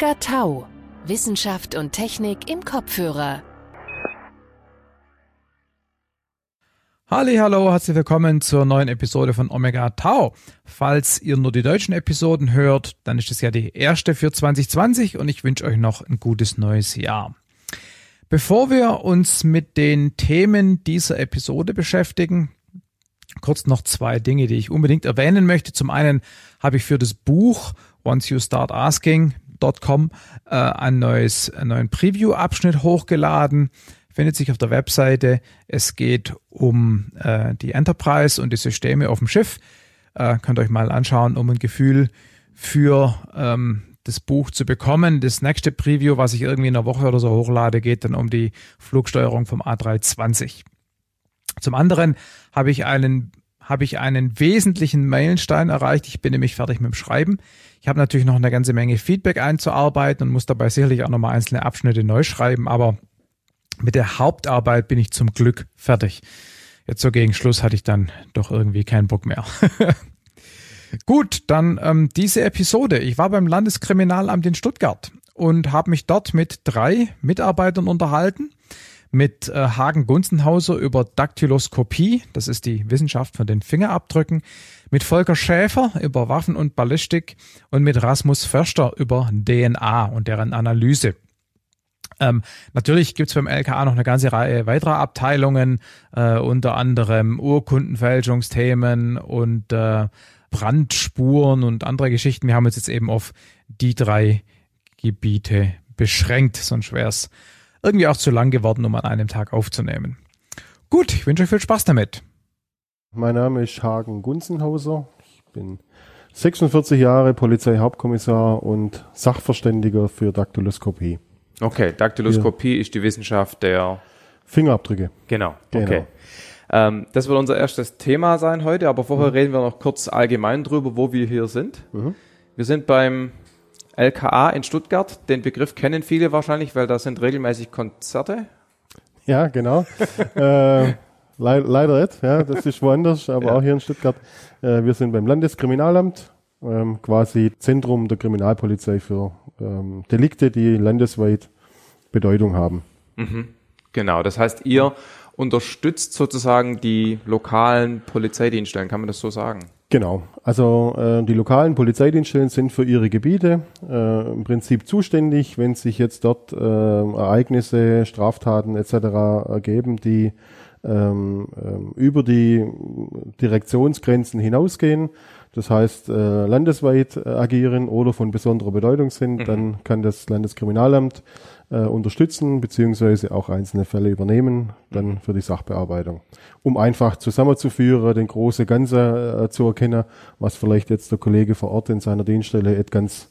Omega Tau. Wissenschaft und Technik im Kopfhörer. Halli, hallo, herzlich willkommen zur neuen Episode von Omega Tau. Falls ihr nur die deutschen Episoden hört, dann ist es ja die erste für 2020 und ich wünsche euch noch ein gutes neues Jahr. Bevor wir uns mit den Themen dieser Episode beschäftigen, kurz noch zwei Dinge, die ich unbedingt erwähnen möchte. Zum einen habe ich für das Buch Once You Start Asking.com äh, ein neues, einen neuen Preview-Abschnitt hochgeladen findet sich auf der Webseite. Es geht um äh, die Enterprise und die Systeme auf dem Schiff. Äh, könnt euch mal anschauen, um ein Gefühl für ähm, das Buch zu bekommen. Das nächste Preview, was ich irgendwie in einer Woche oder so hochlade, geht dann um die Flugsteuerung vom A320. Zum anderen habe ich einen habe ich einen wesentlichen Meilenstein erreicht. Ich bin nämlich fertig mit dem Schreiben. Ich habe natürlich noch eine ganze Menge Feedback einzuarbeiten und muss dabei sicherlich auch nochmal einzelne Abschnitte neu schreiben, aber mit der Hauptarbeit bin ich zum Glück fertig. Jetzt so gegen Schluss hatte ich dann doch irgendwie keinen Bock mehr. Gut, dann ähm, diese Episode. Ich war beim Landeskriminalamt in Stuttgart und habe mich dort mit drei Mitarbeitern unterhalten. Mit äh, Hagen Gunzenhauser über Daktyloskopie, das ist die Wissenschaft von den Fingerabdrücken, mit Volker Schäfer über Waffen und Ballistik und mit Rasmus Förster über DNA und deren Analyse. Ähm, natürlich gibt's beim LKA noch eine ganze Reihe weiterer Abteilungen, äh, unter anderem Urkundenfälschungsthemen und äh, Brandspuren und andere Geschichten. Wir haben uns jetzt eben auf die drei Gebiete beschränkt, sonst wäre es irgendwie auch zu lang geworden, um an einem Tag aufzunehmen. Gut, ich wünsche euch viel Spaß damit. Mein Name ist Hagen Gunzenhauser. Ich bin 46 Jahre Polizeihauptkommissar und Sachverständiger für Daktyloskopie. Okay, Daktyloskopie ja. ist die Wissenschaft der Fingerabdrücke. Genau, genau. okay. Ähm, das wird unser erstes Thema sein heute, aber vorher mhm. reden wir noch kurz allgemein drüber, wo wir hier sind. Mhm. Wir sind beim LKA in Stuttgart. Den Begriff kennen viele wahrscheinlich, weil da sind regelmäßig Konzerte. Ja, genau. äh, le leider nicht, ja, das ist woanders, aber ja. auch hier in Stuttgart. Äh, wir sind beim Landeskriminalamt, ähm, quasi Zentrum der Kriminalpolizei für ähm, Delikte, die landesweit Bedeutung haben. Mhm. Genau, das heißt, ihr unterstützt sozusagen die lokalen Polizeidienststellen, kann man das so sagen? Genau, also äh, die lokalen Polizeidienststellen sind für ihre Gebiete äh, im Prinzip zuständig, wenn sich jetzt dort äh, Ereignisse, Straftaten etc. ergeben, die ähm, äh, über die Direktionsgrenzen hinausgehen, das heißt äh, landesweit äh, agieren oder von besonderer Bedeutung sind, mhm. dann kann das Landeskriminalamt äh, unterstützen beziehungsweise auch einzelne Fälle übernehmen, dann mhm. für die Sachbearbeitung, um einfach zusammenzuführen, den große Ganze äh, zu erkennen, was vielleicht jetzt der Kollege vor Ort in seiner Dienststelle ganz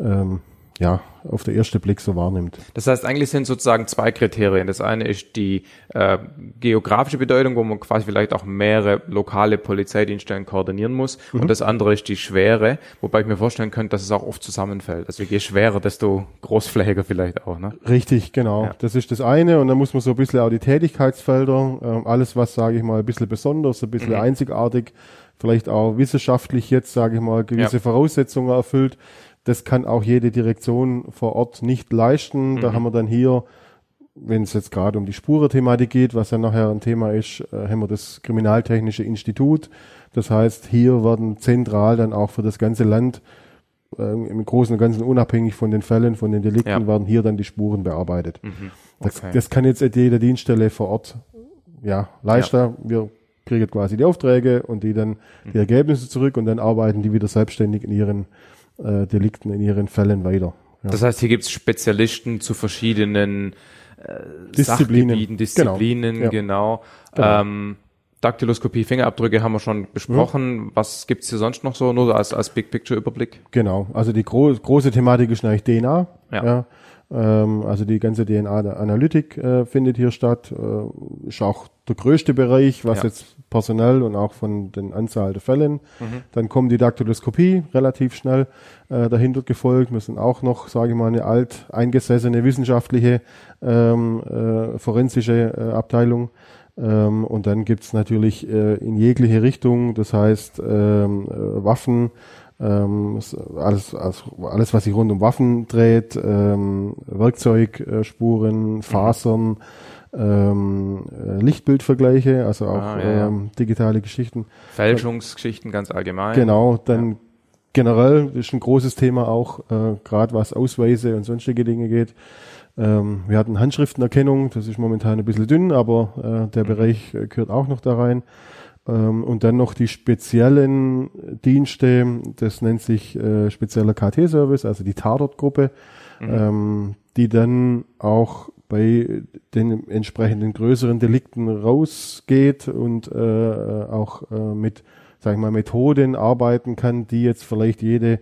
ähm, ja, auf den ersten Blick so wahrnimmt. Das heißt, eigentlich sind sozusagen zwei Kriterien. Das eine ist die äh, geografische Bedeutung, wo man quasi vielleicht auch mehrere lokale Polizeidienststellen koordinieren muss. Mhm. Und das andere ist die Schwere, wobei ich mir vorstellen könnte, dass es auch oft zusammenfällt. Also je schwerer, desto großflächiger vielleicht auch. Ne? Richtig, genau. Ja. Das ist das eine. Und dann muss man so ein bisschen auch die Tätigkeitsfelder, äh, alles was, sage ich mal, ein bisschen besonders, ein bisschen mhm. einzigartig, vielleicht auch wissenschaftlich jetzt, sage ich mal, gewisse ja. Voraussetzungen erfüllt das kann auch jede Direktion vor Ort nicht leisten. Mhm. Da haben wir dann hier, wenn es jetzt gerade um die Spurenthematik geht, was ja nachher ein Thema ist, äh, haben wir das Kriminaltechnische Institut. Das heißt, hier werden zentral dann auch für das ganze Land äh, im Großen und Ganzen unabhängig von den Fällen, von den Delikten, ja. werden hier dann die Spuren bearbeitet. Mhm. Okay. Das, das, kann jetzt jede Dienststelle vor Ort ja leichter. Ja. Wir kriegen quasi die Aufträge und die dann die mhm. Ergebnisse zurück und dann arbeiten die wieder selbstständig in ihren äh, Delikten in ihren Fällen weiter. Ja. Das heißt, hier gibt es Spezialisten zu verschiedenen äh, Disziplinen, Disziplinen, genau. genau. genau. Ähm, Daktyloskopie, Fingerabdrücke haben wir schon besprochen. Mhm. Was gibt's hier sonst noch so, nur als, als Big Picture Überblick? Genau, also die gro große Thematik ist eigentlich DNA. Ja. ja. Ähm, also die ganze DNA-Analytik äh, findet hier statt. Äh, ist auch der größte Bereich, was ja. jetzt personell und auch von den Anzahl der Fällen. Mhm. Dann kommt die Daktyloskopie relativ schnell äh, dahinter gefolgt. Wir sind auch noch, sage ich mal, eine alt eingesessene wissenschaftliche ähm, äh, forensische äh, Abteilung. Ähm, und dann gibt's natürlich äh, in jegliche Richtung, das heißt ähm, äh, Waffen, ähm, alles, alles, alles, was sich rund um Waffen dreht, ähm, Werkzeugspuren, Fasern, ähm, äh, Lichtbildvergleiche, also auch Ah, ja, ja. Ähm, digitale Geschichten. Fälschungsgeschichten ganz allgemein. Genau, dann generell ist ein großes Thema auch, äh, gerade was Ausweise und sonstige Dinge geht. Ähm, wir hatten Handschriftenerkennung, das ist momentan ein bisschen dünn, aber äh, der Bereich äh, gehört auch noch da rein. Ähm, und dann noch die speziellen Dienste, das nennt sich äh, spezieller KT-Service, also die Tatort-Gruppe, ähm, die dann auch bei den entsprechenden größeren Delikten rausgeht und äh, auch äh, mit, sag ich mal, Methoden arbeiten kann, die jetzt vielleicht jede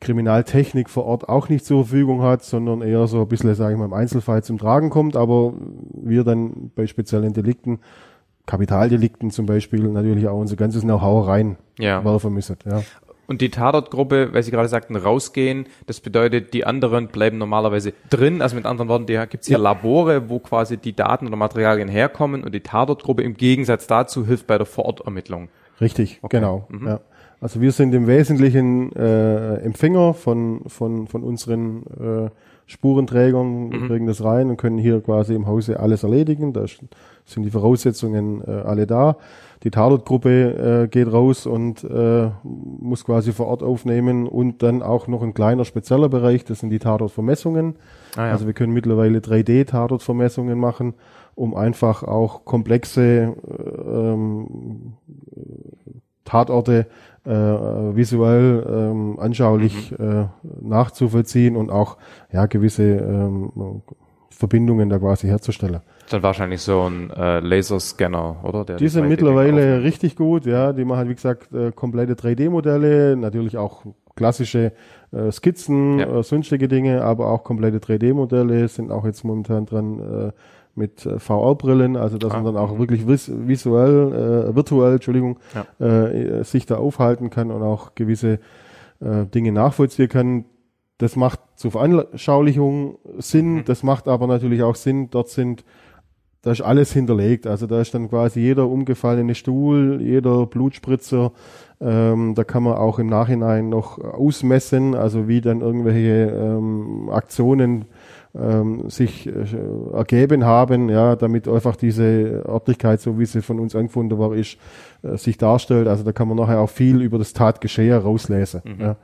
Kriminaltechnik vor Ort auch nicht zur Verfügung hat, sondern eher so ein bisschen, sage ich mal, im Einzelfall zum Tragen kommt, aber wir dann bei speziellen Delikten, Kapitaldelikten zum Beispiel, natürlich auch unser ganzes Know-how rein Ja. müssen. Ja. Und die Tatortgruppe, weil Sie gerade sagten, rausgehen, das bedeutet, die anderen bleiben normalerweise drin. Also mit anderen Worten, gibt es hier Labore, wo quasi die Daten oder Materialien herkommen und die Tatortgruppe im Gegensatz dazu hilft bei der Vorortermittlung. Richtig, genau. Ja. Also wir sind im Wesentlichen äh, Empfänger von, von, von unseren äh, Spurenträgern, wir kriegen das rein und können hier quasi im Hause alles erledigen. Da ist- sind die Voraussetzungen äh, alle da. Die Tatortgruppe äh, geht raus und äh, muss quasi vor Ort aufnehmen und dann auch noch ein kleiner spezieller Bereich, das sind die Tatortvermessungen. Ah, ja. Also wir können mittlerweile 3D-Tatortvermessungen machen, um einfach auch komplexe äh, ähm, Tatorte äh, visuell ähm, anschaulich äh, nachzuvollziehen und auch ja gewisse ähm, Verbindungen da quasi herzustellen. Dann wahrscheinlich so ein äh, Laserscanner, oder? Der Die sind mittlerweile richtig gut, ja. Die machen, wie gesagt, äh, komplette 3D-Modelle, natürlich auch klassische äh, Skizzen, Ja. äh, sonstige Dinge, aber auch komplette 3D-Modelle sind auch jetzt momentan dran äh, mit äh, VR-Brillen, also dass Ah, man dann auch wirklich vis visuell, äh, virtuell, Entschuldigung, Ja. äh, sich da aufhalten kann und auch gewisse äh, Dinge nachvollziehen kann. Das macht zur Veranschaulichung Sinn, Mhm. das macht aber natürlich auch Sinn, dort sind da ist alles hinterlegt. Also da ist dann quasi jeder umgefallene Stuhl, jeder Blutspritzer. Ähm, da kann man auch im Nachhinein noch ausmessen, also wie dann irgendwelche ähm, Aktionen ähm, sich äh, ergeben haben, ja, damit einfach diese Örtlichkeit, so wie sie von uns angefunden war, ist, äh, sich darstellt. Also da kann man nachher auch viel über das Tatgeschehen rauslesen, ja,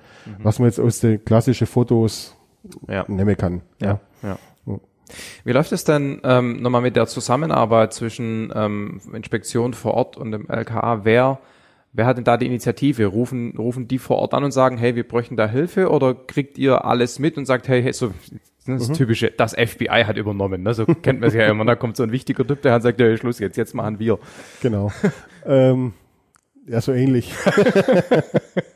was man jetzt aus den klassischen Fotos Ja. nehmen kann. Ja, ja. Wie läuft es denn ähm, nochmal mit der Zusammenarbeit zwischen ähm, Inspektion vor Ort und dem LKA? Wer, wer hat denn da die Initiative? Rufen, rufen die vor Ort an und sagen, hey, wir bräuchten da Hilfe oder kriegt ihr alles mit und sagt, hey, hey so das typische, das FBI hat übernommen, ne? So kennt man es ja immer. Da kommt so ein wichtiger Typ, der hat sagt, ja, Schluss jetzt, jetzt machen wir. Genau. ähm, ja, so ähnlich.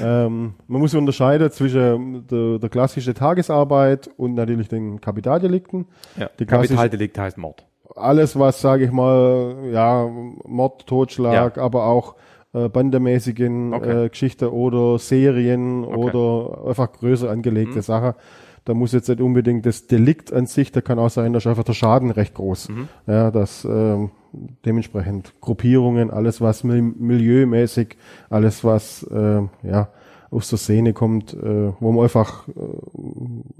ähm, man muss unterscheiden zwischen der, der klassischen Tagesarbeit und natürlich den Kapitaldelikten. Ja. Kapitaldelikt heißt Mord. Alles, was, sage ich mal, ja, Mord, Totschlag, aber auch äh, bandemäßigen Okay. äh, Geschichten oder Serien Okay. oder einfach größer angelegte Sachen. Da muss jetzt nicht unbedingt das Delikt an sich, da kann auch sein, da ist einfach der Schaden recht groß. Ja, dass ähm, dementsprechend Gruppierungen, alles was mil milieumäßig, alles was äh, ja aus der Szene kommt, äh, wo man einfach äh,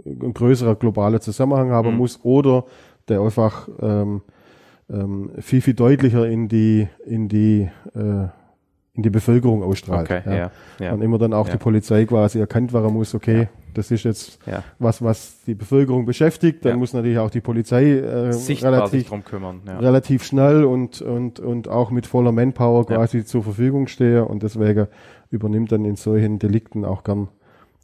ein größerer globaler Zusammenhang haben muss oder der einfach ähm, ähm, viel viel deutlicher in die in die äh, in die Bevölkerung ausstrahlt. Okay, ja, ja. Und immer dann auch Ja. die Polizei quasi erkannt werden muss, okay, das ist jetzt Ja. was, was die Bevölkerung beschäftigt, dann Ja. muss natürlich auch die Polizei äh, Sichtbar relativ, drum kümmern. Ja. relativ schnell und, und, und auch mit voller Manpower Ja. quasi zur Verfügung stehen und deswegen übernimmt dann in solchen Delikten auch gern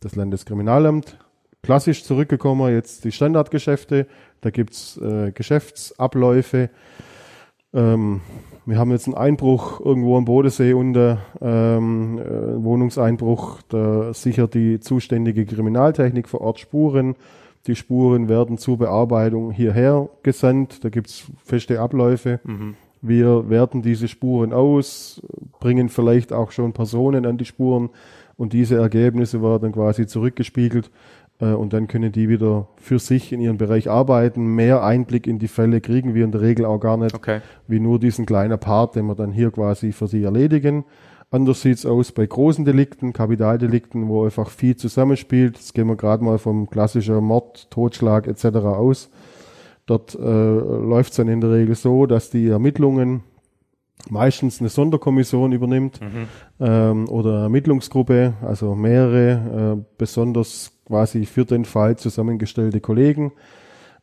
das Landeskriminalamt. Klassisch zurückgekommen, jetzt die Standardgeschäfte, da gibt's äh, Geschäftsabläufe. Ähm, wir haben jetzt einen Einbruch irgendwo am Bodensee unter ähm, äh, Wohnungseinbruch. Da sichert die zuständige Kriminaltechnik vor Ort Spuren. Die Spuren werden zur Bearbeitung hierher gesandt. Da gibt's feste Abläufe. Wir werten diese Spuren aus, bringen vielleicht auch schon Personen an die Spuren und diese Ergebnisse werden quasi zurückgespiegelt äh, und dann können die wieder für sich in ihrem Bereich arbeiten. Mehr Einblick in die Fälle kriegen wir in der Regel auch gar nicht Okay. wie nur diesen kleinen Part, den wir dann hier quasi für sie erledigen. Anders sieht's aus bei großen Delikten, Kapitaldelikten, wo einfach viel zusammenspielt. Das gehen wir gerade mal vom klassischen Mord, Totschlag etc. aus. Dort äh, läuft's dann in der Regel so, dass die Ermittlungen meistens eine Sonderkommission übernimmt mhm. ähm, oder Ermittlungsgruppe, also mehrere, äh, besonders quasi für den Fall zusammengestellte Kollegen.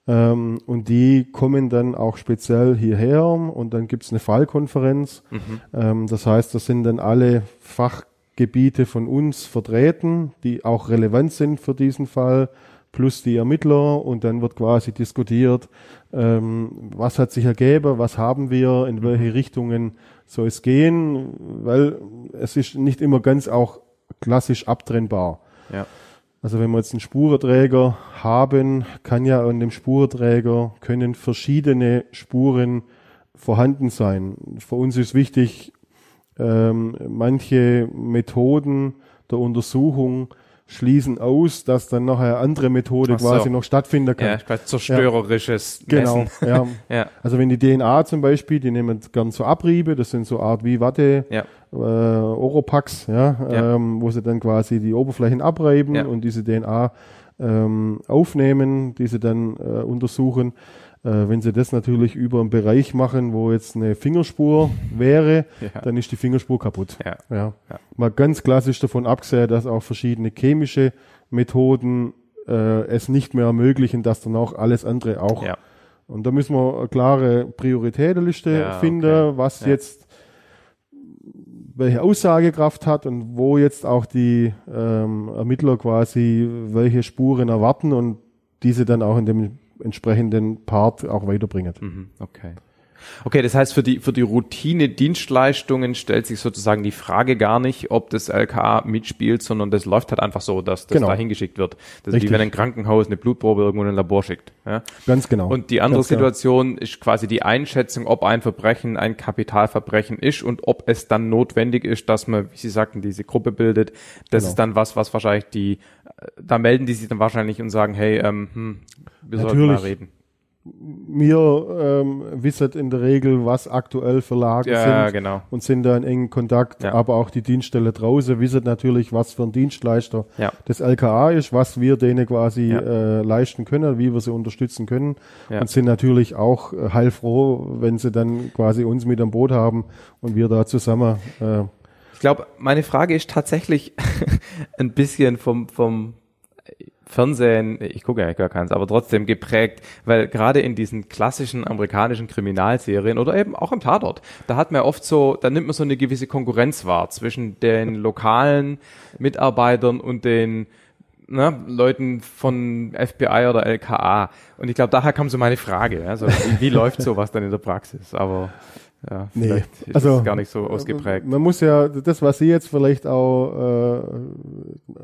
Ähm, und die kommen dann auch speziell hierher und dann gibt's eine Fallkonferenz. Mhm. Ähm, das heißt, da sind dann alle Fachgebiete von uns vertreten, die auch relevant sind für diesen Fall plus die Ermittler und dann wird quasi diskutiert, ähm, was hat sich ergeben, was haben wir, in welche Richtungen soll es gehen, weil es ist nicht immer ganz auch klassisch abtrennbar. Ja. Also wenn wir jetzt einen Spurenträger haben, kann ja an dem Spurenträger können verschiedene Spuren vorhanden sein. Für uns ist wichtig, ähm, manche Methoden der Untersuchung schließen aus, dass dann noch eine andere Methode so. quasi noch stattfinden kann. Ja, quasi zerstörerisches ja. Genau, ja. ja. Also wenn die DNA zum Beispiel, die nehmen gern so Abriebe, das sind so Art wie Watte, ja. äh, Oropax, ja, ja. Ähm, wo sie dann quasi die Oberflächen abreiben und diese DNA ähm, aufnehmen, die sie dann äh, untersuchen. Äh, wenn sie das natürlich über einen Bereich machen, wo jetzt eine Fingerspur wäre, ja. dann ist die Fingerspur kaputt. Ja. Ja. ja. Mal ganz klassisch davon abgesehen, dass auch verschiedene chemische Methoden äh, es nicht mehr ermöglichen, dass dann auch alles andere auch. Ja. Und da müssen wir eine klare Prioritätenliste ja, finden, okay. was jetzt welche Aussagekraft hat und wo jetzt auch die ähm, Ermittler quasi welche Spuren erwarten und diese dann auch in dem entsprechenden Part auch weiterbringen. Mhm, okay. Okay, das heißt, für die, für die Routine-Dienstleistungen stellt sich sozusagen die Frage gar nicht, ob das LKA mitspielt, sondern das läuft halt einfach so, dass das genau. da hingeschickt wird. Das ist wie wenn ein Krankenhaus eine Blutprobe irgendwo in ein Labor schickt. Ja? Ganz genau. Und die andere Ganz genau. Situation genau. ist quasi die Einschätzung, ob ein Verbrechen ein Kapitalverbrechen ist und ob es dann notwendig ist, dass man, wie Sie sagten, diese Gruppe bildet. Das genau. ist dann was, was wahrscheinlich die, da melden die sich dann wahrscheinlich und sagen, hey, ähm, hm, wir Natürlich. sollten mal reden. Wir ähm, wissen in der Regel, was aktuell für Lagen ja, sind genau. und sind da in engen Kontakt. Ja. Aber auch die Dienststelle draußen wissen natürlich, was für ein Dienstleister ja. das LKA ist, was wir denen quasi äh, leisten können, wie wir sie unterstützen können und sind natürlich auch äh, heilfroh, wenn sie dann quasi uns mit am Boot haben und wir da zusammen äh, ich glaube, meine Frage ist tatsächlich ein bisschen vom, vom Fernsehen, ich gucke ja gar keins, aber trotzdem geprägt, weil gerade in diesen klassischen amerikanischen Kriminalserien oder eben auch im Tatort, da hat man oft so, da nimmt man so eine gewisse Konkurrenz wahr zwischen den lokalen Mitarbeitern und den ne, Leuten von FBI oder LKA. Und ich glaube, daher kam so meine Frage, also wie, wie läuft sowas dann in der Praxis? Aber ja, nee, also gar nicht so ausgeprägt. Man muss ja, das, was Sie jetzt vielleicht auch, äh,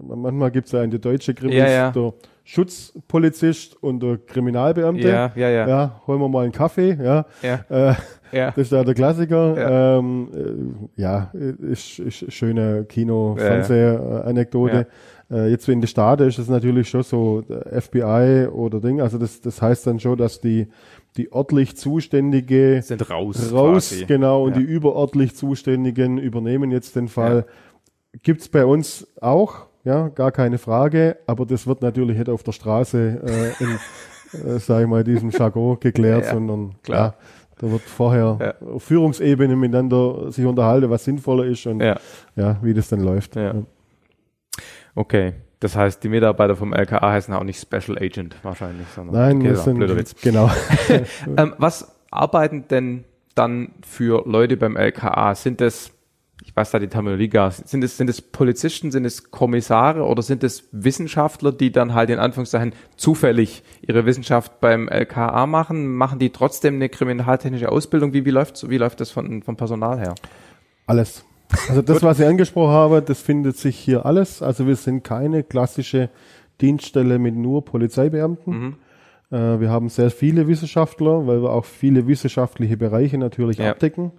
manchmal gibt es ja in der deutsche Krimis ja, ja. der Schutzpolizist und der Kriminalbeamte. Ja, ja, ja. Ja, holen wir mal einen Kaffee, ja. Ja. Äh, ja. Das ist ja der Klassiker. Ja, ähm, äh, ja ist, ist schöne Kino-Fernseh-Anekdote. Ja. Äh, jetzt, wenn die Staaten ist es natürlich schon so FBI oder Ding. Also das, das heißt dann schon, dass die die örtlich Zuständige sind raus. Raus, quasi. genau, und ja. die überörtlich Zuständigen übernehmen jetzt den Fall. Ja. Gibt's bei uns auch, ja, gar keine Frage, aber das wird natürlich nicht auf der Straße äh, in, äh, sag ich mal, diesem Jargon geklärt, ja, sondern klar. da wird vorher ja. Führungsebene miteinander sich unterhalten, was sinnvoller ist und ja, wie das dann läuft. Ja. Okay. Das heißt, die Mitarbeiter vom LKA heißen auch nicht Special Agent wahrscheinlich, sondern Nein, okay, das sind, blöder Witz. genau. ähm, was arbeiten denn dann für Leute beim LKA? Sind das, ich weiß da die Terminologie gar sind es, sind es Polizisten, sind es Kommissare oder sind es Wissenschaftler, die dann halt in Anführungszeichen zufällig ihre Wissenschaft beim LKA machen? Machen die trotzdem eine kriminaltechnische Ausbildung? Wie, wie läuft, wie läuft das von, vom Personal her? Alles. Also das, was ich angesprochen habe, das findet sich hier alles. Also wir sind keine klassische Dienststelle mit nur Polizeibeamten. Mhm. Äh, wir haben sehr viele Wissenschaftler, weil wir auch viele wissenschaftliche Bereiche natürlich ja. abdecken.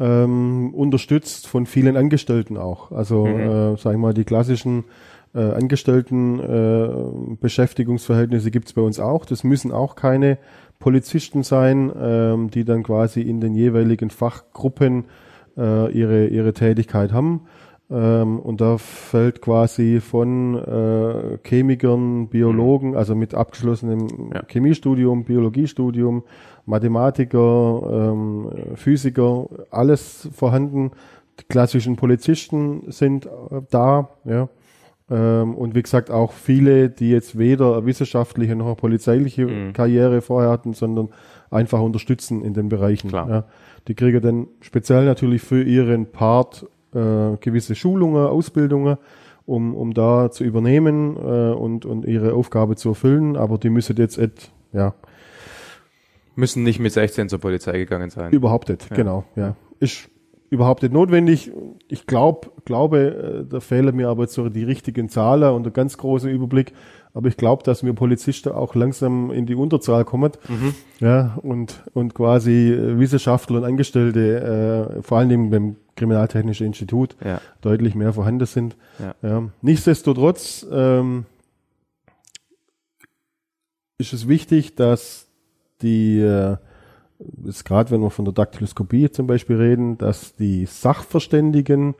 Ähm, unterstützt von vielen Angestellten auch. Also, mhm. äh, sag ich mal, die klassischen äh, Angestellten äh, Beschäftigungsverhältnisse gibt's bei uns auch. Das müssen auch keine Polizisten sein, ähm, die dann quasi in den jeweiligen Fachgruppen äh, ihre, ihre Tätigkeit haben. Ähm, und da fällt quasi von äh, Chemikern, Biologen, mhm. also mit abgeschlossenem ja. Chemiestudium, Biologiestudium, Mathematiker, ähm, Physiker, alles vorhanden. Die klassischen Polizisten sind äh, da, ja. Ähm, und wie gesagt, auch viele, die jetzt weder eine wissenschaftliche noch eine polizeiliche mhm. Karriere vorher hatten, sondern einfach unterstützen in den Bereichen. Ja. Die kriegen dann speziell natürlich für ihren Part äh, gewisse Schulungen, Ausbildungen, um, um da zu übernehmen äh, und, und ihre Aufgabe zu erfüllen, aber die müssen jetzt et, ja. Müssen nicht mit 16 zur Polizei gegangen sein. Überhaupt nicht, ja. genau, ja. Ist überhaupt nicht notwendig. Ich glaub, glaube, äh, da fehlen mir aber jetzt so die richtigen Zahlen und ein ganz großer Überblick. Aber ich glaube, dass wir Polizisten auch langsam in die Unterzahl kommen. Mhm. Ja, und, und quasi äh, Wissenschaftler und Angestellte, äh, vor allen Dingen beim Kriminaltechnischen Institut, ja. deutlich mehr vorhanden sind. Ja. Ja. Nichtsdestotrotz ähm, ist es wichtig, dass die äh, gerade wenn wir von der Daktyloskopie zum Beispiel reden, dass die Sachverständigen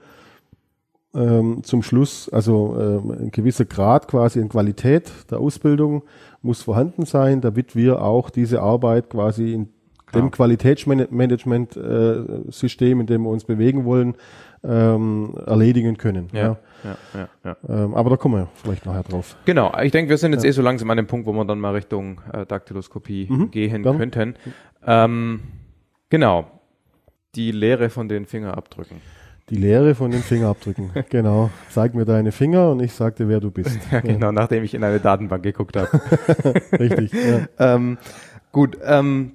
ähm, zum Schluss, also ähm, ein gewisser Grad quasi in Qualität der Ausbildung muss vorhanden sein, damit wir auch diese Arbeit quasi in dem Qualitätsmanagement-System, äh, in dem wir uns bewegen wollen, ähm, erledigen können. Ja, ja. ja, ja. Ähm, aber da kommen wir vielleicht nachher drauf. Genau, ich denke, wir sind jetzt eh so langsam an dem Punkt, wo wir dann mal Richtung äh, Daktyloskopie mhm, gehen dann. könnten. Ähm, genau, die Lehre von den Fingerabdrücken. Die Lehre von den Fingerabdrücken, genau. Zeig mir deine Finger und ich sag dir, wer du bist. Ja, genau, ja. nachdem ich in eine Datenbank geguckt habe. Richtig. Ja. ähm, gut, ähm,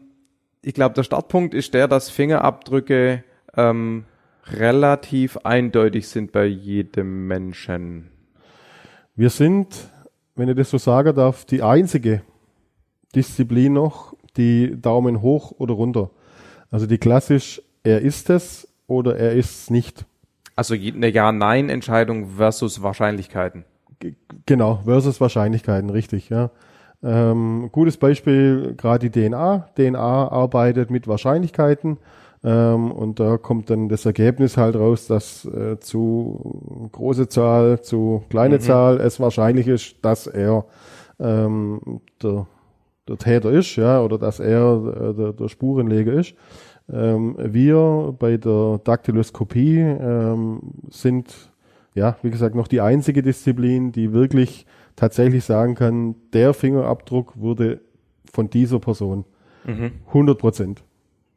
ich glaube, der Startpunkt ist der, dass Fingerabdrücke ähm, relativ eindeutig sind bei jedem Menschen. Wir sind, wenn ich das so sagen darf, die einzige Disziplin noch, die Daumen hoch oder runter. Also die klassisch, er ist es oder er ist es nicht. Also eine Ja-Nein-Entscheidung versus Wahrscheinlichkeiten. G genau, versus Wahrscheinlichkeiten, richtig, ja. Ähm, gutes Beispiel, gerade die DNA. DNA arbeitet mit Wahrscheinlichkeiten ähm, und da kommt dann das Ergebnis halt raus, dass äh, zu große Zahl, zu kleine mhm. Zahl es wahrscheinlich ist, dass er ähm, der, der Täter ist, ja, oder dass er äh, der, der Spurenleger ist. Ähm, wir bei der Daktyloskopie ähm, sind, ja, wie gesagt, noch die einzige Disziplin, die wirklich tatsächlich sagen kann, der Fingerabdruck wurde von dieser Person. Mhm. 100 Prozent.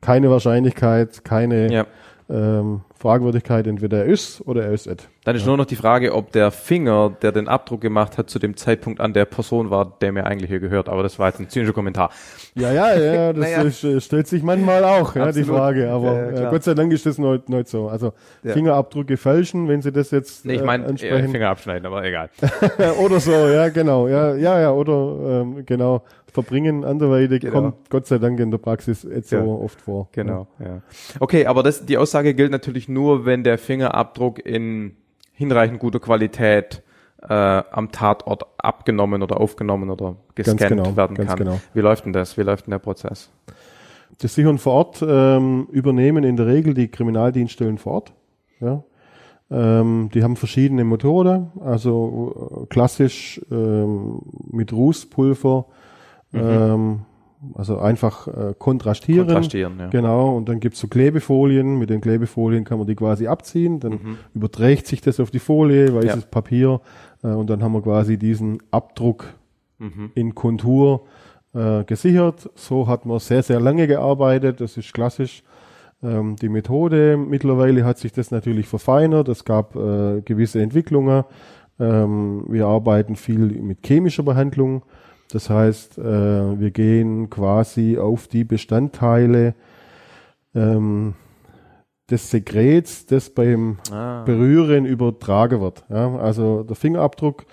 Keine Wahrscheinlichkeit, keine ja. ähm, Fragwürdigkeit, entweder er ist oder er ist et. Dann ist ja. nur noch die Frage, ob der Finger, der den Abdruck gemacht hat, zu dem Zeitpunkt an der Person war, der mir eigentlich hier gehört. Aber das war jetzt ein zynischer Kommentar. Ja, ja, ja, das naja. ist, äh, stellt sich manchmal auch, ja, die Frage. Aber ja, äh, Gott sei Dank ist das nicht, nicht so. Also Fingerabdrücke fälschen, wenn Sie das jetzt nee, ich mein, äh, ansprechen. Finger abschneiden, aber egal. oder so, ja, genau. Ja, ja, ja, oder ähm, genau verbringen anderweitig genau. kommt Gott sei Dank in der Praxis jetzt so oft vor. Genau, ja. Okay, aber das, die Aussage gilt natürlich nur, wenn der Fingerabdruck in hinreichend guter Qualität äh, am Tatort abgenommen oder aufgenommen oder gescannt genau, werden kann. Genau. Wie läuft denn das? Wie läuft denn der Prozess? Das Sichern vor Ort ähm, übernehmen in der Regel die Kriminaldienststellen vor Ort. Ja. Ähm, die haben verschiedene Methoden, also äh, klassisch ähm, mit Rußpulver, mhm. ähm, also einfach äh, kontrastieren. Kontrastieren, ja. Genau, und dann gibt's so Klebefolien. Mit den Klebefolien kann man die quasi abziehen. Dann mhm. überträgt sich das auf die Folie, weißes ja. Papier. Äh, und dann haben wir quasi diesen Abdruck mhm. in Kontur äh, gesichert. So hat man sehr, sehr lange gearbeitet. Das ist klassisch. Ähm, die Methode mittlerweile hat sich das natürlich verfeinert. Es gab äh, gewisse Entwicklungen. Ähm, wir arbeiten viel mit chemischer Behandlung. Das heißt, äh, wir gehen quasi auf die Bestandteile ähm, des Sekrets, das beim ah. Berühren übertragen wird. Ja, also der Fingerabdruck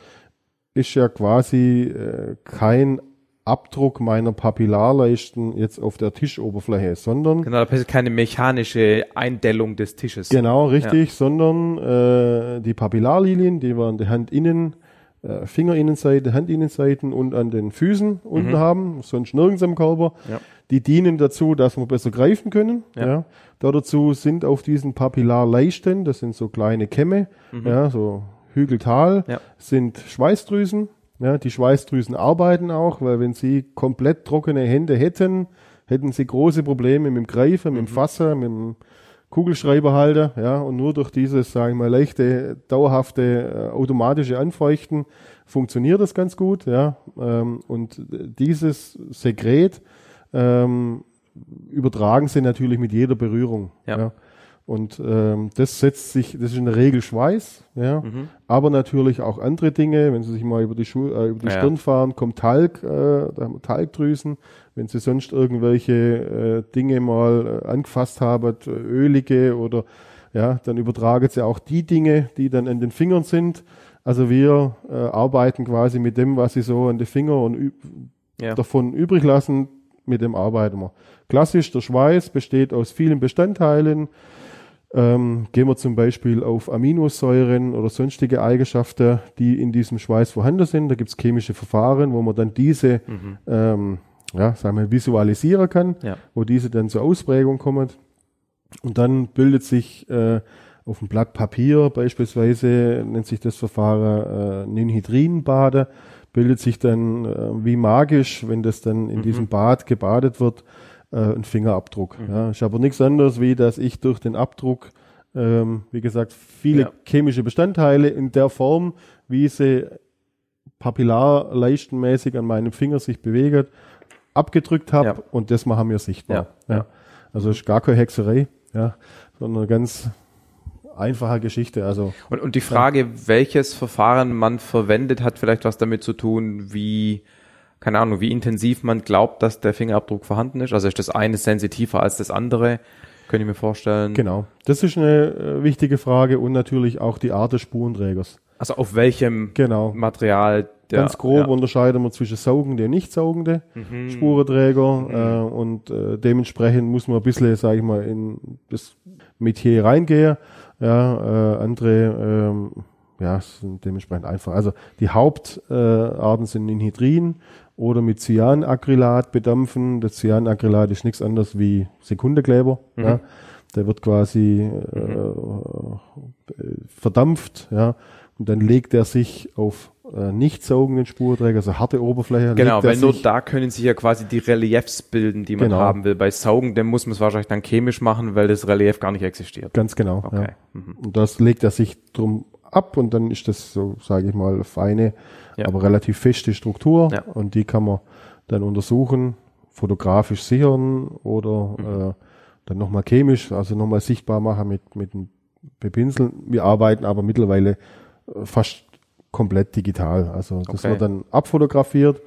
ist ja quasi äh, kein Abdruck meiner Papillarleisten jetzt auf der Tischoberfläche, sondern genau, da passiert keine mechanische Eindellung des Tisches. Genau, richtig, ja. sondern äh, die Papillarlilien, die wir an der Hand innen äh, Fingerinnenseite, Handinnenseiten und an den Füßen unten haben, sonst nirgends am Körper. Ja. Die dienen dazu, dass wir besser greifen können. Ja. Ja. Da dazu sind auf diesen Papillarleisten, das sind so kleine Kämme, ja, so Hügeltal, Ja. sind Schweißdrüsen. Ja, die Schweißdrüsen arbeiten auch, weil wenn sie komplett trockene Hände hätten, hätten sie große Probleme mit dem Greifen, mit dem Fasser, mit dem Kugelschreiberhalter, ja, und nur durch dieses, sage ich mal, leichte, dauerhafte, äh, automatische Anfeuchten funktioniert das ganz gut, ja, ähm, und dieses Sekret ähm, übertragen sie natürlich mit jeder Berührung, Ja. ja. Und ähm, das setzt sich, das ist in der Regel Schweiß, ja, aber natürlich auch andere Dinge. Wenn Sie sich mal über die, Schu äh, über die Ja. Stirn fahren, kommt Talg, äh, da haben wir Talgdrüsen. Wenn Sie sonst irgendwelche äh, Dinge mal äh, angefasst haben, äh, ölige oder ja, dann übertragen Sie auch die Dinge, die dann an den Fingern sind. Also wir äh, arbeiten quasi mit dem, was Sie so an den Finger und Ja. davon übrig lassen, mit dem arbeiten wir. Klassisch, der Schweiß besteht aus vielen Bestandteilen. Ähm, gehen wir zum Beispiel auf Aminosäuren oder sonstige Eigenschaften, die in diesem Schweiß vorhanden sind. Da gibt es chemische Verfahren, wo man dann diese ähm, ja, sagen wir, visualisieren kann, Ja. wo diese dann zur Ausprägung kommen. Und dann bildet sich äh, auf dem Blatt Papier beispielsweise, nennt sich das Verfahren äh, Ninhydrinbade, bildet sich dann äh, wie magisch, wenn das dann in diesem Bad gebadet wird, äh, ein Fingerabdruck. Ja, ist aber nichts anderes, wie dass ich durch den Abdruck, ähm, wie gesagt, viele Ja. chemische Bestandteile in der Form, wie sie papillarleistenmäßig an meinem Finger sich bewegen, abgedrückt habe Ja. und das machen wir sichtbar. Ja, ja. Also ist gar keine Hexerei, ja, sondern eine ganz einfache Geschichte. Also Und, und die Frage, welches Verfahren man verwendet, hat vielleicht was damit zu tun, wie, keine Ahnung, wie intensiv man glaubt, dass der Fingerabdruck vorhanden ist. Also ist das eine sensitiver als das andere? Könnte ich mir vorstellen. genau, das ist eine äh, wichtige Frage und natürlich auch die Art des Spurenträgers. Also auf welchem Genau. Material der, Ganz grob ja. Mhm. unterscheiden wir zwischen saugende und nicht saugende Spurenträger äh, und äh, dementsprechend muss man ein bisschen, sage ich mal, in das Metier reingehen. Ja, äh, andere ähm, ja, sind dementsprechend einfach. Also die Hauptarten äh, Arten sind Ninhydrin oder mit Cyanacrylat bedampfen. Das Cyanacrylat ist nichts anderes wie Sekundekleber. Ja. Der wird quasi äh, verdampft, ja, und dann legt er sich auf äh, nicht saugenden Spurträger, also harte Oberfläche. Genau, weil nur da können sich ja quasi die Reliefs bilden, die man Genau. haben will. Bei Saugendem muss man es wahrscheinlich dann chemisch machen, weil das Relief gar nicht existiert. Ganz genau. Okay. Ja. Und das legt er sich drum ab und dann ist das so, sage ich mal, feine, Ja. aber relativ feste Struktur Ja. und die kann man dann untersuchen, fotografisch sichern oder Mhm. äh, dann nochmal chemisch, also nochmal sichtbar machen mit, mit dem Bepinseln. Wir arbeiten aber mittlerweile äh, fast komplett digital. Also das Okay. wird dann abfotografiert.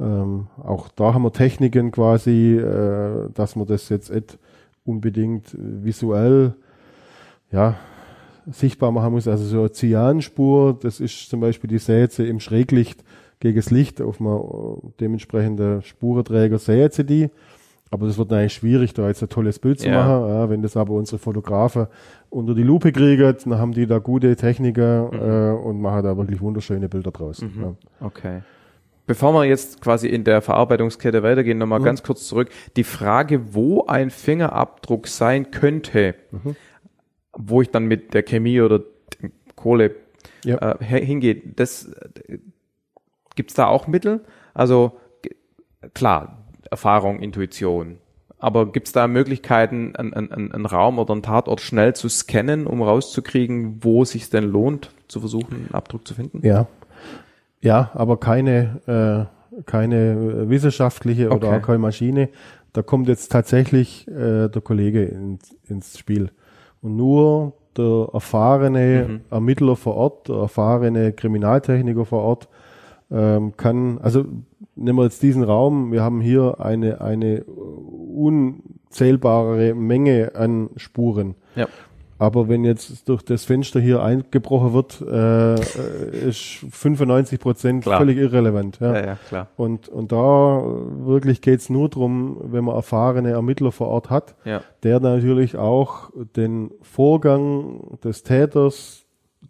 Ähm, auch da haben wir Techniken quasi, äh, dass man das jetzt nicht unbedingt visuell ja, sichtbar machen muss. Also so eine Cyanspur, das ist zum Beispiel die Säze im Schräglicht gegen das Licht auf einem äh, dementsprechenden Spurenträger sähe sie die. Aber das wird eigentlich schwierig, da jetzt ein tolles Bild zu Ja. machen. Ja, wenn das aber unsere Fotografen unter die Lupe kriegen, dann haben die da gute Techniker äh, und machen da wirklich wunderschöne Bilder draus. Ja. Okay. Bevor wir jetzt quasi in der Verarbeitungskette weitergehen, nochmal Mhm. ganz kurz zurück. Die Frage, wo ein Fingerabdruck sein könnte, Mhm. Wo ich dann mit der Chemie oder Kohle Ja. äh, he- hingehe, das äh, gibt's da auch Mittel? Also klar, Erfahrung, Intuition. Aber gibt's da Möglichkeiten, einen, einen, einen Raum oder einen Tatort schnell zu scannen, um rauszukriegen, wo es sich denn lohnt, zu versuchen, einen Abdruck zu finden? Ja. Ja, aber keine, äh, keine wissenschaftliche oder Okay. auch keine Maschine. Da kommt jetzt tatsächlich äh, der Kollege ins, ins Spiel. Und nur der erfahrene Ermittler vor Ort, der erfahrene Kriminaltechniker vor Ort ähm, kann, also nehmen wir jetzt diesen Raum, wir haben hier eine, eine unzählbare Menge an Spuren. Ja. Aber wenn jetzt durch das Fenster hier eingebrochen wird, äh, ist 95 Prozent völlig irrelevant. Ja. Ja, ja, klar. Und, und da äh, wirklich geht's nur drum, wenn man erfahrene Ermittler vor Ort hat, Ja. der natürlich auch den Vorgang des Täters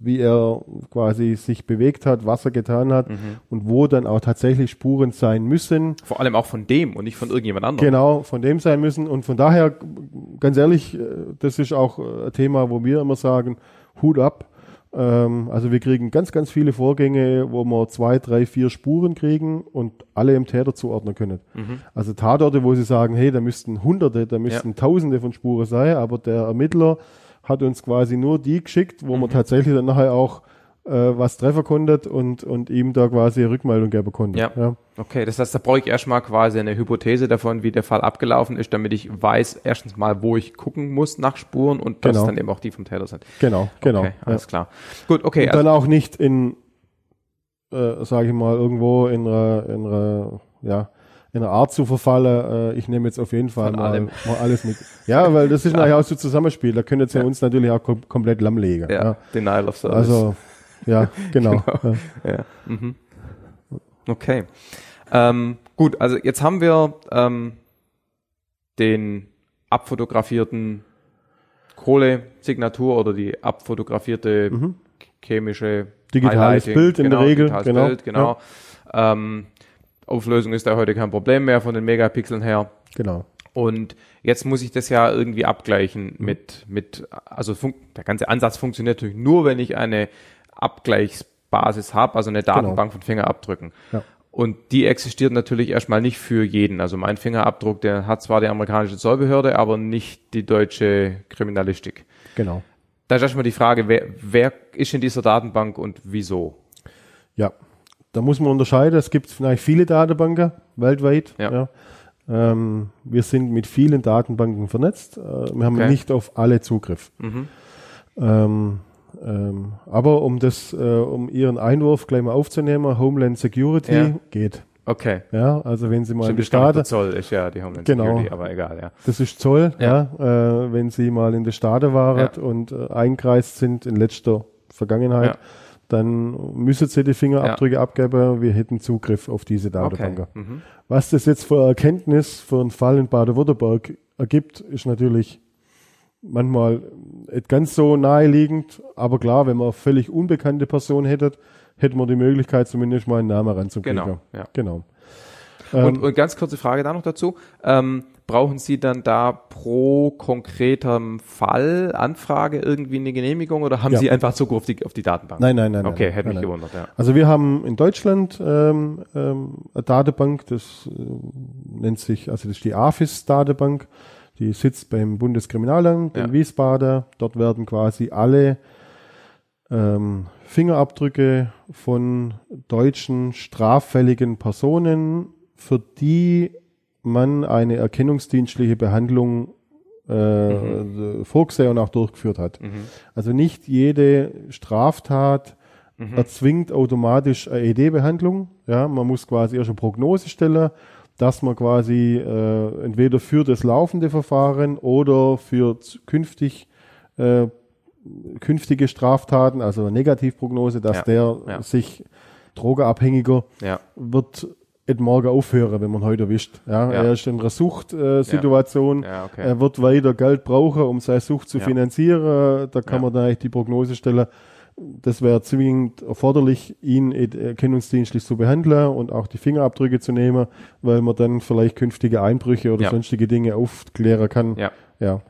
wie er quasi sich bewegt hat, was er getan hat Mhm. und wo dann auch tatsächlich Spuren sein müssen. Vor allem auch von dem und nicht von irgendjemand anderem. Genau, von dem sein müssen. Und von daher, ganz ehrlich, äh, das ist auch äh, ein Thema, wo wir immer sagen, Hut ab. Ähm, also wir kriegen ganz, ganz viele Vorgänge, wo wir zwei, drei, vier Spuren kriegen und alle im Täter zuordnen können. Mhm. Also Tatorte, wo sie sagen, hey, da müssten Hunderte, da müssten Tausende von Spuren sein, aber der Ermittler hat uns quasi nur die geschickt, wo man Mhm. tatsächlich dann nachher auch äh, was treffen konnte und, und ihm da quasi Rückmeldung geben konnte. Ja. Okay, das heißt, da brauche ich erstmal quasi eine Hypothese davon, wie der Fall abgelaufen ist, damit ich weiß, erstens mal, wo ich gucken muss nach Spuren und dass Genau. dann eben auch die vom Täter sind. Genau, genau. Okay, ja. alles klar. Gut, okay. Und dann auch nicht in, äh, sage ich mal, irgendwo in einer, in einer, ja, in einer Art zu verfallen, äh, ich nehme jetzt auf jeden Fall mal, mal alles mit. Ja, weil das ist nachher auch so Zusammenspiel. Da können jetzt ja. uns natürlich auch kom komplett lahmlegen. ja, Ja. Denial of Service. Also, ja, genau. Ja. Ja. Mhm. Okay. Ähm, gut, also jetzt haben wir ähm, den abfotografierten Kohlesignatur oder die abfotografierte chemische Mhm. Digitales Highlighting. Bild in der genau, Regel, Digitales genau, Bild, genau. Ähm, Auflösung ist da heute kein Problem mehr von den Megapixeln her. Genau. Und jetzt muss ich das ja irgendwie abgleichen Mhm. mit, mit, also der ganze Ansatz funktioniert natürlich nur, wenn ich eine Abgleichsbasis habe, also eine Datenbank von Fingerabdrücken. Genau. Ja. Und die existiert natürlich erstmal nicht für jeden. Also mein Fingerabdruck, der hat zwar die amerikanische Zollbehörde, aber nicht die deutsche Kriminalistik. Genau. Da ist erstmal die Frage, wer, wer ist in dieser Datenbank und wieso? Ja, da muss man unterscheiden. Es gibt vielleicht viele Datenbanken weltweit. Ja. Ähm, wir sind mit vielen Datenbanken vernetzt. Äh, wir haben Okay. nicht auf alle Zugriff. Mhm. Ähm, ähm, aber um das, äh, um Ihren Einwurf gleich mal aufzunehmen, Homeland Security Ja. geht. Okay. Ja, also wenn Sie mal in Stimmt, die das ist gar nicht der Staaten, Zoll, ist ja die Homeland Genau. Security, aber egal, ja. das ist Zoll, Ja. ja, äh, wenn Sie mal in die Staaten waren Ja. und äh, eingereist sind in letzter Vergangenheit, Ja. Dann müssen Sie die Fingerabdrücke abgeben. Wir hätten Zugriff auf diese Okay. Datenbanken. Mhm. Was das jetzt für Erkenntnis für einen Fall in Baden-Württemberg ergibt, ist natürlich manchmal nicht ganz so naheliegend, aber klar, wenn man eine völlig unbekannte Person hätte, hätte man die Möglichkeit, zumindest mal einen Namen ranzukriegen. Genau, ja. genau. Und, Ähm, und ganz kurze Frage da noch dazu. Ähm, brauchen Sie dann da pro konkretem Fall Anfrage irgendwie eine Genehmigung oder haben Ja. Sie einfach Zugriff auf die, auf die Datenbank? Nein, nein, nein. Okay, nein, hätte nein, mich nein. gewundert, ja. Also wir haben in Deutschland ähm, ähm, eine Datenbank, das äh, nennt sich, also das ist die AFIS-Datenbank, die sitzt beim Bundeskriminalamt Ja. in Wiesbaden. Dort werden quasi alle ähm, Fingerabdrücke von deutschen straffälligen Personen, für die man eine erkennungsdienstliche Behandlung äh, vorgesehen und auch durchgeführt hat. Also nicht jede Straftat erzwingt automatisch eine ED-Behandlung. Ja, man muss quasi erst eine Prognose stellen, dass man quasi äh, entweder für das laufende Verfahren oder für künftig äh, künftige Straftaten, also eine Negativprognose, dass Ja, der ja. sich Drogeabhängiger Ja, wird et morgen aufhören, wenn man heute erwischt. Ja, Ja. Er ist in einer Suchtsituation. Äh, ja, okay. Er wird weiter Geld brauchen, um seine Sucht zu finanzieren. Da kann man da eigentlich die Prognose stellen. Das wäre zwingend erforderlich, ihn erkennungsdienstlich zu behandeln und auch die Fingerabdrücke zu nehmen, weil man dann vielleicht künftige Einbrüche oder sonstige Dinge aufklären kann. ja, Ja.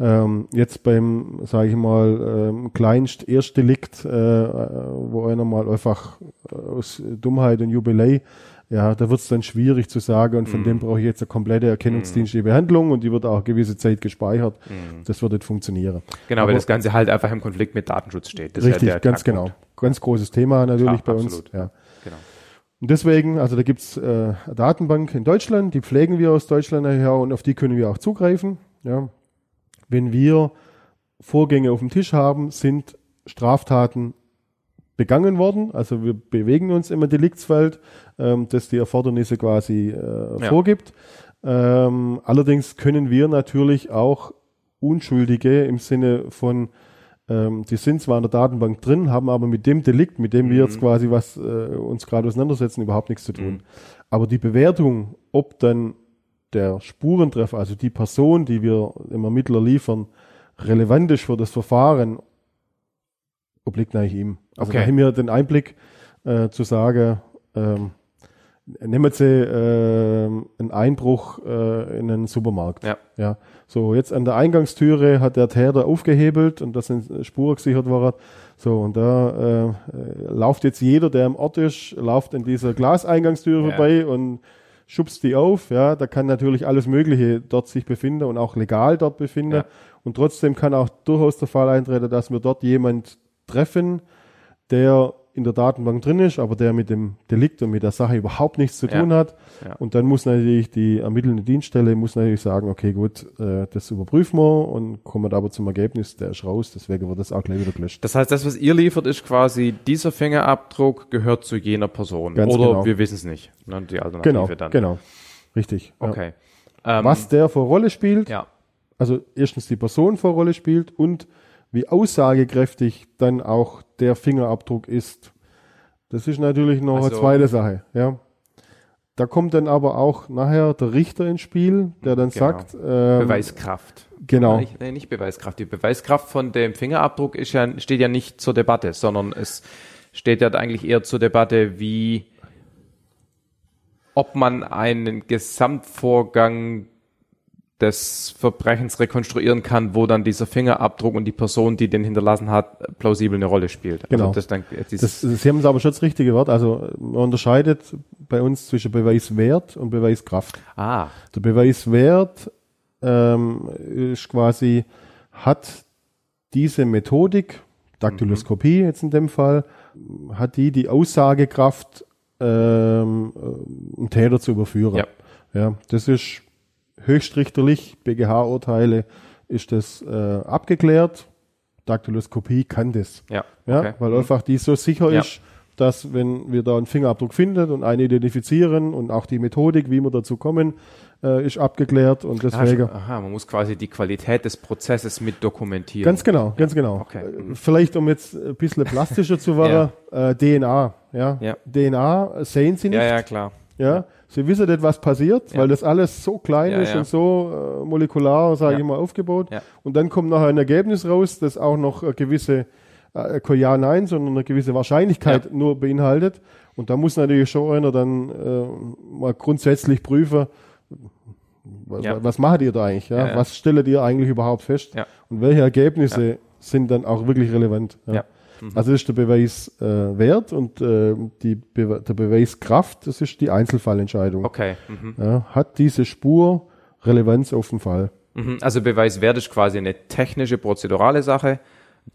Ähm, jetzt beim, sage ich mal, ähm, kleinst Erstdelikt, äh, äh, wo einer mal einfach äh, aus Dummheit und Jubiläi, ja, da wird es dann schwierig zu sagen und Mhm. von dem brauche ich jetzt eine komplette erkennungsdienstliche Behandlung und die wird auch eine gewisse Zeit gespeichert. Mhm. Das wird nicht funktionieren. genau, Aber- weil das Ganze halt einfach im Konflikt mit Datenschutz steht. Das ist Richtig, halt ganz genau. Ganz großes Thema natürlich Klar, bei absolut. uns. Ja. Genau. Und deswegen, also da gibt's äh, eine Datenbank in Deutschland, die pflegen wir aus Deutschland her und auf die können wir auch zugreifen. Ja. Wenn wir Vorgänge auf dem Tisch haben, sind Straftaten begangen worden. Also wir bewegen uns im Deliktsfeld, ähm, das die Erfordernisse quasi äh, Ja. vorgibt. Ähm, allerdings können wir natürlich auch Unschuldige im Sinne von ähm, die sind zwar in der Datenbank drin, haben aber mit dem Delikt, mit dem wir jetzt quasi was äh, uns gerade auseinandersetzen, überhaupt nichts zu tun. Aber die Bewertung, ob dann der Spurentreffer, also die Person, die wir im Ermittler liefern, relevant ist für das Verfahren obliegt eigentlich ihm. Also Okay. da haben wir den Einblick äh, zu sagen, ähm, nehmen Sie ähm, einen Einbruch äh, in einen Supermarkt. Ja. Ja. So, jetzt an der Eingangstüre hat der Täter aufgehebelt und da sind Spuren gesichert worden. So, und da äh, äh, lauft jetzt jeder, der im Ort ist, lauft in dieser Glaseingangstüre Ja. vorbei und schubst die auf. Ja, da kann natürlich alles Mögliche dort sich befinden und auch legal dort befinden. Ja. Und trotzdem kann auch durchaus der Fall eintreten, dass wir dort jemand treffen, der in der Datenbank drin ist, aber der mit dem Delikt und mit der Sache überhaupt nichts zu Ja. tun hat. Ja. Und dann muss natürlich die ermittelnde Dienststelle muss natürlich sagen, okay, gut, äh, das überprüfen wir und kommen aber zum Ergebnis, der ist raus, deswegen wird das auch gleich wieder gelöscht. Das heißt, das, was ihr liefert, ist quasi, dieser Fingerabdruck gehört zu jener Person. Ganz Oder genau. wir wissen es nicht. Ne, die Alternative Genau, dann. genau. Richtig. ja. Okay. Ähm, Was der vor Rolle spielt, Ja. also erstens die Person vor Rolle spielt und wie aussagekräftig dann auch der Fingerabdruck ist. Das ist natürlich noch eine Also- zweite Sache, ja. Da kommt dann aber auch nachher der Richter ins Spiel, der dann Genau. sagt, ähm, Beweiskraft. Genau. Nicht, nee, nicht Beweiskraft. Die Beweiskraft von dem Fingerabdruck ist ja, steht ja nicht zur Debatte, sondern es steht ja eigentlich eher zur Debatte, wie, ob man einen Gesamtvorgang des Verbrechens rekonstruieren kann, wo dann dieser Fingerabdruck und die Person, die den hinterlassen hat, plausibel eine Rolle spielt. Genau. Also das dann, Das, Sie haben es aber schon das richtige Wort. Also man unterscheidet bei uns zwischen Beweiswert und Beweiskraft. ah, Der Beweiswert ähm, ist quasi, hat diese Methodik, Daktyloskopie jetzt in dem Fall, hat die die Aussagekraft, ähm, äh, einen Täter zu überführen. Ja. ja das ist höchstrichterlich, BGH-Urteile ist das äh, abgeklärt. Daktyloskopie kann das. ja, Ja, okay. weil einfach die so sicher Ja. ist, dass wenn wir da einen Fingerabdruck finden und einen identifizieren und auch die Methodik, wie wir dazu kommen, äh, ist abgeklärt und deswegen. aha, man muss quasi die Qualität des Prozesses mit dokumentieren. Ganz genau, ganz genau. Okay. Äh, Vielleicht um jetzt ein bisschen plastischer zu werden, äh, DNA, ja. Ja. DNA sehen Sie nicht, ja, ja. ja, klar. Sie wissen nicht, was passiert, Ja. weil das alles so klein Ja, ist ja. und so äh, molekular, sage ich mal, aufgebaut. Und dann kommt nachher ein Ergebnis raus, das auch noch eine gewisse, äh, kein Ja, Nein, sondern eine gewisse Wahrscheinlichkeit nur beinhaltet. Und da muss natürlich schon einer dann äh, mal grundsätzlich prüfen, was, was macht ihr da eigentlich? Ja. Was stellt ihr eigentlich überhaupt fest? Ja. Und welche Ergebnisse sind dann auch wirklich relevant? Ja. Also das ist der Beweiswert äh, Wert und äh, die Be der Beweiskraft, das ist die Einzelfallentscheidung. Okay. Mhm. Ja, hat diese Spur Relevanz auf den Fall? Mhm. Also Beweiswert ist quasi eine technische, prozedurale Sache.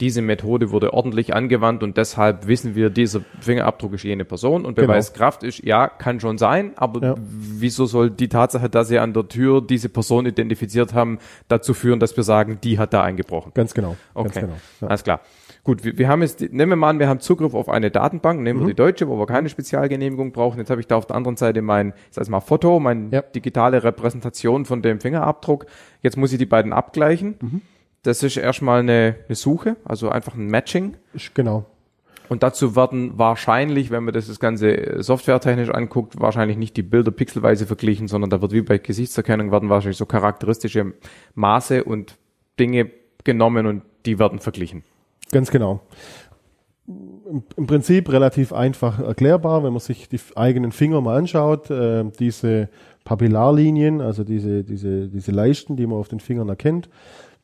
Diese Methode wurde ordentlich angewandt und deshalb wissen wir, dieser Fingerabdruck ist jene Person und Genau. Beweiskraft ist, ja, kann schon sein, aber Ja. wieso soll die Tatsache, dass sie an der Tür diese Person identifiziert haben, dazu führen, dass wir sagen, die hat da eingebrochen? Ganz genau. Okay, Ganz genau. Ja. alles klar. Gut, wir, wir haben jetzt, nehmen wir mal an, wir haben Zugriff auf eine Datenbank, nehmen Mhm. wir die deutsche, wo wir keine Spezialgenehmigung brauchen. Jetzt habe ich da auf der anderen Seite mein, ich sag mal, Foto, meine Ja. digitale Repräsentation von dem Fingerabdruck. Jetzt muss ich die beiden abgleichen. Mhm. Das ist erstmal eine, eine Suche, also einfach ein Matching. Genau. Und dazu werden wahrscheinlich, wenn man das, das Ganze äh, softwaretechnisch anguckt, wahrscheinlich nicht die Bilder pixelweise verglichen, sondern da wird wie bei Gesichtserkennung werden wahrscheinlich so charakteristische Maße und Dinge genommen und die werden verglichen. Ganz genau. Im, Im Prinzip relativ einfach erklärbar, wenn man sich die eigenen Finger mal anschaut. Äh, diese Papillarlinien, also diese, diese, diese Leisten, die man auf den Fingern erkennt,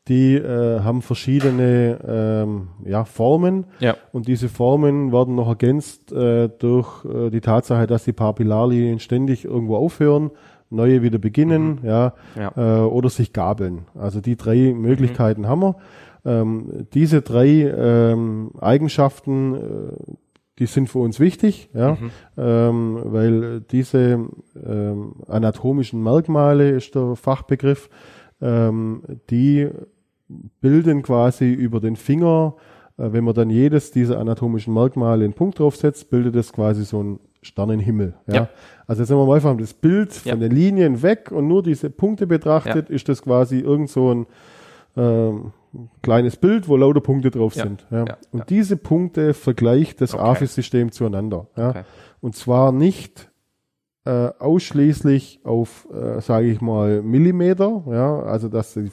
die äh, haben verschiedene ähm, ja, Formen. Ja. Und diese Formen werden noch ergänzt äh, durch äh, die Tatsache, dass die Papillarlinien ständig irgendwo aufhören, neue wieder beginnen, ja, Ja. Äh, oder sich gabeln. Also die drei Möglichkeiten haben wir. Ähm, diese drei ähm, Eigenschaften, äh, die sind für uns wichtig, ja, ähm, weil diese ähm, anatomischen Merkmale ist der Fachbegriff, ähm, die bilden quasi über den Finger, äh, wenn man dann jedes dieser anatomischen Merkmale einen Punkt draufsetzt, bildet es quasi so einen Sternenhimmel. Ja? Ja. Also jetzt nehmen wir mal einfach das Bild Ja. von den Linien weg und nur diese Punkte betrachtet, ist das quasi irgend so ein ähm, kleines Bild, wo lauter Punkte drauf Ja. sind. Ja. Ja. Und Ja. diese Punkte vergleicht das Okay. AFIS-System zueinander. Ja. Okay. Und zwar nicht äh, ausschließlich auf, äh, sage ich mal, Millimeter, ja, also dass die,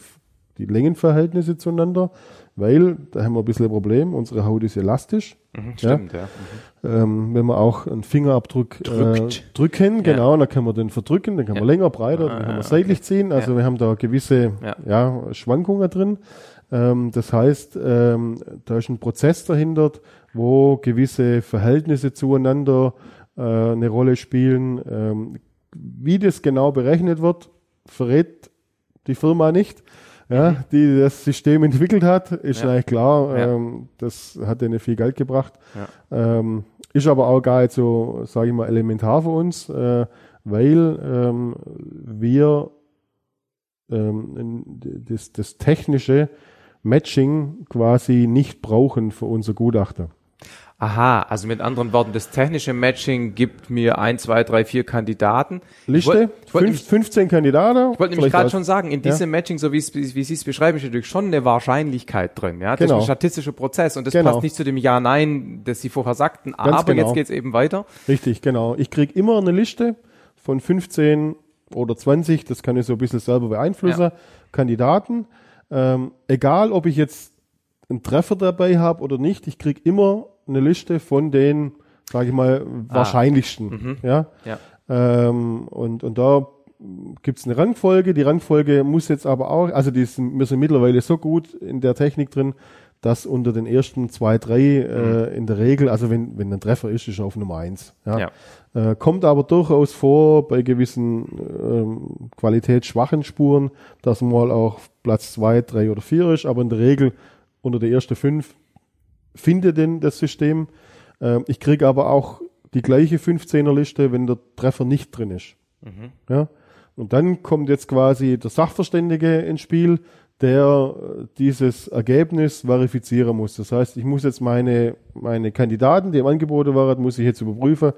die Längenverhältnisse zueinander, weil da haben wir ein bisschen ein Problem. Unsere Haut ist elastisch. Mhm, stimmt, ja. ja. Ähm, wenn wir auch einen Fingerabdruck äh, drücken, genau, dann können wir den verdrücken, dann können wir länger, breiter, dann können wir seitlich ziehen. Also wir haben da gewisse ja. Schwankungen drin. Ähm, das heißt, ähm, da ist ein Prozess dahinter, wo gewisse Verhältnisse zueinander äh, eine Rolle spielen. Ähm, wie das genau berechnet wird, verrät die Firma nicht, ja, mhm. die das System entwickelt hat, ist ja. eigentlich klar, ähm, das hat denen viel Geld gebracht. Ähm, ist aber auch gar nicht so, sage ich mal, elementar für uns, äh, weil ähm, wir ähm, das, das technische Matching quasi nicht brauchen für unser Gutachter. Aha, also mit anderen Worten, das technische Matching gibt mir ein, zwei, drei, vier Kandidaten. Liste, ich wollt, ich wollt Fünf, 15 Kandidaten. Ich wollte nämlich gerade schon sagen, in diesem ja. Matching, so wie, wie Sie es beschreiben, ist natürlich schon eine Wahrscheinlichkeit drin. Ja? Das genau. ist ein statistischer Prozess und das genau. passt nicht zu dem Ja-Nein, das Sie vorher sagten, Ganz aber genau. jetzt geht's eben weiter. Richtig, genau. Ich krieg immer eine Liste von 15 oder 20, das kann ich so ein bisschen selber beeinflussen, ja. Kandidaten. Ähm, egal, ob ich jetzt einen Treffer dabei habe oder nicht, ich krieg immer eine Liste von den, sage ich mal, ah. wahrscheinlichsten. Mhm. Ja. ja. Ähm, und, und da gibt's eine Rangfolge. Die Rangfolge muss jetzt aber auch, also die sind, wir sind mittlerweile so gut in der Technik drin, dass unter den ersten zwei, drei äh, mhm. in der Regel, also wenn, wenn ein Treffer ist, ist er auf Nummer eins. Ja. ja. Äh, kommt aber durchaus vor bei gewissen ähm, qualitätsschwachen Spuren, dass mal auch Platz zwei, drei oder vier ist, aber in der Regel unter der ersten fünf finde denn das System. Äh, ich kriege aber auch die gleiche 15er Liste, wenn der Treffer nicht drin ist. Mhm. Ja? Und dann kommt jetzt quasi der Sachverständige ins Spiel, der äh, dieses Ergebnis verifizieren muss. Das heißt, ich muss jetzt meine, meine Kandidaten, die im Angebot waren, muss ich jetzt überprüfen,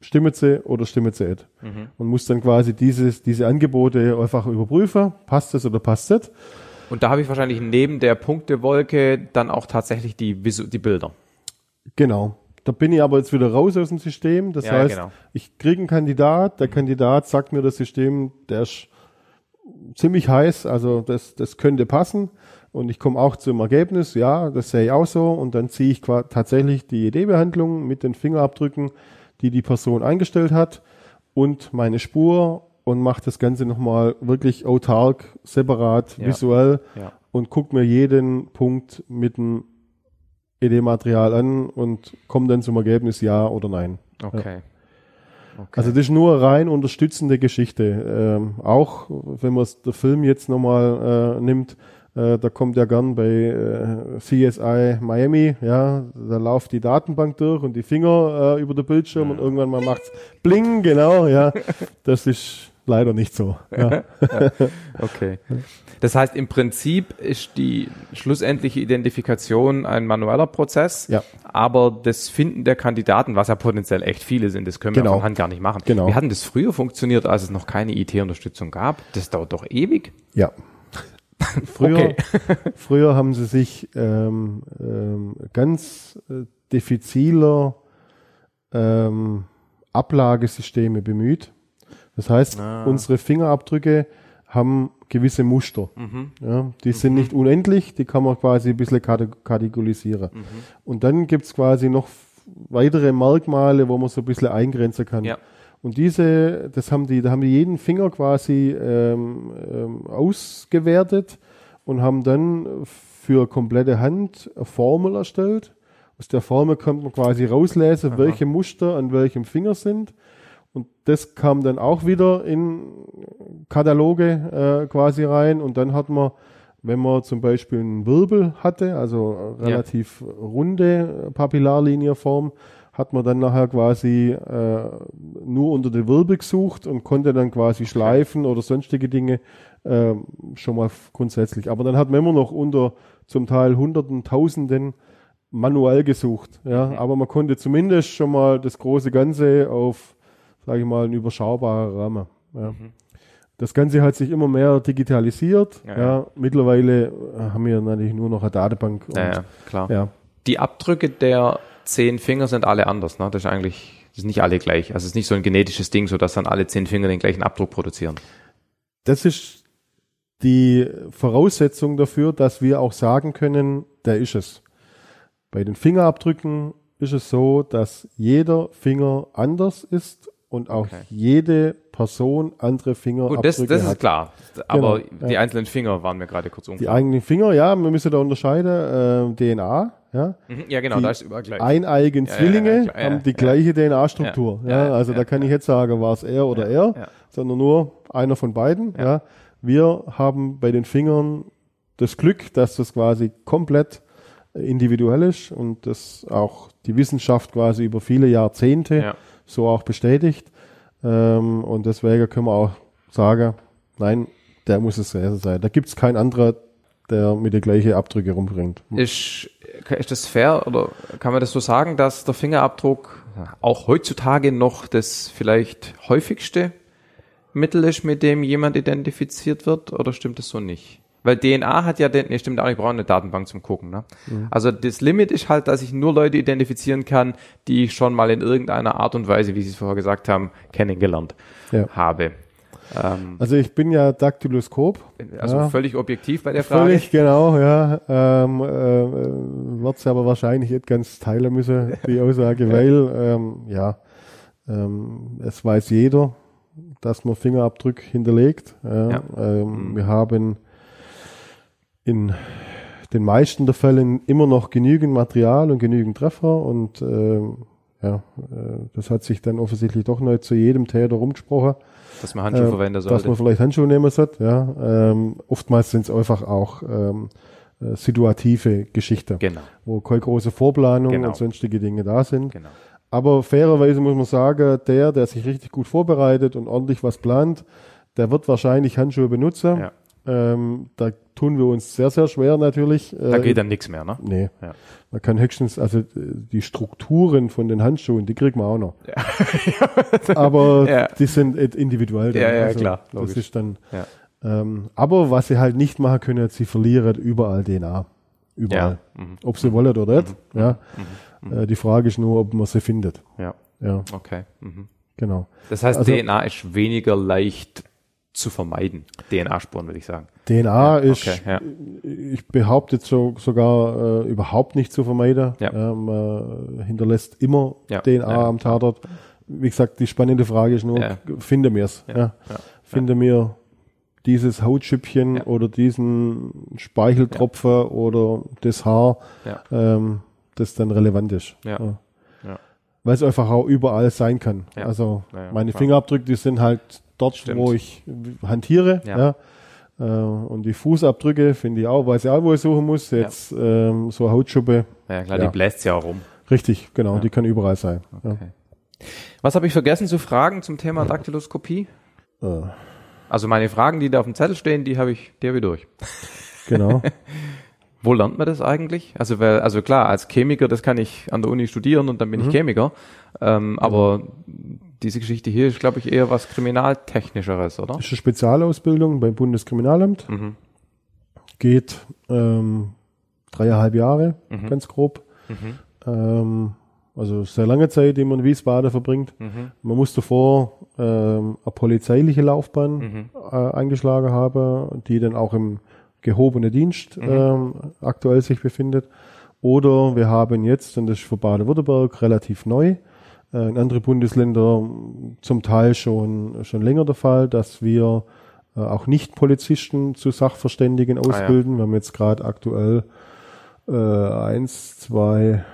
stimmen sie oder stimmen sie nicht. Mhm. Und muss dann quasi dieses, diese Angebote einfach überprüfen, passt es oder passt es nicht. Und da habe ich wahrscheinlich neben der Punktewolke dann auch tatsächlich die, die Bilder. Genau. Da bin ich aber jetzt wieder raus aus dem System. Das ja, heißt, genau. ich kriege einen Kandidat, der Kandidat sagt mir das System, der ist ziemlich heiß, also das, das könnte passen. Und ich komme auch zum Ergebnis, ja, das sehe ich auch so. Und dann ziehe ich tatsächlich die Idee-Behandlung mit den Fingerabdrücken, die die Person eingestellt hat und meine Spur und mache das Ganze nochmal wirklich autark, separat, ja. visuell ja. und guck mir jeden Punkt mit dem ED-Material an und komme dann zum Ergebnis ja oder nein. Okay. Ja. okay. Also das ist nur rein unterstützende Geschichte. Ähm, auch wenn man der Film jetzt nochmal äh, nimmt, äh, da kommt ja gern bei äh, CSI Miami, ja, da läuft die Datenbank durch und die Finger äh, über den Bildschirm und irgendwann mal macht's bling, genau, ja. Das ist leider nicht so. Ja. okay. Das heißt, im Prinzip ist die schlussendliche Identifikation ein manueller Prozess, ja. aber das Finden der Kandidaten, was ja potenziell echt viele sind, das können wir genau. von Hand gar nicht machen. Genau. Wie hat denn das früher funktioniert, als es noch keine IT-Unterstützung gab? Das dauert doch ewig. Ja. früher, okay. früher haben sie sich ähm, ähm, ganz äh, diffiziler ähm, Ablagesysteme bemüht. Das heißt, ah. unsere Fingerabdrücke haben gewisse Muster. Mhm. Ja, die mhm. sind nicht unendlich, die kann man quasi ein bisschen kategorisieren. Mhm. Und dann gibt's quasi noch weitere Merkmale, wo man so ein bisschen eingrenzen kann. Ja. Und diese, das haben die, da haben die jeden Finger quasi ähm, ähm, ausgewertet und haben dann für komplette Hand eine Formel erstellt. Aus der Formel konnte man quasi rauslesen, Aha. welche Muster an welchem Finger sind. Und das kam dann auch wieder in Kataloge äh, quasi rein. Und dann hat man, wenn man zum Beispiel einen Wirbel hatte, also relativ ja. runde Papillarlinieform, hat man dann nachher quasi äh, nur unter den Wirbel gesucht und konnte dann quasi schleifen oder sonstige Dinge äh, schon mal grundsätzlich. Aber dann hat man immer noch unter zum Teil Hunderten, Tausenden manuell gesucht. Ja, mhm. aber man konnte zumindest schon mal das große Ganze auf sage ich mal, ein überschaubarer Rahmen. Ja. Mhm. Das Ganze hat sich immer mehr digitalisiert. Ja, ja. Mittlerweile äh, haben wir natürlich nur noch eine Datenbank. Und, ja, klar. Die Abdrücke der zehn Finger sind alle anders. Ne? Das ist eigentlich, das sind nicht alle gleich. Also es ist nicht so ein genetisches Ding, so dass dann alle zehn Finger den gleichen Abdruck produzieren. Das ist die Voraussetzung dafür, dass wir auch sagen können, der ist es. Bei den Fingerabdrücken ist es so, dass jeder Finger anders ist und auch Okay. jede Person andere Fingerabdrücke Gut, das, das hat. ist klar. Aber Genau, die ja. einzelnen Finger waren mir gerade kurz Die unklar. eigenen Finger, ja, man müsste da unterscheiden, äh, DNA, ja. Mhm, Ja, genau, die da ist überall gleich. Eineigen Ja, Zwillinge ja, haben die gleiche DNA-Struktur. Ja, also da kann ich jetzt sagen, war es er oder er, sondern nur einer von beiden. Ja. Wir haben bei den Fingern das Glück, dass das quasi komplett individuell ist und das auch die Wissenschaft quasi über viele Jahrzehnte Ja. So auch bestätigt. Ähm, und deswegen können wir auch sagen, nein, der muss es er sein. Da gibt es keinen anderer, der mit der gleichen Abdrücke rumbringt. Ist, ist das fair oder kann man das so sagen, dass der Fingerabdruck auch heutzutage noch das vielleicht häufigste Mittel ist, mit dem jemand identifiziert wird oder stimmt das so nicht? Weil DNA hat ja, den, nee, stimmt auch nicht, ich brauche eine Datenbank zum Gucken. Ne? Also das Limit ist halt, dass ich nur Leute identifizieren kann, die ich schon mal in irgendeiner Art und Weise, wie Sie es vorher gesagt haben, kennengelernt Ja. habe. Ähm, Also ich bin ja Daktyloskop. also Ja. völlig objektiv bei der Frage. Völlig genau, ja. Ähm, äh, Wird aber wahrscheinlich nicht ganz teilen müssen, die Aussage, weil, ähm, ja, ähm, es weiß jeder, dass man Fingerabdruck hinterlegt. Ja. Ähm, Wir haben in den meisten der Fällen immer noch genügend Material und genügend Treffer und ähm, ja, äh, das hat sich dann offensichtlich doch nicht zu jedem Täter rumgesprochen Dass man Handschuhe ähm, verwenden dass sollte. man vielleicht Handschuhe nehmen sollte. Ja. Ähm, oftmals sind es einfach auch ähm, äh, situative Geschichten, Genau, wo keine große Vorplanung Genau. und sonstige Dinge da sind. genau. Aber fairerweise muss man sagen, der, der sich richtig gut vorbereitet und ordentlich was plant, der wird wahrscheinlich Handschuhe benutzen. Ja. Ähm, da tun wir uns sehr, sehr schwer natürlich. Da Äh, geht dann nichts mehr, ne? Nee. Ja. Man kann höchstens, also äh, die Strukturen von den Handschuhen, die kriegt man auch noch. aber Ja. die sind individuell. dann. Ja, ja, also, klar, Das logisch. ist dann, Ja. ähm, aber was sie halt nicht machen können, sie verlieren überall DNA. Überall. Ja. Mhm. Ob sie wollen oder nicht. Ja. Äh, die Frage ist nur, ob man sie findet. Ja, Ja, okay. Mhm. genau. Das heißt, Also- DNA ist weniger leicht zu vermeiden. DNA-Spuren, würde ich sagen. DNA ist, okay, ja. ich behaupte so, sogar äh, überhaupt nicht zu vermeiden. Ja. Ähm, äh, hinterlässt immer Ja, DNA ja, am Tatort. Wie gesagt, die spannende Frage ist nur, Ja. finde mir es. Ja. ja, Finde mir dieses Hautschüppchen Ja. oder diesen Speicheltropfen oder das Haar, Ja. ähm, das dann relevant ist. Ja. Ja. Weil es einfach auch überall sein kann. Ja. Also Ja, ja, meine klar. Fingerabdrücke, die sind halt dort, Stimmt. wo ich hantiere. Ja. Ja. Äh, und die Fußabdrücke finde ich auch, weiß ich auch, wo ich suchen muss. Jetzt ähm, so Hautschuppe. Ja, klar, Ja. die bläst ja auch rum. Richtig, genau, die kann überall sein. Okay. Was habe ich vergessen zu fragen zum Thema Daktyloskopie? Ja. Äh, Also meine Fragen, die da auf dem Zettel stehen, die habe ich, die habe ich durch. genau. Wo lernt man das eigentlich? Also, weil, also klar, als Chemiker, das kann ich an der Uni studieren und dann bin ich Chemiker. Ähm, aber diese Geschichte hier ist, glaube ich, eher was Kriminaltechnischeres, oder? Das ist eine Spezialausbildung beim Bundeskriminalamt. Mhm. Geht ähm, dreieinhalb Jahre, Mhm. ganz grob. Ähm, also sehr lange Zeit, die man in Wiesbaden verbringt. Mhm. Man muss davor ähm, eine polizeiliche Laufbahn Mhm. äh, eingeschlagen haben, die dann auch im gehobenen Dienst Mhm. ähm, aktuell sich befindet. Oder wir haben jetzt, und das ist für Baden-Württemberg relativ neu, äh, in andere Bundesländer zum Teil schon, schon länger der Fall, dass wir äh, auch Nicht-Polizisten zu Sachverständigen Ah, ja. ausbilden. Wir haben jetzt gerade aktuell äh, eins, zwei,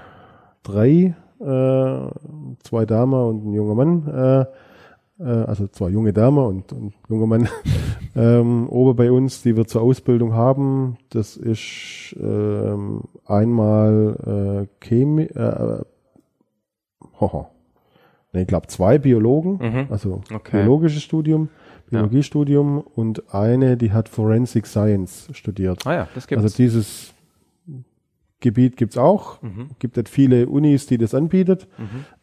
drei, äh, zwei Damen und ein junger Mann, äh, äh, also zwei junge Damen und, und ein junger Mann ähm, oben bei uns, die wir zur Ausbildung haben. Das ist ähm, einmal äh, Chemie, äh, hoho. Nee, ich glaube zwei Biologen, Mhm. also Okay. biologisches Studium, Biologiestudium und eine, die hat Forensic Science studiert. Ah ja, das gibt's. Also dieses Gebiet gibt's auch. Mhm. Gibt nicht viele Unis, die das anbietet.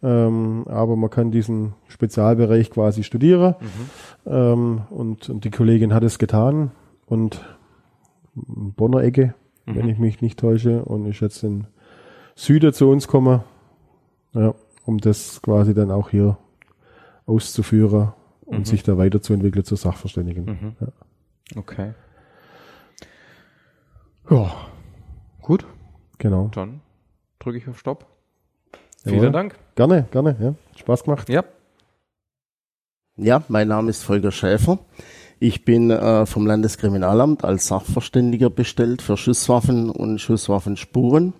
Ähm, aber man kann diesen Spezialbereich quasi studieren. Mhm. Ähm, und, und die Kollegin hat es getan. Und Bonner Ecke, Mhm. wenn ich mich nicht täusche, und ist jetzt in Süden zu uns gekommen. Ja, um das quasi dann auch hier auszuführen und Mhm. sich da weiterzuentwickeln zu Sachverständigen. Ja. Okay. Ja, Gut, genau. dann drücke ich auf Stopp. Jawohl. Vielen Dank. Gerne, gerne, ja. Spaß gemacht. Ja. Ja, mein Name ist Volker Schäfer. Ich bin äh, vom Landeskriminalamt als Sachverständiger bestellt für Schusswaffen und Schusswaffenspuren.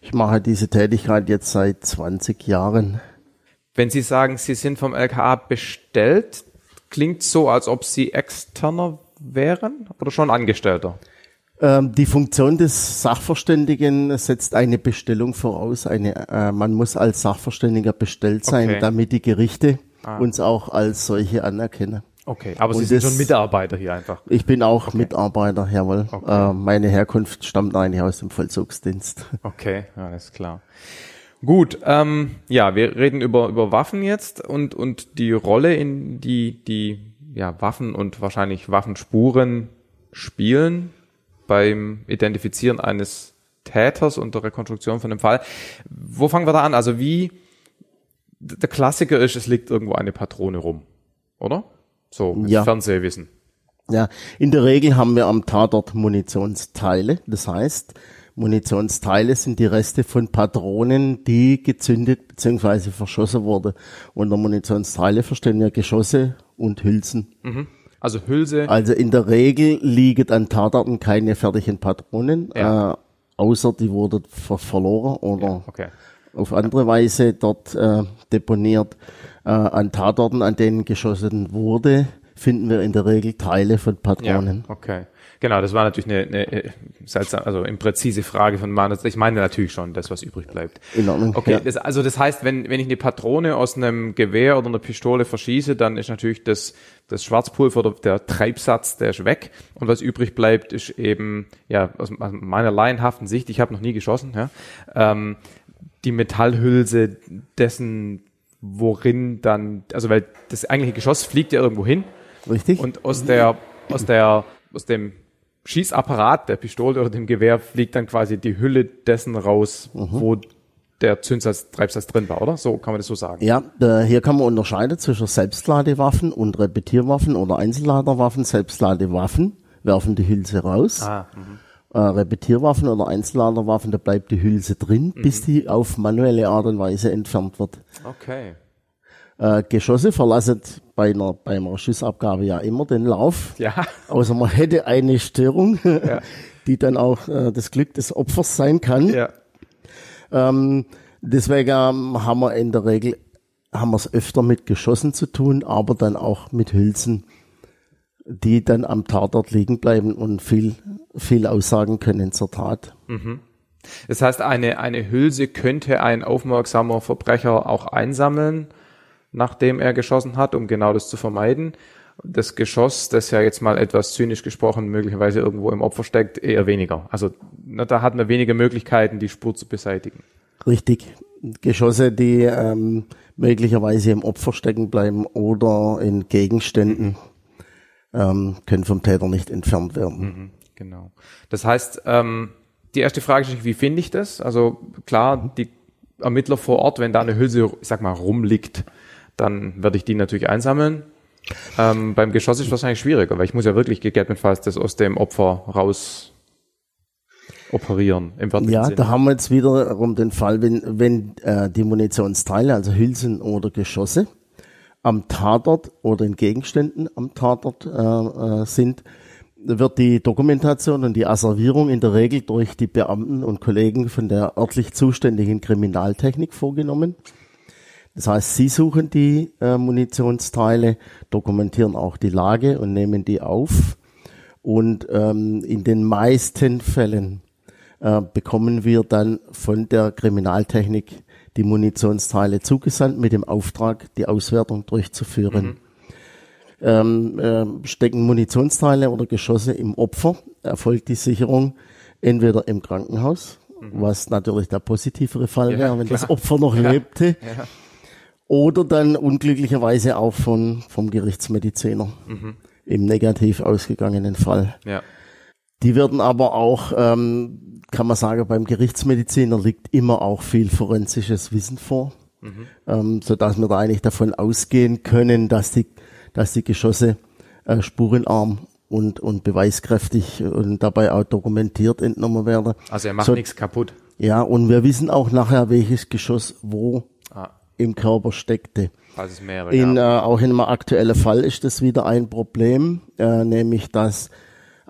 Ich mache diese Tätigkeit jetzt seit 20 Jahren. Wenn Sie sagen, Sie sind vom LKA bestellt, klingt so, als ob Sie externer wären oder schon Angestellter? Ähm, die Funktion des Sachverständigen setzt eine Bestellung voraus. Eine, äh, man muss als Sachverständiger bestellt sein, Okay. damit die Gerichte Ah. uns auch als solche anerkennen. Okay, aber Sie Und sind das- schon Mitarbeiter hier einfach. Ich bin auch Mitarbeiter, jawohl. Okay. Äh, meine Herkunft stammt eigentlich aus dem Vollzugsdienst. Okay, alles klar. Gut, ähm, ja, wir reden über, über Waffen jetzt und, und die Rolle, in die die ja, Waffen und wahrscheinlich Waffenspuren spielen beim Identifizieren eines Täters und der Rekonstruktion von dem Fall. Wo fangen wir da an? Also wie der Klassiker ist, es liegt irgendwo eine Patrone rum, oder? So, mit Ja. Fernsehwissen. Ja, in der Regel haben wir am Tatort Munitionsteile. Das heißt, Munitionsteile sind die Reste von Patronen, die gezündet bzw. verschossen wurden. Unter Munitionsteile verstehen wir Geschosse und Hülsen. Also Hülse, Also in der Regel liegen an Tatorten keine fertigen Patronen, Ja. äh, außer die wurden ver verloren oder okay. auf andere Weise dort äh, deponiert. Äh, an Tatorten, an denen geschossen wurde, finden wir in der Regel Teile von Patronen. Ja, okay. Genau, das war natürlich eine, eine äh, seltsam, also impräzise Frage von meiner. Ich meine natürlich schon das, was übrig bleibt. In Ordnung. Okay, Ja. das, also das heißt, wenn, wenn ich eine Patrone aus einem Gewehr oder einer Pistole verschieße, dann ist natürlich das, das Schwarzpulver oder der Treibsatz, der ist weg. Und was übrig bleibt, ist eben, ja, aus meiner laienhaften Sicht, ich habe noch nie geschossen, ja, ähm, die Metallhülse dessen, worin dann, also weil das eigentliche Geschoss fliegt ja irgendwo hin Richtig? und aus der, aus der, aus dem Schießapparat der Pistole oder dem Gewehr fliegt dann quasi die Hülle dessen raus, wo der Zündsatz, Treibsatz drin war, oder? So kann man das so sagen. ja, hier kann man unterscheiden zwischen Selbstladewaffen und Repetierwaffen oder Einzelladerwaffen. Selbstladewaffen werfen die Hülse raus. Ah, Äh, Repetierwaffen oder Einzelladerwaffen, da bleibt die Hülse drin, Mhm. bis die auf manuelle Art und Weise entfernt wird. okay. Äh, Geschosse verlassen bei einer, bei einer Schussabgabe ja immer den Lauf. Ja. Außer man hätte eine Störung, die dann auch äh, das Glück des Opfers sein kann. Ja. Ähm, deswegen haben wir in der Regel haben wir es öfter mit Geschossen zu tun, aber dann auch mit Hülsen, die dann am Tatort liegen bleiben und viel, viel aussagen können zur Tat. Das heißt, eine, eine Hülse könnte ein aufmerksamer Verbrecher auch einsammeln, nachdem er geschossen hat, um genau das zu vermeiden. Das Geschoss, das ja jetzt mal etwas zynisch gesprochen möglicherweise irgendwo im Opfer steckt, eher weniger. Also na, da hat man weniger Möglichkeiten, die Spur zu beseitigen. Richtig. Geschosse, die ähm, möglicherweise im Opfer stecken bleiben oder in Gegenständen, ähm, können vom Täter nicht entfernt werden. Genau. Das heißt, ähm, die erste Frage ist, wie finde ich das? Also klar, die Ermittler vor Ort, wenn da eine Hülse, ich sag mal, rumliegt, dann werde ich die natürlich einsammeln. Ähm, beim Geschoss ist es wahrscheinlich schwieriger, weil ich muss ja wirklich gegebenenfalls das aus dem Opfer raus operieren. Im wörtlichen Ja, Sinne. da haben wir jetzt wiederum den Fall, wenn, wenn äh, die Munitionsteile, also Hülsen oder Geschosse, am Tatort oder in Gegenständen am Tatort äh, äh, sind, wird die Dokumentation und die Asservierung in der Regel durch die Beamten und Kollegen von der örtlich zuständigen Kriminaltechnik vorgenommen. Das heißt, sie suchen die äh, Munitionsteile, dokumentieren auch die Lage und nehmen die auf. Und ähm, in den meisten Fällen äh, bekommen wir dann von der Kriminaltechnik die Munitionsteile zugesandt mit dem Auftrag, die Auswertung durchzuführen. Ähm, äh, stecken Munitionsteile oder Geschosse im Opfer, erfolgt die Sicherung entweder im Krankenhaus, was natürlich der positivere Fall Ja, wäre, wenn das klar. Opfer noch lebte, oder dann unglücklicherweise auch von, vom Gerichtsmediziner im negativ ausgegangenen Fall. ja. Die werden aber auch, ähm, kann man sagen, beim Gerichtsmediziner liegt immer auch viel forensisches Wissen vor, ähm, so dass wir da eigentlich davon ausgehen können, dass die, dass die Geschosse äh, spurenarm und, und beweiskräftig und dabei auch dokumentiert entnommen werden. Also er macht So- nichts kaputt. Ja, und wir wissen auch nachher, welches Geschoss wo Ah, im Körper steckte. falls es mehrere In, äh, gab. auch in einem aktuellen Fall ist das wieder ein Problem, äh, nämlich dass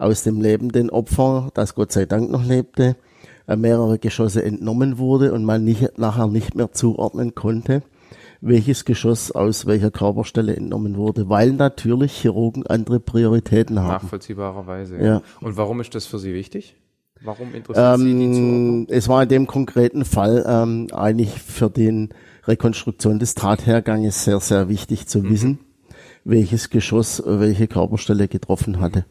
aus dem lebenden Opfer, das Gott sei Dank noch lebte, äh, mehrere Geschosse entnommen wurde und man nicht, nachher nicht mehr zuordnen konnte, welches Geschoss aus welcher Körperstelle entnommen wurde, weil natürlich Chirurgen andere Prioritäten haben. Nachvollziehbarerweise. Ja. Und warum ist das für Sie wichtig? Warum interessiert Sie die Zuordnung? Ähm, es war in dem konkreten Fall ähm, eigentlich für den Rekonstruktion des Tatherganges sehr, sehr wichtig zu Mhm. wissen, welches Geschoss welche Körperstelle getroffen hatte.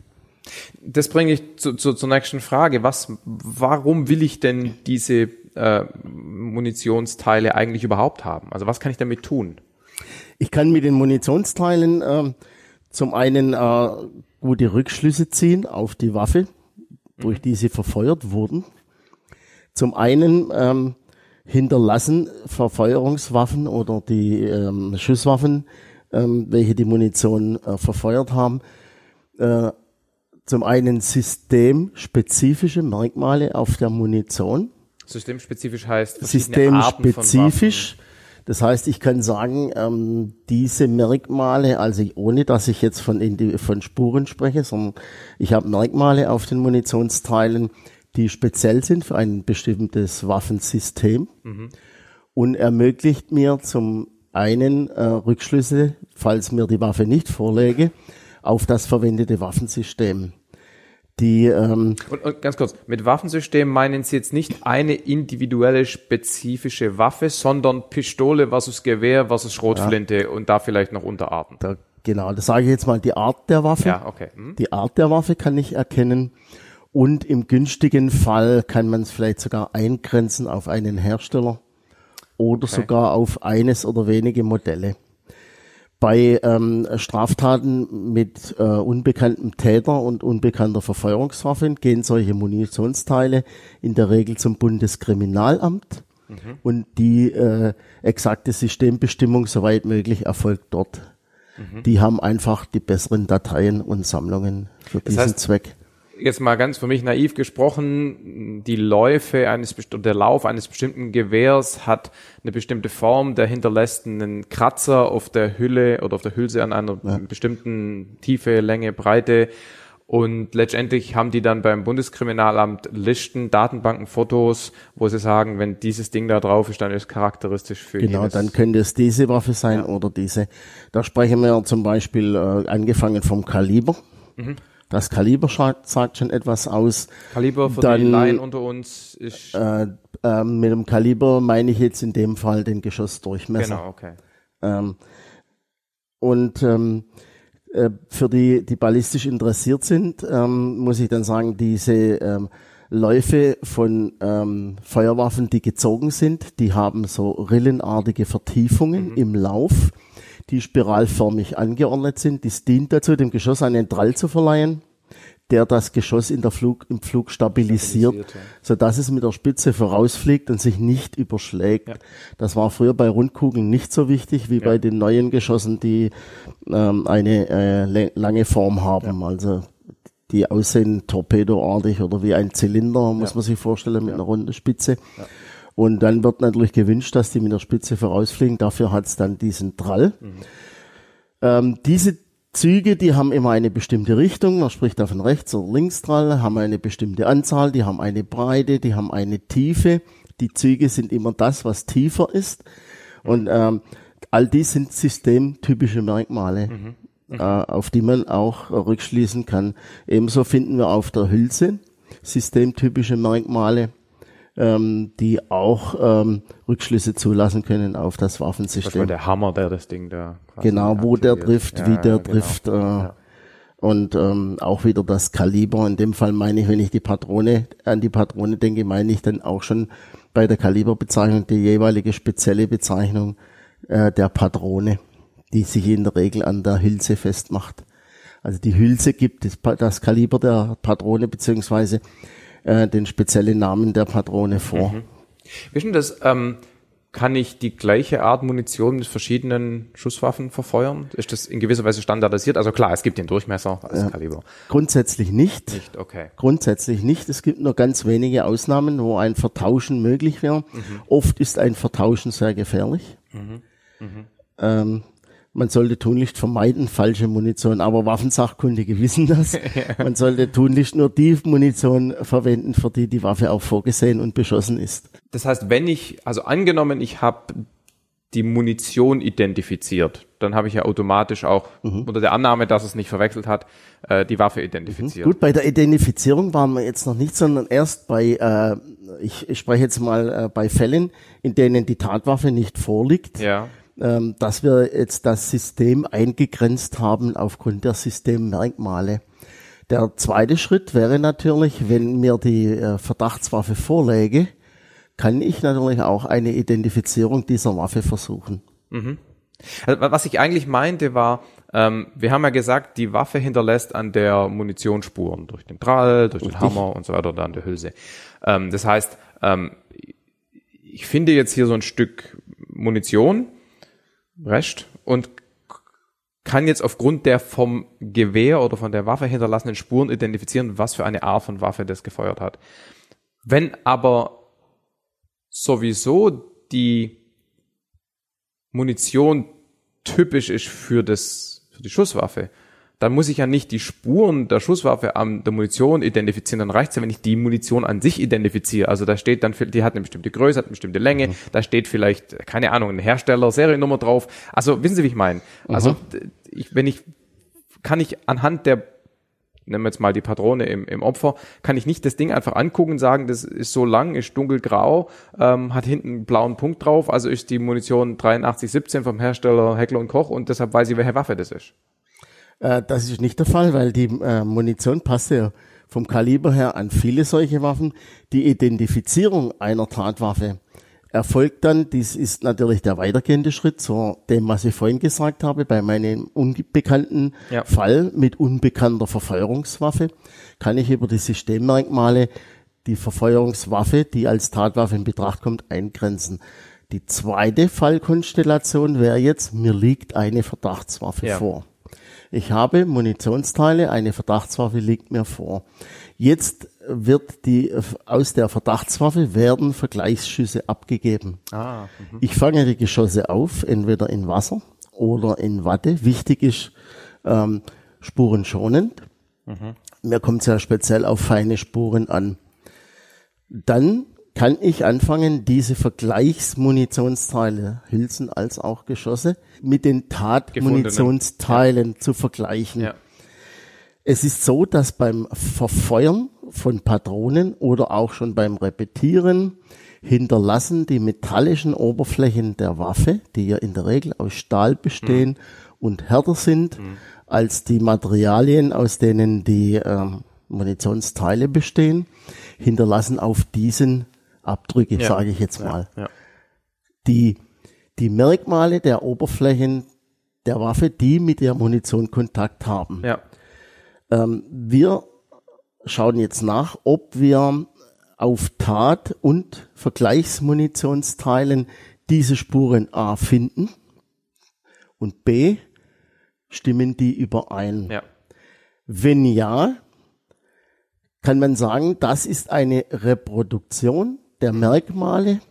Das bringe ich zu, zu, zur nächsten Frage. Was, warum will ich denn diese äh, Munitionsteile eigentlich überhaupt haben? Also was kann ich damit tun? Ich kann mit den Munitionsteilen ähm, zum einen äh, gute Rückschlüsse ziehen auf die Waffe, durch die sie verfeuert wurden. Zum einen ähm, hinterlassen Verfeuerungswaffen oder die ähm, Schusswaffen, ähm, welche die Munition äh, verfeuert haben, äh, zum einen systemspezifische Merkmale auf der Munition Systemspezifisch heißt systemspezifisch. Das heißt, ich kann sagen, ähm, diese Merkmale, also ohne dass ich jetzt von, von Spuren spreche, sondern ich habe Merkmale auf den Munitionsteilen, die speziell sind für ein bestimmtes Waffensystem und ermöglicht mir zum einen äh, Rückschlüsse, falls mir die Waffe nicht vorläge, auf das verwendete Waffensystem. Die ähm, Und, und ganz kurz, mit Waffensystem meinen Sie jetzt nicht eine individuelle spezifische Waffe, sondern Pistole versus Gewehr versus Schrotflinte und da vielleicht noch Unterarten. da, genau, das sage ich jetzt mal die Art der Waffe. Ja, okay. Hm? Die Art der Waffe kann ich erkennen. Und im günstigen Fall kann man es vielleicht sogar eingrenzen auf einen Hersteller oder sogar auf eines oder wenige Modelle. Bei ähm, Straftaten mit äh, unbekanntem Täter und unbekannter Verfeuerungswaffe gehen solche Munitionsteile in der Regel zum Bundeskriminalamt und die äh, exakte Systembestimmung soweit möglich erfolgt dort. Die haben einfach die besseren Dateien und Sammlungen für diesen heißt, Zweck. Jetzt mal ganz für mich naiv gesprochen, die Läufe eines der Lauf eines bestimmten Gewehrs hat eine bestimmte Form, der hinterlässt einen Kratzer auf der Hülle oder auf der Hülse an einer bestimmten Tiefe, Länge, Breite. Und letztendlich haben die dann beim Bundeskriminalamt Listen, Datenbanken, Fotos, wo sie sagen, wenn dieses Ding da drauf ist, dann ist es charakteristisch für Genau, dann könnte es diese Waffe sein oder diese. Da sprechen wir zum Beispiel äh, angefangen vom Kaliber. Mhm. Das Kaliber sagt schon etwas aus. Kaliber für dann- die Laien unter uns ist Äh, äh, mit dem Kaliber meine ich jetzt in dem Fall den Geschossdurchmesser. genau okay. Ähm, und ähm, äh, für die, die ballistisch interessiert sind, ähm, muss ich dann sagen, diese ähm, Läufe von ähm, Feuerwaffen, die gezogen sind, die haben so rillenartige Vertiefungen im Lauf, die spiralförmig angeordnet sind. Dies dient dazu, dem Geschoss einen Drall zu verleihen, der das Geschoss in der Flug, im Flug stabilisiert, Stabilisiert, ja. sodass es mit der Spitze vorausfliegt und sich nicht überschlägt. Das war früher bei Rundkugeln nicht so wichtig wie bei den neuen Geschossen, die ähm, eine äh, lange Form haben. Also die aussehen torpedoartig oder wie ein Zylinder, muss man sich vorstellen, mit einer runden Spitze. Und dann wird natürlich gewünscht, dass die mit der Spitze vorausfliegen. Dafür hat es dann diesen Drall. Ähm, diese Züge, die haben immer eine bestimmte Richtung, man spricht da von rechts oder links Drall, haben eine bestimmte Anzahl, die haben eine Breite, die haben eine Tiefe. Die Züge sind immer das, was tiefer ist. Und ähm, all dies sind systemtypische Merkmale, äh, auf die man auch rückschließen kann. Ebenso finden wir auf der Hülse systemtypische Merkmale, ähm, die auch ähm, Rückschlüsse zulassen können auf das Das war Waffensystem. der Hammer, der das Ding da Genau, wo der aktiviert. trifft, Ja, wie der ja, genau. trifft. Äh, Und ähm, auch wieder das Kaliber. In dem Fall meine ich, wenn ich die Patrone an die Patrone denke, meine ich dann auch schon bei der Kaliberbezeichnung die jeweilige spezielle Bezeichnung äh, der Patrone, die sich in der Regel an der Hülse festmacht. Also die Hülse gibt das, das Kaliber der Patrone beziehungsweise äh, den speziellen Namen der Patrone vor. Ist denn das? Ähm, kann ich die gleiche Art Munition mit verschiedenen Schusswaffen verfeuern? Ist das in gewisser Weise standardisiert? Also klar, es gibt den Durchmesser als ja. Kaliber. Grundsätzlich nicht. Nicht, okay. Grundsätzlich nicht. Es gibt nur ganz wenige Ausnahmen, wo ein Vertauschen möglich wäre. Mhm. Oft ist ein Vertauschen sehr gefährlich. Mhm. Mhm. Ähm, man sollte tunlichst vermeiden, falsche Munition, aber Waffensachkundige wissen das. Man sollte tunlichst nur die Munition verwenden, für die die Waffe auch vorgesehen und beschossen ist. Das heißt, wenn ich, also angenommen, ich habe die Munition identifiziert, dann habe ich ja automatisch auch mhm. unter der Annahme, dass es nicht verwechselt hat, äh, die Waffe identifiziert. Mhm. Gut, bei der Identifizierung waren wir jetzt noch nicht, sondern erst bei, äh, ich, ich spreche jetzt mal äh, bei Fällen, in denen die Tatwaffe nicht vorliegt. Ja ähm, dass wir jetzt das System eingegrenzt haben aufgrund der Systemmerkmale. Der zweite Schritt wäre natürlich, wenn mir die äh, Verdachtswaffe vorläge, kann ich natürlich auch eine Identifizierung dieser Waffe versuchen. Mhm. Also, was ich eigentlich meinte war, ähm, wir haben ja gesagt, die Waffe hinterlässt an der Munition Spuren durch den Drall, durch Richtig. den Hammer und so weiter oder an der Hülse. Ähm, das heißt, ähm, ich finde jetzt hier so ein Stück Munition Recht und kann jetzt aufgrund der vom Gewehr oder von der Waffe hinterlassenen Spuren identifizieren, was für eine Art von Waffe das gefeuert hat. Wenn aber sowieso die Munition typisch ist für das, für die Schusswaffe, dann muss ich ja nicht die Spuren der Schusswaffe an der Munition identifizieren, dann reicht es ja, wenn ich die Munition an sich identifiziere. Also da steht dann, die hat eine bestimmte Größe, hat eine bestimmte Länge, mhm. da steht vielleicht, keine Ahnung, ein Hersteller, Seriennummer drauf. Also wissen Sie, wie ich meine? Mhm. Also ich, wenn ich, kann ich anhand der nehmen wir jetzt mal die Patrone im, im Opfer, kann ich nicht das Ding einfach angucken und sagen, das ist so lang, ist dunkelgrau, ähm, hat hinten einen blauen Punkt drauf, also ist die Munition 8317 vom Hersteller Heckler und Koch und deshalb weiß ich, welche Waffe das ist. Äh, das ist nicht der Fall, weil die äh, Munition passt ja vom Kaliber her an viele solche Waffen. Die Identifizierung einer Tatwaffe erfolgt dann, dies ist natürlich der weitergehende Schritt zu dem, was ich vorhin gesagt habe, bei meinem unbekannten ja. Fall mit unbekannter Verfeuerungswaffe kann ich über die Systemmerkmale die Verfeuerungswaffe, die als Tatwaffe in Betracht kommt, eingrenzen. Die zweite Fallkonstellation wäre jetzt, mir liegt eine Verdachtswaffe ja. vor. Ich habe Munitionsteile, eine Verdachtswaffe liegt mir vor. Jetzt wird die, aus der Verdachtswaffe werden Vergleichsschüsse abgegeben. Ah, mhm. ich fange die Geschosse auf, entweder in Wasser oder in Watte. Wichtig ist, ähm, spurenschonend. Mhm. Mir kommt es ja speziell auf feine Spuren an. Dann kann ich anfangen, diese Vergleichsmunitionsteile, Hülsen als auch Geschosse, mit den Tatmunitionsteilen ja. zu vergleichen. Ja. Es ist so, dass beim Verfeuern von Patronen oder auch schon beim Repetieren hinterlassen die metallischen Oberflächen der Waffe, die ja in der Regel aus Stahl bestehen mhm. und härter sind mhm. als die Materialien, aus denen die äh, Munitionsteile bestehen, hinterlassen auf diesen Abdrücke, ja. sage ich jetzt mal. Ja, ja. Die, die Merkmale der Oberflächen der Waffe, die mit der Munition Kontakt haben. Ähm, wir schauen jetzt nach, ob wir auf Tat und Vergleichsmunitionsteilen diese Spuren A finden und B stimmen die überein. Ja. Wenn ja, kann man sagen, das ist eine Reproduktion der Merkmale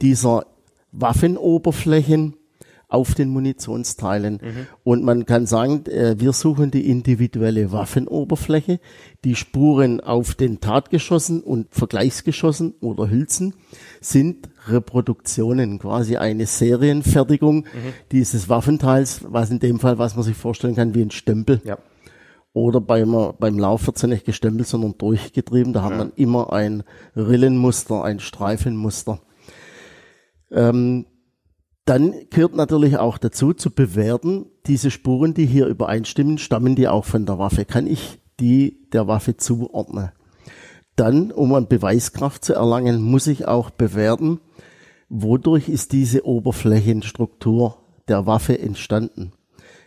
dieser Waffenoberflächen auf den Munitionsteilen. Mhm. Und man kann sagen, äh, wir suchen die individuelle Waffenoberfläche, die Spuren auf den Tatgeschossen und Vergleichsgeschossen oder Hülsen sind Reproduktionen, quasi eine Serienfertigung mhm. dieses Waffenteils, was in dem Fall, was man sich vorstellen kann, wie ein Stempel. Ja oder beim, beim Lauf wird sie nicht gestempelt, sondern durchgetrieben. Da ja. hat man immer ein Rillenmuster, ein Streifenmuster. Ähm, dann gehört natürlich auch dazu zu bewerten, diese Spuren, die hier übereinstimmen, stammen die auch von der Waffe. Kann ich die der Waffe zuordnen? Dann, um an Beweiskraft zu erlangen, muss ich auch bewerten, wodurch ist diese Oberflächenstruktur der Waffe entstanden.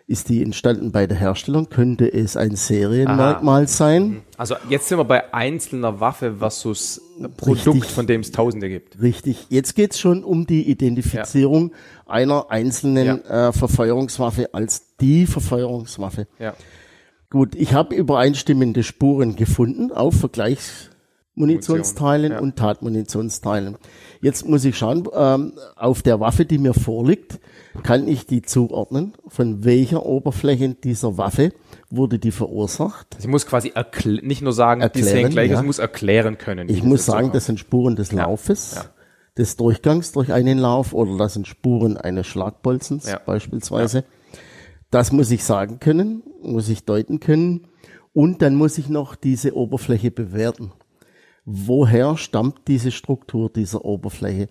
Ist die entstanden bei der Herstellung? Könnte es ein Serienmerkmal sein? Also jetzt sind wir bei einzelner Waffe versus Produkt, Richtig. von dem es Tausende gibt. Richtig. Jetzt geht's schon um die Identifizierung einer einzelnen äh, Verfeuerungswaffe als die Verfeuerungswaffe. Ja. Gut, ich habe übereinstimmende Spuren gefunden auf Vergleichsmunitionsteilen Munition, ja. und Tatmunitionsteilen. Jetzt muss ich schauen, ähm, auf der Waffe, die mir vorliegt, kann ich die zuordnen, von welcher Oberfläche dieser Waffe wurde die verursacht. Ich muss quasi nicht nur sagen, die Erklären, sehen gleich, ja. ich muss erklären können. Ich muss sagen, kommt. das sind Spuren des Laufes, ja. des Durchgangs durch einen Lauf oder das sind Spuren eines Schlagbolzens beispielsweise. Das muss ich sagen können, muss ich deuten können und dann muss ich noch diese Oberfläche bewerten. Woher stammt diese Struktur dieser Oberfläche?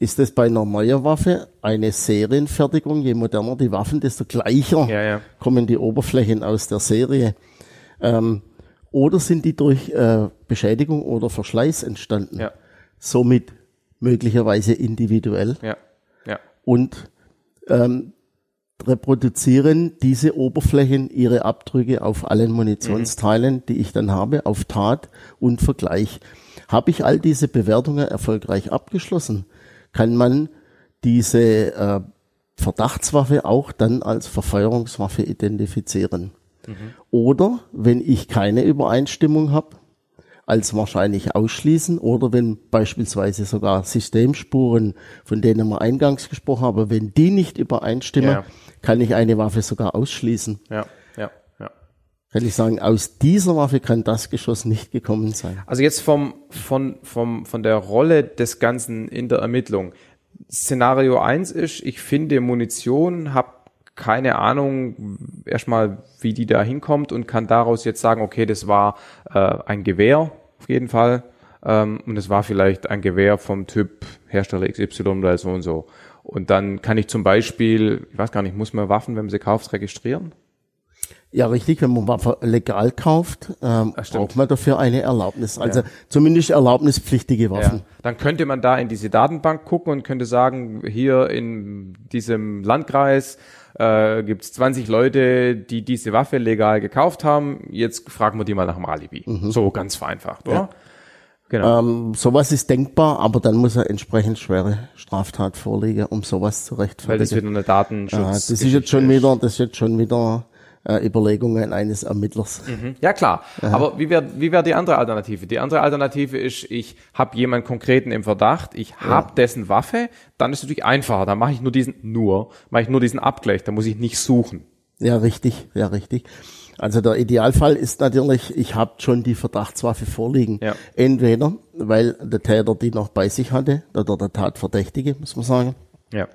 Ist es bei einer neuen Waffe eine Serienfertigung? Je moderner die Waffen, desto gleicher Ja, ja. kommen die Oberflächen aus der Serie. Ähm, oder sind die durch äh, Beschädigung oder Verschleiß entstanden? Ja. Somit möglicherweise individuell Ja, ja. und ähm, reproduzieren diese Oberflächen ihre Abdrücke auf allen Munitionsteilen, die ich dann habe, auf Tat und Vergleich. Habe ich all diese Bewertungen erfolgreich abgeschlossen, kann man diese äh, Verdachtswaffe auch dann als Verfeuerungswaffe identifizieren. Oder wenn ich keine Übereinstimmung habe, als wahrscheinlich ausschließen oder wenn beispielsweise sogar Systemspuren, von denen wir eingangs gesprochen haben, wenn die nicht übereinstimmen, Ja. kann ich eine Waffe sogar ausschließen. Ja. Kann ich sagen, aus dieser Waffe kann das Geschoss nicht gekommen sein. Also jetzt vom, von, vom, von der Rolle des Ganzen in der Ermittlung. Szenario eins ist, ich finde Munition, habe keine Ahnung erstmal, wie die da hinkommt und kann daraus jetzt sagen, okay, das war äh, ein Gewehr auf jeden Fall ähm, und es war vielleicht ein Gewehr vom Typ Hersteller XY oder so und so. Und dann kann ich zum Beispiel, ich weiß gar nicht, muss man Waffen, wenn man sie kauft, registrieren? Ja, richtig, wenn man Waffe legal kauft, ähm, braucht man dafür eine Erlaubnis. Also zumindest erlaubnispflichtige Waffen. Ja. Dann könnte man da in diese Datenbank gucken und könnte sagen, hier in diesem Landkreis äh, gibt es 20 Leute, die diese Waffe legal gekauft haben. Jetzt fragen wir die mal nach dem Alibi. So ganz vereinfacht, oder? Genau. Ähm, sowas ist denkbar, aber dann muss er entsprechend schwere Straftat vorliegen, um sowas zu Weil rechtfertigen. das wieder eine Datenschutz. Ja, das ist jetzt schon wieder, das ist jetzt schon wieder äh, Überlegungen eines Ermittlers. Ja klar, aber wie wäre wie wär die andere Alternative? Die andere Alternative ist, ich habe jemanden konkreten im Verdacht, ich habe dessen Waffe, dann ist es natürlich einfacher, dann mache ich nur diesen, nur, mache ich nur diesen Abgleich, da muss ich nicht suchen. Ja, richtig, ja, richtig. Also der Idealfall ist natürlich, ich habe schon die Verdachtswaffe vorliegen. Ja. Entweder, weil der Täter die noch bei sich hatte, oder der Tatverdächtige, muss man sagen, Ja,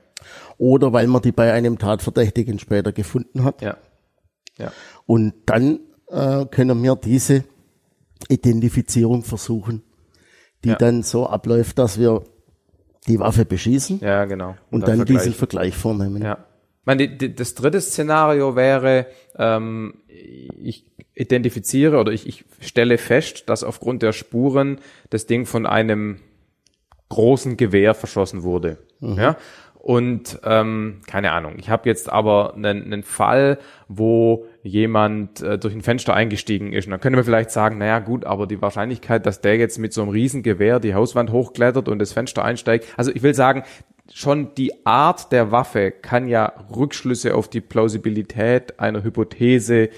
oder weil man die bei einem Tatverdächtigen später gefunden hat. ja, ja, Und dann äh, können wir diese Identifizierung versuchen, die Ja. dann so abläuft, dass wir die Waffe beschießen ja, genau. und dann, diesen vergleichen. Vergleich vornehmen. Ja. Ich meine, die, die, das dritte Szenario wäre, ähm, ich identifiziere oder ich, ich stelle fest, dass aufgrund der Spuren das Ding von einem großen Gewehr verschossen wurde. Ja. Und ähm, keine Ahnung, ich habe jetzt aber einen, einen Fall, wo jemand äh, durch ein Fenster eingestiegen ist. Und dann könnte man vielleicht sagen, naja gut, aber die Wahrscheinlichkeit, dass der jetzt mit so einem Riesengewehr die Hauswand hochklettert und das Fenster einsteigt, also ich will sagen, schon die Art der Waffe kann ja Rückschlüsse auf die Plausibilität einer Hypothese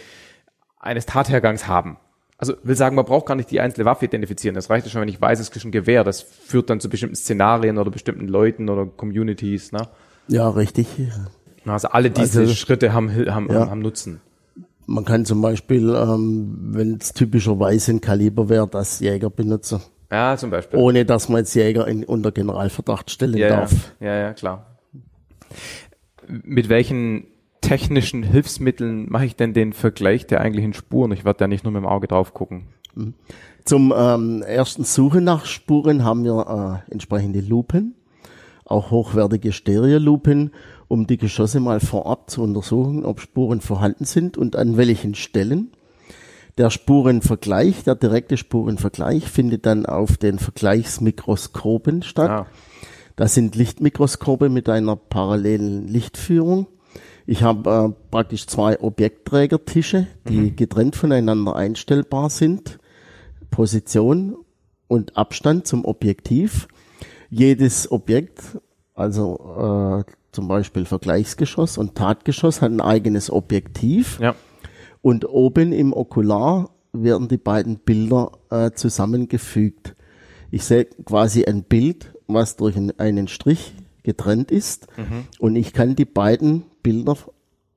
eines Tathergangs haben. Also will sagen, man braucht gar nicht die einzelne Waffe identifizieren. Das reicht ja schon, wenn ich weiß, es ist ein Gewehr. Das führt dann zu bestimmten Szenarien oder bestimmten Leuten oder Communities. Ne? Ja, richtig. Also alle diese Also- Schritte haben, haben, Ja. haben Nutzen. Man kann zum Beispiel, ähm, wenn es typischerweise ein Kaliber wäre, das Jäger benutzen, Ja, zum Beispiel. ohne dass man jetzt Jäger in, unter Generalverdacht stellen ja, ja, darf. ja, ja, klar. Mit welchen technischen Hilfsmitteln mache ich denn den Vergleich der eigentlichen Spuren? Ich werde ja nicht nur mit dem Auge drauf gucken. Zum ähm, ersten Suche nach Spuren haben wir äh, entsprechende Lupen, auch hochwertige Stereolupen, um die Geschosse mal vorab zu untersuchen, ob Spuren vorhanden sind und an welchen Stellen. Der Spurenvergleich, der direkte Spurenvergleich findet dann auf den Vergleichsmikroskopen statt. Ah. Das sind Lichtmikroskope mit einer parallelen Lichtführung, Ich habe äh, praktisch zwei Objektträgertische, die mhm. getrennt voneinander einstellbar sind. Position und Abstand zum Objektiv. Jedes Objekt, also äh, zum Beispiel Vergleichsgeschoss und Tatgeschoss, hat ein eigenes Objektiv. Ja. Und oben im Okular werden die beiden Bilder äh, zusammengefügt. Ich sehe quasi ein Bild, was durch einen Strich getrennt ist. Mhm. Und ich kann die beiden Bilder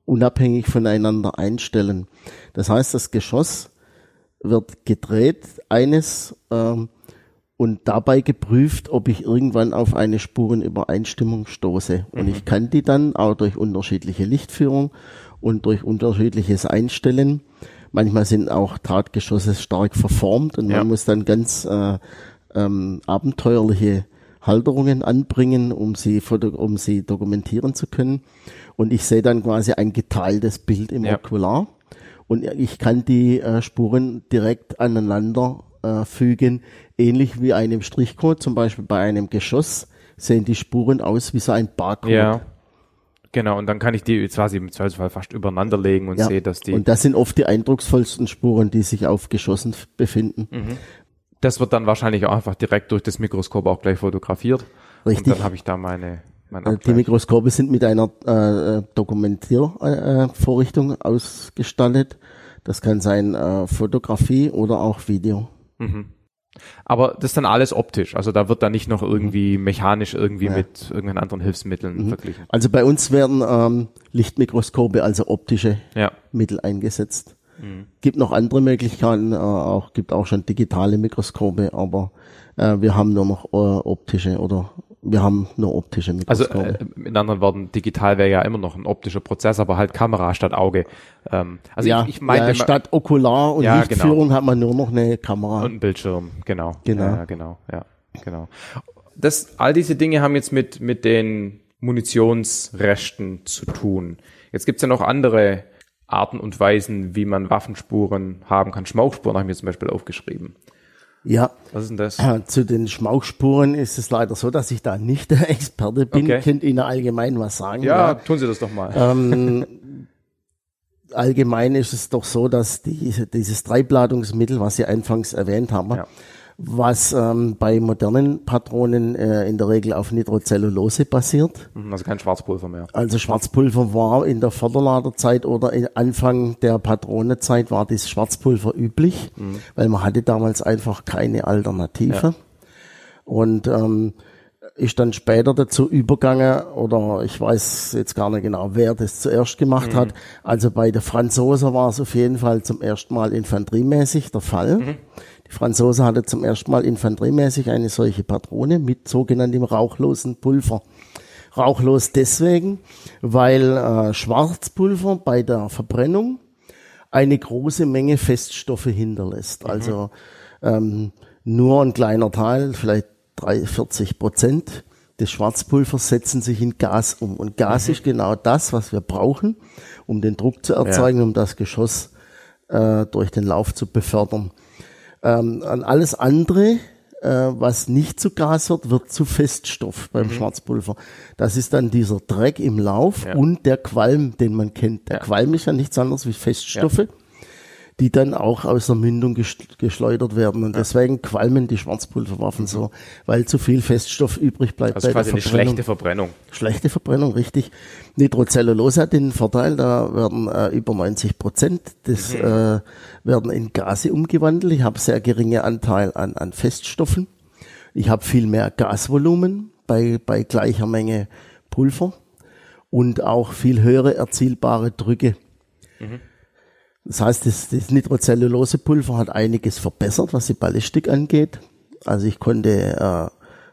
unabhängig voneinander einstellen. Das heißt, das Geschoss wird gedreht, eines ähm, und dabei geprüft, ob ich irgendwann auf eine Spurenübereinstimmung stoße. Und mhm. ich kann die dann auch durch unterschiedliche Lichtführung und durch unterschiedliches Einstellen. Manchmal sind auch Tatgeschosse stark verformt und ja. man muss dann ganz äh, ähm, abenteuerliche Halterungen anbringen, um sie, um sie dokumentieren zu können. Und ich sehe dann quasi ein geteiltes Bild im ja. Okular. Und ich kann die äh, Spuren direkt aneinander äh, fügen, ähnlich wie einem Strichcode. Zum Beispiel bei einem Geschoss sehen die Spuren aus wie so ein Barcode. Ja. Genau, und dann kann ich die quasi im Zweifelsfall fast übereinander legen und ja. sehe, dass die. Und das sind oft die eindrucksvollsten Spuren, die sich auf Geschossen befinden. Mhm. Das wird dann wahrscheinlich auch einfach direkt durch das Mikroskop auch gleich fotografiert. Richtig. Und dann habe ich da meine, meine Die Mikroskope sind mit einer äh, Dokumentiervorrichtung äh, ausgestattet. Das kann sein äh, Fotografie oder auch Video. Mhm. Aber das ist dann alles optisch. Also da wird dann nicht noch irgendwie mhm. mechanisch irgendwie ja. mit irgendeinen anderen Hilfsmitteln mhm. verglichen. Also bei uns werden ähm, Lichtmikroskope, also optische ja. Mittel eingesetzt. Mhm. Gibt noch andere Möglichkeiten, äh, auch gibt auch schon digitale Mikroskope, aber äh, wir haben nur noch äh, optische oder wir haben nur optische Mikroskope. Also äh, in anderen Worten, digital wäre ja immer noch ein optischer Prozess, aber halt Kamera statt Auge. Ähm, also ja, ich, ich meinte ja, statt Okular und ja, Lichtführung genau. hat man nur noch eine Kamera. Und ein Bildschirm, genau. Genau. Ja, genau, ja, genau. Das, all diese Dinge haben jetzt mit, mit den Munitionsresten zu tun. Jetzt gibt's ja noch andere Arten und Weisen, wie man Waffenspuren haben kann. Schmauchspuren habe ich mir zum Beispiel aufgeschrieben. Ja. Was ist denn das? Äh, zu den Schmauchspuren ist es leider so, dass ich da nicht der Experte bin. Okay. Könnt Ihnen allgemein was sagen? Ja, ja. tun Sie das doch mal. Ähm, allgemein ist es doch so, dass die, dieses Treibladungsmittel, was Sie anfangs erwähnt haben, ja was ähm, bei modernen Patronen äh, in der Regel auf Nitrocellulose basiert. Mhm, also kein Schwarzpulver mehr. Also Schwarzpulver war in der Vorderladerzeit oder Anfang der Patronezeit war das Schwarzpulver üblich, mhm. weil man hatte damals einfach keine Alternative. Ja. Und ähm, ist dann später dazu übergegangen, oder ich weiß jetzt gar nicht genau, wer das zuerst gemacht mhm. hat. Also bei der Franzosen war es auf jeden Fall zum ersten Mal infanteriemäßig der Fall. Mhm. Die Franzose hatte zum ersten Mal infanteriemäßig eine solche Patrone mit sogenanntem rauchlosen Pulver. Rauchlos deswegen, weil äh, Schwarzpulver bei der Verbrennung eine große Menge Feststoffe hinterlässt. Mhm. Also ähm, nur ein kleiner Teil, vielleicht 40 Prozent des Schwarzpulvers setzen sich in Gas um. Und Gas mhm. ist genau das, was wir brauchen, um den Druck zu erzeugen, ja. um das Geschoss äh, durch den Lauf zu befördern. Ähm, an alles andere, äh, was nicht zu Gas wird, wird zu Feststoff beim mhm. Schwarzpulver. Das ist dann dieser Dreck im Lauf ja. und der Qualm, den man kennt. Der ja. Qualm ist ja nichts anderes wie Feststoffe. Ja die dann auch aus der Mündung geschleudert werden. Und deswegen qualmen die Schwarzpulverwaffen mhm. so, weil zu viel Feststoff übrig bleibt. Also quasi eine schlechte Verbrennung. Schlechte Verbrennung, richtig. Nitrocellulose hat den Vorteil, da werden äh, über 90 Prozent des mhm. äh, werden in Gase umgewandelt. Ich habe sehr geringe Anteil an, an Feststoffen. Ich habe viel mehr Gasvolumen bei, bei gleicher Menge Pulver und auch viel höhere erzielbare Drücke. Mhm. Das heißt, das, das Nitrocellulosepulver hat einiges verbessert, was die Ballistik angeht. Also ich konnte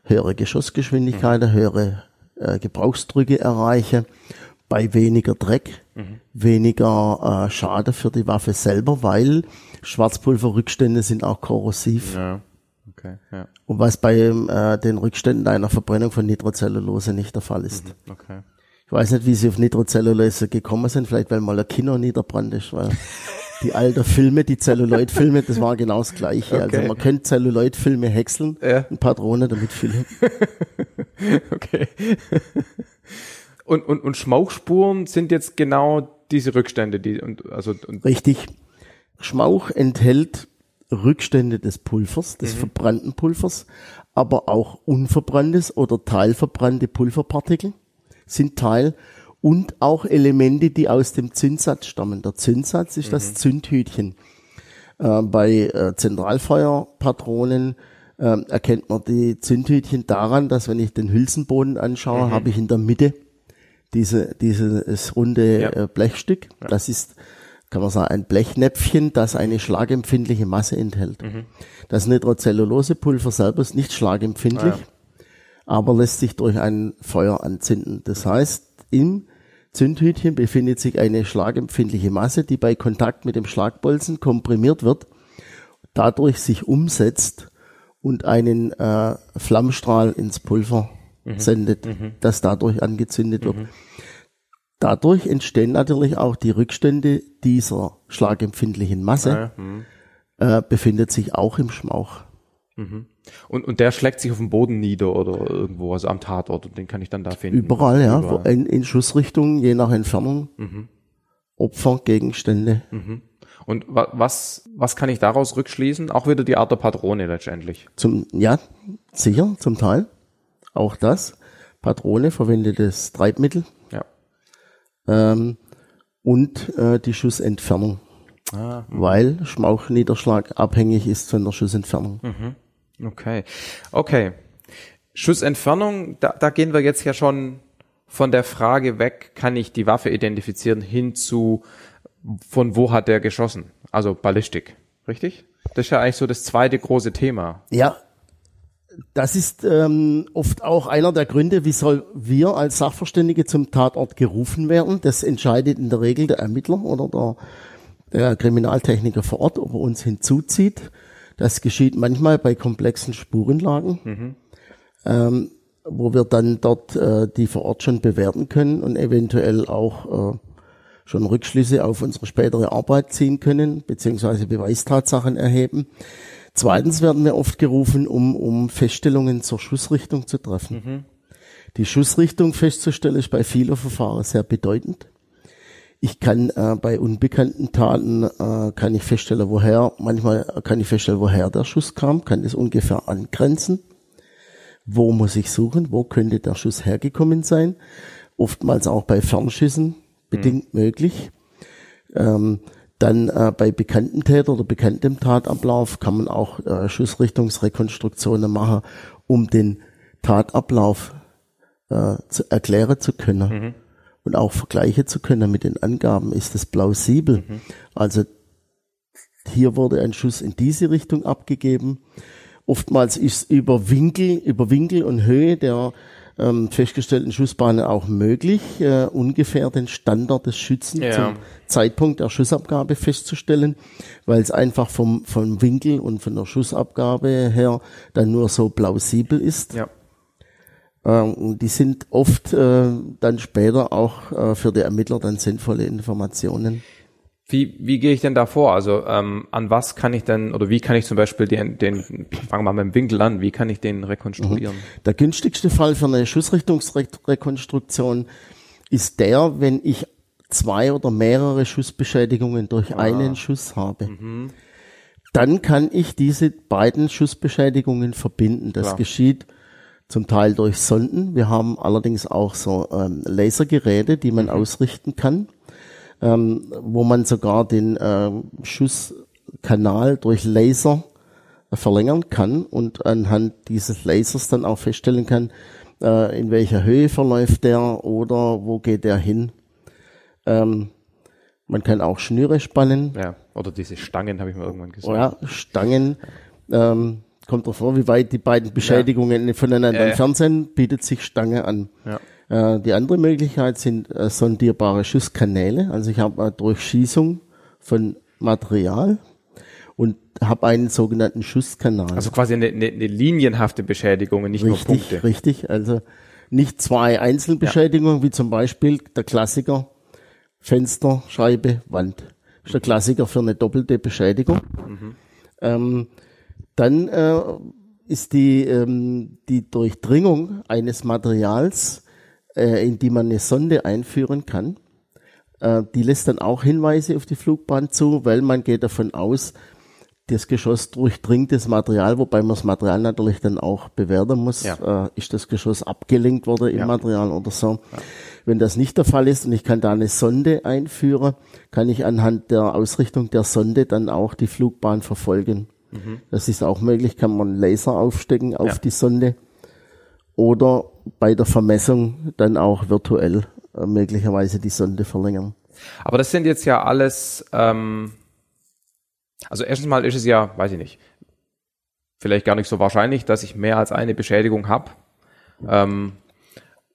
äh, höhere Geschossgeschwindigkeiten, mhm. höhere äh, Gebrauchsdrücke erreichen, bei weniger Dreck, mhm. weniger äh, Schade für die Waffe selber, weil Schwarzpulverrückstände sind auch korrosiv. Ja. Okay, ja. Und was bei äh, den Rückständen einer Verbrennung von Nitrocellulose nicht der Fall ist. Mhm, okay. Ich weiß nicht, wie sie auf Nitrocellulose gekommen sind, vielleicht weil mal ein Kino niederbrannt ist, weil die alten Filme, die Celluloid-Filme, das war genau das Gleiche. Also okay. Also man könnte Celluloid-Filme häckseln, ja. ein Patrone damit füllen. okay. Und, und, und Schmauchspuren sind jetzt genau diese Rückstände, die und also und Richtig. Schmauch enthält Rückstände des Pulvers, des verbrannten Pulvers, aber auch unverbranntes oder teilverbrannte Pulverpartikel sind Teil und auch Elemente, die aus dem Zündsatz stammen. Der Zündsatz ist das Zündhütchen. Äh, bei äh, Zentralfeuerpatronen äh, erkennt man die Zündhütchen daran, dass wenn ich den Hülsenboden anschaue, habe ich in der Mitte diese, dieses runde Ja. äh, Blechstück. Das ist, kann man sagen, ein Blechnäpfchen, das eine schlagempfindliche Masse enthält. Das Nitrocellulosepulver selber ist nicht schlagempfindlich, aber lässt sich durch ein Feuer anzünden. Das heißt, im Zündhütchen befindet sich eine schlagempfindliche Masse, die bei Kontakt mit dem Schlagbolzen komprimiert wird, dadurch sich umsetzt und einen äh, Flammstrahl ins Pulver sendet, das dadurch angezündet wird. Dadurch entstehen natürlich auch die Rückstände dieser schlagempfindlichen Masse, äh, befindet sich auch im Schmauch. Und, und der schlägt sich auf dem Boden nieder oder irgendwo, also am Tatort und den kann ich dann da finden. Überall, ja, Überall. In, in Schussrichtungen, je nach Entfernung, Opfer, Gegenstände. Und wa was, was kann ich daraus rückschließen? Auch wieder die Art der Patrone letztendlich. Zum, ja, sicher, zum Teil. Auch das. Patrone, verwendetes Treibmittel Ja. ähm, und äh, die Schussentfernung. Ah, Weil Schmauchniederschlag abhängig ist von der Schussentfernung. Okay. Okay. Schussentfernung, da, da gehen wir jetzt ja schon von der Frage weg, kann ich die Waffe identifizieren, hin zu, von wo hat der geschossen? Also Ballistik. Richtig? Das ist ja eigentlich so das zweite große Thema. Ja, das ist ähm, oft auch einer der Gründe, wieso wir als Sachverständige zum Tatort gerufen werden. Das entscheidet in der Regel der Ermittler oder der, der Kriminaltechniker vor Ort, ob er uns hinzuzieht. Das geschieht manchmal bei komplexen Spurenlagen, ähm, wo wir dann dort äh, die vor Ort schon bewerten können und eventuell auch äh, schon Rückschlüsse auf unsere spätere Arbeit ziehen können, beziehungsweise Beweistatsachen erheben. Zweitens werden wir oft gerufen, um, um Feststellungen zur Schussrichtung zu treffen. Die Schussrichtung festzustellen ist bei vielen Verfahren sehr bedeutend. Ich kann äh, bei unbekannten Taten äh, kann ich feststellen, woher, manchmal kann ich feststellen, woher der Schuss kam, kann es ungefähr angrenzen. Wo muss ich suchen? Wo könnte der Schuss hergekommen sein? Oftmals auch bei Fernschüssen bedingt möglich. Ähm, dann äh, bei bekannten Täter oder bekanntem Tatablauf kann man auch äh, Schussrichtungsrekonstruktionen machen, um den Tatablauf äh, zu erklären zu können und auch Vergleiche zu können mit den Angaben. Ist es plausibel? Also hier wurde ein Schuss in diese Richtung abgegeben. Oftmals ist über Winkel, über Winkel und Höhe der ähm, festgestellten Schussbahnen auch möglich, äh, ungefähr den Standard des Schützen Ja. zum Zeitpunkt der Schussabgabe festzustellen, weil es einfach vom, vom Winkel und von der Schussabgabe her dann nur so plausibel ist. Ja. Ähm, die sind oft äh, dann später auch äh, für die Ermittler dann sinnvolle Informationen. Wie, wie gehe ich denn da vor? Also ähm, an was kann ich denn, oder wie kann ich zum Beispiel den, den fangen wir mal mit dem Winkel an, wie kann ich den rekonstruieren? Der günstigste Fall für eine Schussrichtungsrekonstruktion ist der, wenn ich zwei oder mehrere Schussbeschädigungen durch einen Schuss habe. Dann kann ich diese beiden Schussbeschädigungen verbinden. Das Klar. geschieht zum Teil durch Sonden. Wir haben allerdings auch so ähm, Lasergeräte, die man ausrichten kann, ähm, wo man sogar den ähm, Schusskanal durch Laser verlängern kann und anhand dieses Lasers dann auch feststellen kann, äh, in welcher Höhe verläuft der oder wo geht der hin. Ähm, man kann auch Schnüre spannen, Ja. Oder diese Stangen habe ich mir irgendwann gesagt. ja, Stangen. Ähm, kommt drauf an, wie weit die beiden Beschädigungen voneinander Ja, ja. entfernt sind, bietet sich Stange an. Ja. Äh, die andere Möglichkeit sind äh, sondierbare Schusskanäle. Also ich habe eine Durchschießung von Material und habe einen sogenannten Schusskanal. Also quasi eine, eine, eine linienhafte Beschädigung, und nicht nur richtig, Punkte. richtig. Also nicht zwei Einzelbeschädigungen, wie zum Beispiel der Klassiker Fenster, Scheibe, Wand. Das ist der Klassiker für eine doppelte Beschädigung. Ähm, dann äh, ist die, ähm, die Durchdringung eines Materials äh, in die man eine Sonde einführen kann. Äh, die lässt dann auch Hinweise auf die Flugbahn zu, weil man geht davon aus, das Geschoss durchdringt das Material, wobei man das Material natürlich dann auch bewerten muss. Ja. Äh, ist das Geschoss abgelenkt worden im ja. Material oder so? Ja. Wenn das nicht der Fall ist und ich kann da eine Sonde einführen, kann ich anhand der Ausrichtung der Sonde dann auch die Flugbahn verfolgen. Mhm. Das ist auch möglich, kann man Laser aufstecken auf die Sonde oder bei der Vermessung dann auch virtuell äh, möglicherweise die Sonde verlängern. Aber das sind jetzt ja alles ähm also erstens mal ist es ja, weiß ich nicht, vielleicht gar nicht so wahrscheinlich, dass ich mehr als eine Beschädigung habe. Ähm,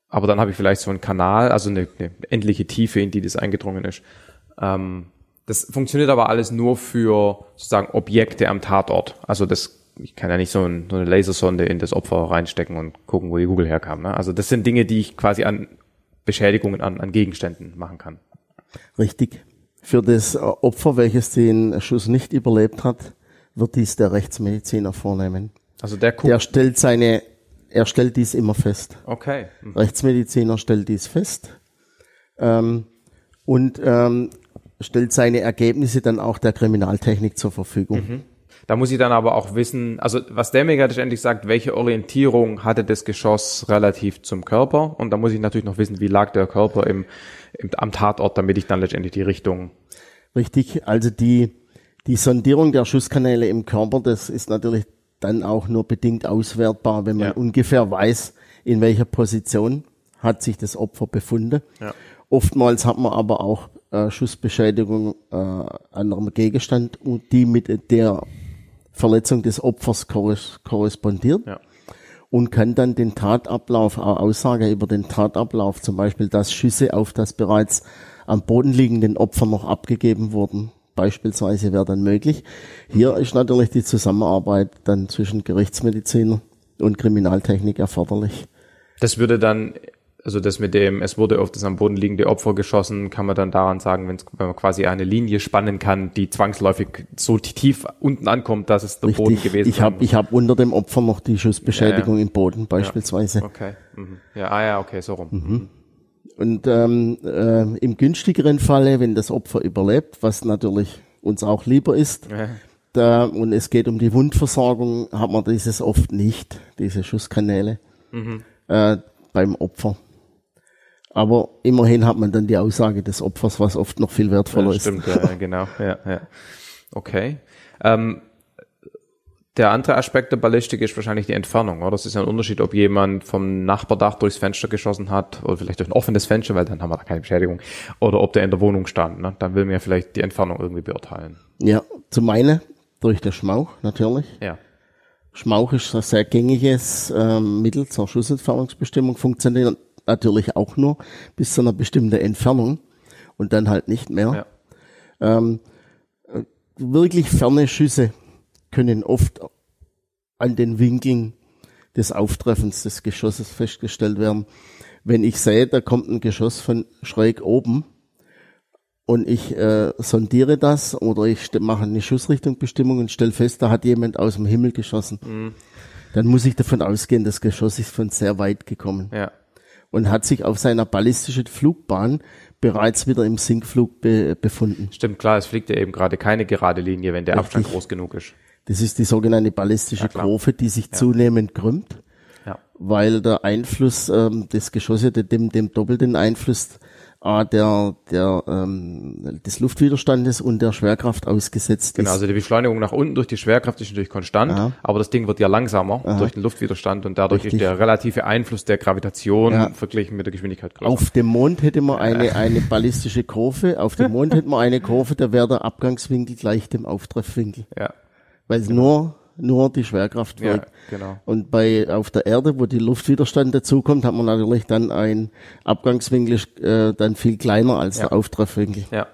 aber dann habe ich vielleicht so einen Kanal, also eine, eine, endliche Tiefe, in die das eingedrungen ist. Ähm, das funktioniert aber alles nur für sozusagen Objekte am Tatort. Also das, ich kann ja nicht so, ein, so eine Lasersonde in das Opfer reinstecken und gucken, wo die Kugel herkam. Ne? Also das sind Dinge, die ich quasi an Beschädigungen an, an Gegenständen machen kann. Richtig. Für das Opfer, welches den Schuss nicht überlebt hat, wird dies der Rechtsmediziner vornehmen. Also der guckt. Der stellt seine, er stellt dies immer fest. Okay. Mhm. Rechtsmediziner stellt dies fest. Ähm, und ähm, stellt seine Ergebnisse dann auch der Kriminaltechnik zur Verfügung. Mhm. Da muss ich dann aber auch wissen, also was der mir letztendlich sagt, welche Orientierung hatte das Geschoss relativ zum Körper und da muss ich natürlich noch wissen, wie lag der Körper im, im am Tatort, damit ich dann letztendlich die Richtung. Richtig, also die, die Sondierung der Schusskanäle im Körper, das ist natürlich dann auch nur bedingt auswertbar, wenn man ja. ungefähr weiß, in welcher Position hat sich das Opfer befunden. Ja. Oftmals hat man aber auch äh, Schussbeschädigung äh, an einem Gegenstand, die mit der Verletzung des Opfers korrespondiert ja. und kann dann den Tatablauf, Aussage über den Tatablauf, zum Beispiel, dass Schüsse auf das bereits am Boden liegenden Opfer noch abgegeben wurden, beispielsweise wäre dann möglich. Hier ist natürlich die Zusammenarbeit dann zwischen Gerichtsmediziner und Kriminaltechnik erforderlich. Das würde dann also das mit dem, es wurde auf das am Boden liegende Opfer geschossen, kann man dann daran sagen, wenn man quasi eine Linie spannen kann, die zwangsläufig so tief unten ankommt, dass es der Richtig. Boden gewesen ist. Ich habe ich hab unter dem Opfer noch die Schussbeschädigung ja, ja. im Boden beispielsweise. Ja. Okay. Mhm. Ja, ah ja, okay, so rum. Mhm. mhm. Und ähm, äh, im günstigeren Falle, wenn das Opfer überlebt, was natürlich uns auch lieber ist, da, und es geht um die Wundversorgung, hat man dieses oft nicht, diese Schusskanäle mhm. äh, beim Opfer. Aber immerhin hat man dann die Aussage des Opfers, was oft noch viel wertvoller ja, stimmt, ist. Stimmt, ja, genau. Ja, ja. Okay. Ähm, der andere Aspekt der Ballistik ist wahrscheinlich die Entfernung, oder? Das ist ja ein Unterschied, ob jemand vom Nachbardach durchs Fenster geschossen hat oder vielleicht durch ein offenes Fenster, weil dann haben wir da keine Beschädigung, oder ob der in der Wohnung stand. Ne? Dann will man ja vielleicht die Entfernung irgendwie beurteilen. Ja, zum einen durch den Schmauch natürlich. Ja. Schmauch ist ein sehr gängiges ähm, Mittel zur Schussentfernungsbestimmung, funktioniert natürlich auch nur bis zu einer bestimmten Entfernung und dann halt nicht mehr. Ja. Ähm, wirklich ferne Schüsse können oft an den Winkeln des Auftreffens des Geschosses festgestellt werden. Wenn ich sehe, da kommt ein Geschoss von schräg oben und ich äh, sondiere das oder ich mache eine Schussrichtungsbestimmung und stelle fest, da hat jemand aus dem Himmel geschossen, mhm. dann muss ich davon ausgehen, das Geschoss ist von sehr weit gekommen. Ja und hat sich auf seiner ballistischen Flugbahn bereits wieder im Sinkflug be befunden. Stimmt, klar, es fliegt ja eben gerade keine gerade Linie, wenn der Richtig. Abstand groß genug ist. Das ist die sogenannte ballistische ja, Kurve, die sich ja. zunehmend krümmt, ja. weil der Einfluss ähm, des Geschosses dem, dem doppelten Einfluss A, der, der, ähm, des Luftwiderstandes und der Schwerkraft ausgesetzt genau, ist. Genau, also die Beschleunigung nach unten durch die Schwerkraft ist natürlich konstant, Aha. aber das Ding wird ja langsamer Aha. durch den Luftwiderstand und dadurch Richtig. ist der relative Einfluss der Gravitation ja. verglichen mit der Geschwindigkeit größer. Auf dem Mond hätte man eine, eine ballistische Kurve, auf dem Mond hätte man eine Kurve, da wäre der Abgangswinkel gleich dem Auftreffwinkel. Ja. Weil es nur nur die Schwerkraft wirkt. Ja, genau. Und bei auf der Erde, wo die Luftwiderstand dazukommt, hat man natürlich dann ein Abgangswinkel äh, dann viel kleiner als ja. der Auftreffwinkel. Ja,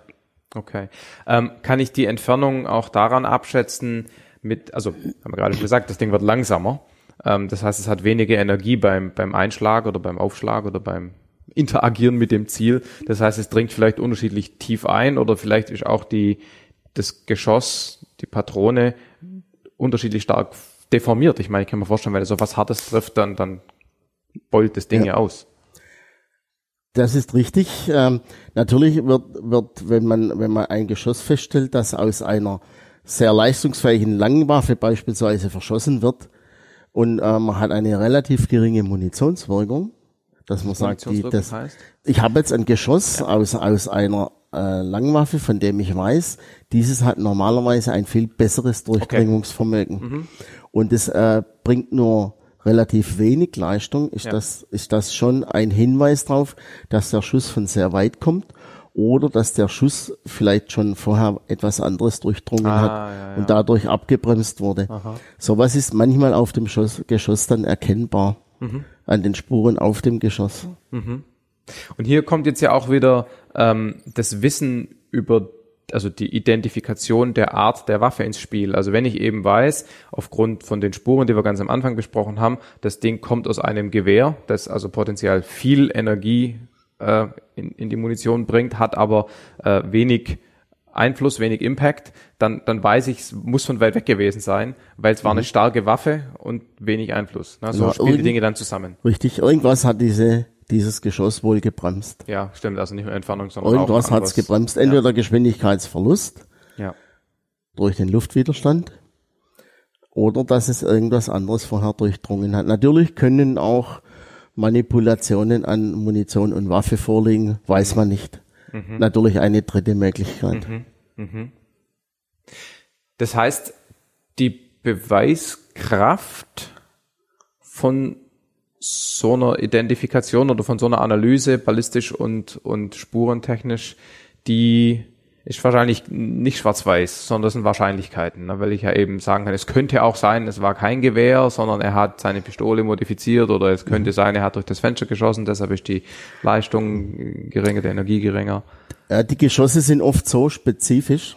okay. Ähm, kann ich die Entfernung auch daran abschätzen mit, also haben wir gerade schon gesagt, das Ding wird langsamer. Ähm, das heißt, es hat weniger Energie beim beim Einschlag oder beim Aufschlag oder beim Interagieren mit dem Ziel. Das heißt, es dringt vielleicht unterschiedlich tief ein oder vielleicht ist auch die das Geschoss, die Patrone unterschiedlich stark deformiert. Ich meine, ich kann mir vorstellen, wenn er so was Hartes trifft, dann, dann beult das Ding ja, ja aus. Das ist richtig. Ähm, natürlich wird, wird, wenn man, wenn man ein Geschoss feststellt, das aus einer sehr leistungsfähigen Langwaffe beispielsweise verschossen wird und äh, man hat eine relativ geringe Munitionswirkung, dass man sagt, die, das, heißt? ich habe jetzt ein Geschoss ja. aus, aus einer äh, Langwaffe, von dem ich weiß, dieses hat normalerweise ein viel besseres Durchdringungsvermögen. Okay. Mhm. Und es äh, bringt nur relativ wenig Leistung, ist, ja. das, ist das schon ein Hinweis darauf, dass der Schuss von sehr weit kommt oder dass der Schuss vielleicht schon vorher etwas anderes durchdrungen ah, hat ja, ja. und dadurch abgebremst wurde. Aha. Sowas ist manchmal auf dem Schoss, Geschoss dann erkennbar, mhm. An den Spuren auf dem Geschoss. Mhm. Und hier kommt jetzt ja auch wieder ähm, das Wissen über also die Identifikation der Art der Waffe ins Spiel. Also wenn ich eben weiß, aufgrund von den Spuren, die wir ganz am Anfang besprochen haben, das Ding kommt aus einem Gewehr, das also potenziell viel Energie äh, in, in die Munition bringt, hat aber äh, wenig Einfluss, wenig Impact, dann, dann weiß ich, es muss von weit weg gewesen sein, weil es war eine mhm. starke Waffe und wenig Einfluss. Ne? So ja, spielen die Dinge dann zusammen. Richtig, irgendwas hat diese dieses Geschoss wohl gebremst. Ja, stimmt, also nicht nur Entfernung, sondern Irgendwas auch hat's gebremst, entweder ja. Geschwindigkeitsverlust ja. durch den Luftwiderstand oder dass es irgendwas anderes vorher durchdrungen hat. Natürlich können auch Manipulationen an Munition und Waffe vorliegen, weiß man nicht. Mhm. Natürlich eine dritte Möglichkeit. Mhm. Mhm. Das heißt, die Beweiskraft von so einer Identifikation oder von so einer Analyse, ballistisch und, und spurentechnisch, die ist wahrscheinlich nicht schwarz-weiß, sondern das sind Wahrscheinlichkeiten, ne? weil ich ja eben sagen kann, es könnte auch sein, es war kein Gewehr, sondern er hat seine Pistole modifiziert oder es könnte mhm. sein, er hat durch das Fenster geschossen, deshalb ist die Leistung geringer, die Energie geringer. Ja, die Geschosse sind oft so spezifisch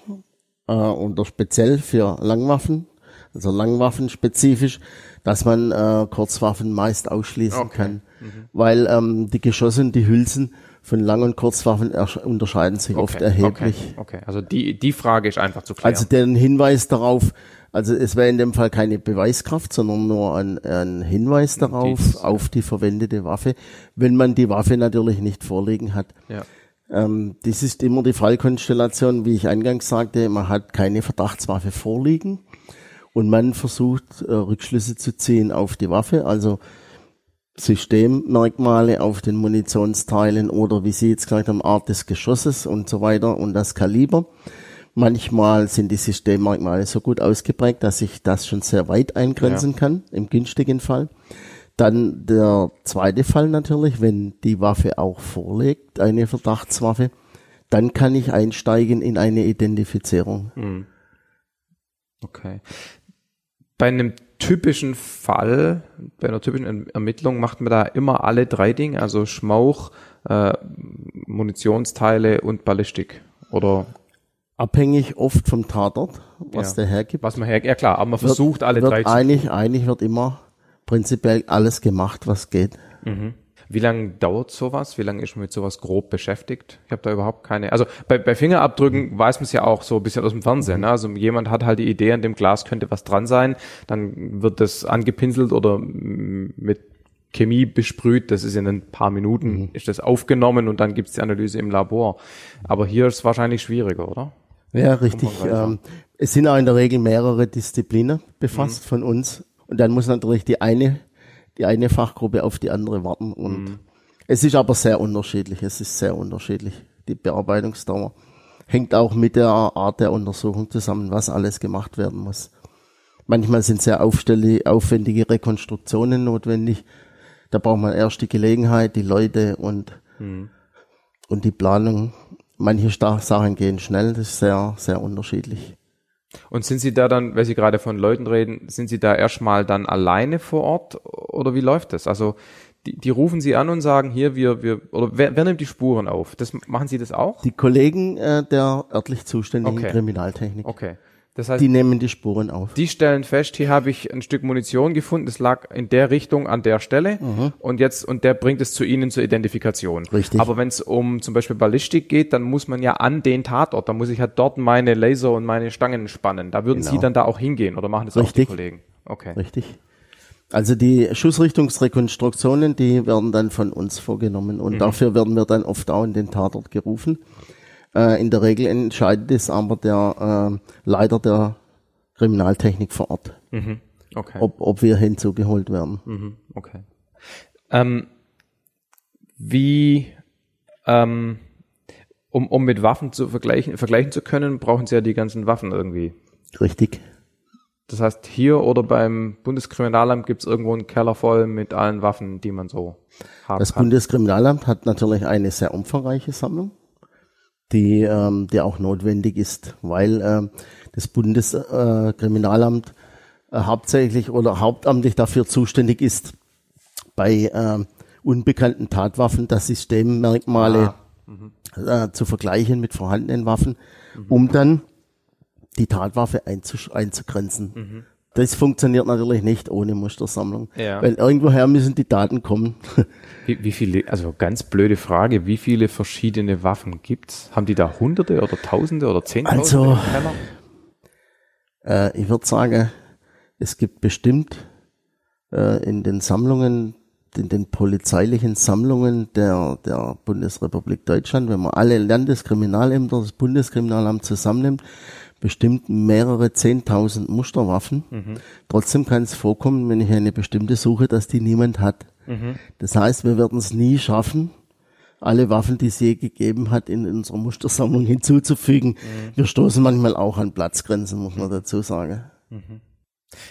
äh, oder speziell für Langwaffen, also Langwaffen spezifisch, dass man äh, Kurzwaffen meist ausschließen okay. kann, mhm. weil ähm, die Geschosse und die Hülsen von Lang- und Kurzwaffen unterscheiden sich okay. oft erheblich. Okay. okay, also die, die Frage ist einfach zu klären. Also der Hinweis darauf, also es wäre in dem Fall keine Beweiskraft, sondern nur ein, ein Hinweis darauf, Dies, auf die verwendete Waffe, wenn man die Waffe natürlich nicht vorliegen hat. Ja. Ähm, das ist immer die Fallkonstellation, wie ich eingangs sagte, man hat keine Verdachtswaffe vorliegen und man versucht äh, Rückschlüsse zu ziehen auf die Waffe, also Systemmerkmale auf den Munitionsteilen oder wie Sie jetzt gesagt haben, Art des Geschosses und so weiter und das Kaliber. Manchmal sind die Systemmerkmale so gut ausgeprägt, dass ich das schon sehr weit eingrenzen ja. kann, im günstigen Fall. Dann der zweite Fall natürlich, wenn die Waffe auch vorliegt, eine Verdachtswaffe, dann kann ich einsteigen in eine Identifizierung. Hm. Okay bei einem typischen Fall, bei einer typischen Ermittlung macht man da immer alle drei Dinge, also Schmauch, äh, Munitionsteile und Ballistik. Oder abhängig oft vom Tatort, was ja. der hergibt. Was man her, ja klar, aber man versucht wird, alle wird drei eigentlich, zu Eigentlich wird immer prinzipiell alles gemacht, was geht. Mhm. Wie lange dauert sowas? Wie lange ist man mit sowas grob beschäftigt? Ich habe da überhaupt keine. Also bei, bei Fingerabdrücken weiß man es ja auch so ein bisschen aus dem Fernsehen. Ne? Also jemand hat halt die Idee, an dem Glas könnte was dran sein, dann wird das angepinselt oder mit Chemie besprüht. Das ist in ein paar Minuten mhm. ist das aufgenommen und dann gibt's die Analyse im Labor. Aber hier ist es wahrscheinlich schwieriger, oder? Ja, richtig. Ähm, es sind auch in der Regel mehrere Disziplinen befasst mhm. von uns. Und dann muss natürlich die eine die eine Fachgruppe auf die andere warten. Und mhm. es ist aber sehr unterschiedlich. Es ist sehr unterschiedlich, die Bearbeitungsdauer. Hängt auch mit der Art der Untersuchung zusammen, was alles gemacht werden muss. Manchmal sind sehr aufwendige Rekonstruktionen notwendig. Da braucht man erst die Gelegenheit, die Leute und, mhm. und die Planung. Manche Sachen gehen schnell, das ist sehr, sehr unterschiedlich. Und sind Sie da dann, weil Sie gerade von Leuten reden, sind Sie da erstmal dann alleine vor Ort oder wie läuft das? Also die, die rufen Sie an und sagen, hier, wir, wir, oder wer, wer nimmt die Spuren auf? Das machen Sie das auch? Die Kollegen äh, der örtlich zuständigen okay. Kriminaltechnik. Okay. Das heißt, die nehmen die Spuren auf. Die stellen fest, hier habe ich ein Stück Munition gefunden, das lag in der Richtung an der Stelle mhm. und jetzt und der bringt es zu Ihnen zur Identifikation. Richtig. Aber wenn es um zum Beispiel Ballistik geht, dann muss man ja an den Tatort, da muss ich halt dort meine Laser und meine Stangen spannen. Da würden genau. Sie dann da auch hingehen oder machen das Richtig. auch die Kollegen? Okay. Richtig. Also die Schussrichtungsrekonstruktionen, die werden dann von uns vorgenommen und mhm. dafür werden wir dann oft auch in den Tatort gerufen. Äh, in der Regel entscheidet es aber der äh, Leiter der Kriminaltechnik vor Ort, mhm. okay. ob, ob wir hinzugeholt werden. Mhm. Okay. Ähm, wie, ähm, um, um mit Waffen zu vergleichen, vergleichen zu können, brauchen Sie ja die ganzen Waffen irgendwie. Richtig. Das heißt, hier oder beim Bundeskriminalamt gibt es irgendwo einen Keller voll mit allen Waffen, die man so haben Das kann. Bundeskriminalamt hat natürlich eine sehr umfangreiche Sammlung, die, ähm, die auch notwendig ist, weil ähm, das Bundeskriminalamt äh, hauptsächlich oder hauptamtlich dafür zuständig ist, bei äh, unbekannten Tatwaffen das Systemmerkmale ah. äh, zu vergleichen mit vorhandenen Waffen, mhm. um dann die Tatwaffe einzugrenzen. Mhm. Das funktioniert natürlich nicht ohne Mustersammlung. Ja. Weil irgendwoher müssen die Daten kommen. Wie, wie viele, also ganz blöde Frage, wie viele verschiedene Waffen gibt's? Haben die da hunderte oder tausende oder zehntausende? Also, äh, ich würde sagen, es gibt bestimmt äh, in den Sammlungen, in den polizeilichen Sammlungen der, der Bundesrepublik Deutschland, wenn man alle Landeskriminalämter, das Bundeskriminalamt zusammennimmt, bestimmt mehrere zehntausend Musterwaffen. Mhm. Trotzdem kann es vorkommen, wenn ich eine bestimmte suche, dass die niemand hat. Mhm. Das heißt, wir werden es nie schaffen, alle Waffen, die es je gegeben hat, in unserer Mustersammlung hinzuzufügen. Mhm. Wir stoßen manchmal auch an Platzgrenzen, muss man dazu sagen.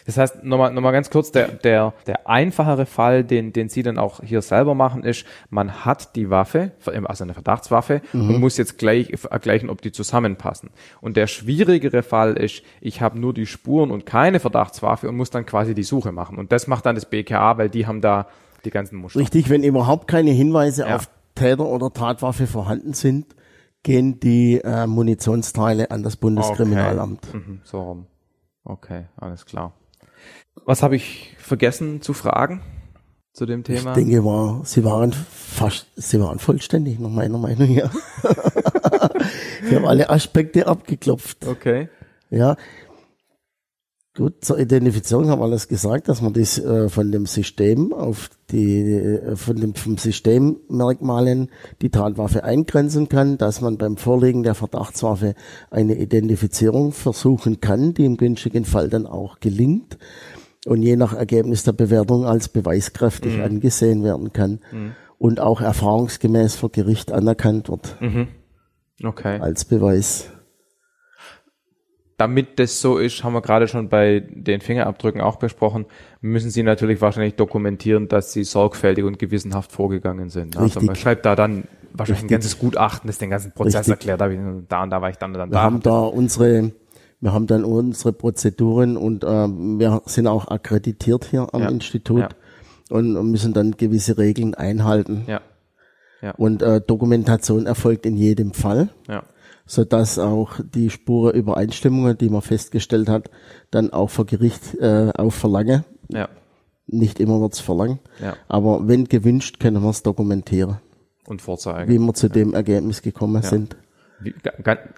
Das heißt, nochmal noch mal ganz kurz, der, der, der einfachere Fall, den, den Sie dann auch hier selber machen, ist, man hat die Waffe, also eine Verdachtswaffe, mhm. und muss jetzt gleich vergleichen, ob die zusammenpassen. Und der schwierigere Fall ist, ich habe nur die Spuren und keine Verdachtswaffe und muss dann quasi die Suche machen. Und das macht dann das BKA, weil die haben da die ganzen Muster. Richtig, wenn überhaupt keine Hinweise ja. auf Täter oder Tatwaffe vorhanden sind, gehen die äh, Munitionsteile an das Bundeskriminalamt. Okay. Mhm, so rum. Okay, alles klar. Was habe ich vergessen zu fragen zu dem Thema? Ich denke, war, Sie waren fast, Sie waren vollständig nach meiner Meinung her. Sie haben alle Aspekte abgeklopft. Okay. Ja, Gut, zur Identifizierung haben wir alles gesagt, dass man das äh, von dem System auf die, äh, von dem vom Systemmerkmalen die Tatwaffe eingrenzen kann, dass man beim Vorlegen der Verdachtswaffe eine Identifizierung versuchen kann, die im günstigen Fall dann auch gelingt und je nach Ergebnis der Bewertung als beweiskräftig mhm. angesehen werden kann mhm. und auch erfahrungsgemäß vor Gericht anerkannt wird. Mhm. Okay. Als Beweis damit das so ist, haben wir gerade schon bei den Fingerabdrücken auch besprochen, müssen Sie natürlich wahrscheinlich dokumentieren, dass Sie sorgfältig und gewissenhaft vorgegangen sind. Also Richtig. Also man schreibt da dann wahrscheinlich Richtig. ein ganzes Gutachten, das den ganzen Prozess Richtig. erklärt. Da, da und da war ich dann und dann wir da. Haben da unsere, wir haben dann unsere Prozeduren und äh, wir sind auch akkreditiert hier am ja. Institut ja. Und, und müssen dann gewisse Regeln einhalten. Ja. Ja. Und äh, Dokumentation erfolgt in jedem Fall. Ja so dass auch die Spurenübereinstimmungen, die man festgestellt hat, dann auch vor Gericht äh, auf Verlangen. Ja. Nicht immer wird's verlangen, ja. aber wenn gewünscht, können wir es dokumentieren. Und vorzeigen. Wie wir zu ja. dem Ergebnis gekommen ja. sind. Wie,